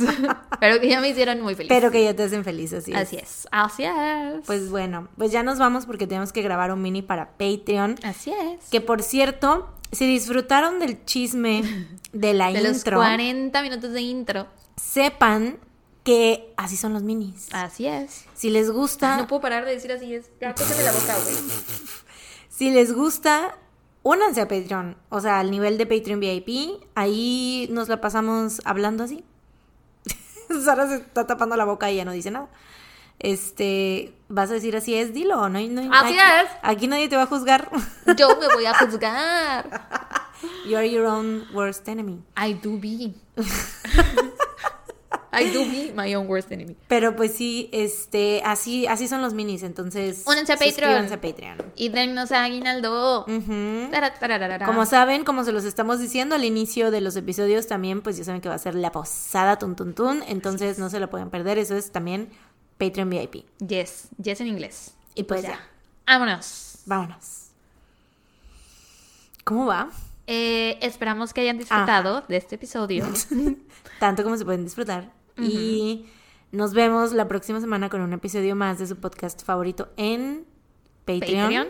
Pero que ya me hicieron muy feliz. Pero que ya te hacen feliz, así es. Así es. Así es. Pues bueno, pues ya nos vamos porque tenemos que grabar un mini para Patreon. así es. Que por cierto, si disfrutaron del chisme de la de los intro, 40 minutos de intro. sepan que así son los minis. Así es. Si les gusta, No puedo parar de decir así es. Ya, la boca, güey. si les gusta, únanse a Patreon. O sea, al nivel de Patreon VIP, ahí nos la pasamos hablando así. Sara se está tapando la boca y ya no dice nada. Este, vas a decir así es, dilo, no, no Así aquí, es. Aquí nadie te va a juzgar. Yo me voy a juzgar. You're your own worst enemy. I do be. I do be my own worst enemy. Pero pues sí, este, así, así son los minis, entonces. Únanse a Patreon. a Patreon. Y dennos a Aguinaldo. Tararara. Como saben, como se los estamos diciendo al inicio de los episodios también, pues ya saben que va a ser la posada tun tun tun, entonces no se la pueden perder, eso es también Patreon VIP. Yes, yes en inglés. Y pues ya, Vámonos. vámonos. ¿Cómo va? Eh, esperamos que hayan disfrutado de este episodio. Tanto como se pueden disfrutar. Y nos vemos la próxima semana con un episodio más de su podcast favorito en Patreon.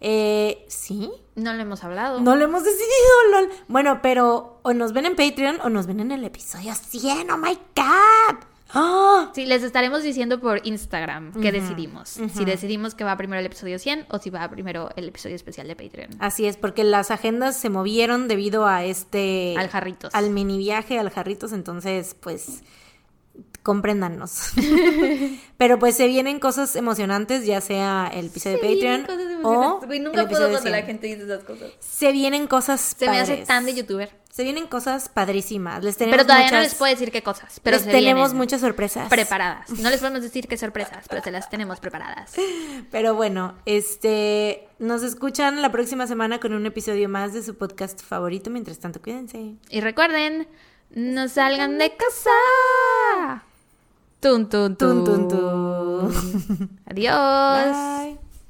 Eh, ¿Sí? No lo hemos hablado. No lo hemos decidido, lol. Bueno, pero o nos ven en Patreon o nos ven en el episodio 100. ¡Oh, my God! ¡Ah! Sí, les estaremos diciendo por Instagram qué Ujú, decidimos. Si decidimos que va primero el episodio 100 o si va primero el episodio especial de Patreon. Así es, porque las agendas se movieron debido a este... Al Jarritos. Al mini viaje al Jarritos, entonces, pues, compréndanos. Pero pues se vienen cosas emocionantes, ya sea el episodio de Patreon Cosas o el nunca puedo cuando la 100. gente dice esas cosas. Se vienen cosas Se me hace tan de youtuber. Se vienen cosas padrísimas. Les tenemos Pero todavía no les puedo decir qué cosas. Pero les se tenemos muchas sorpresas. preparadas. No les podemos decir qué sorpresas, pero se las tenemos preparadas. Pero bueno, este nos escuchan la próxima semana con un episodio más de su podcast favorito. Mientras tanto, cuídense. Y recuerden, no salgan de casa. Tun, tun, tun. Tun, tun, tun. Adiós. Bye.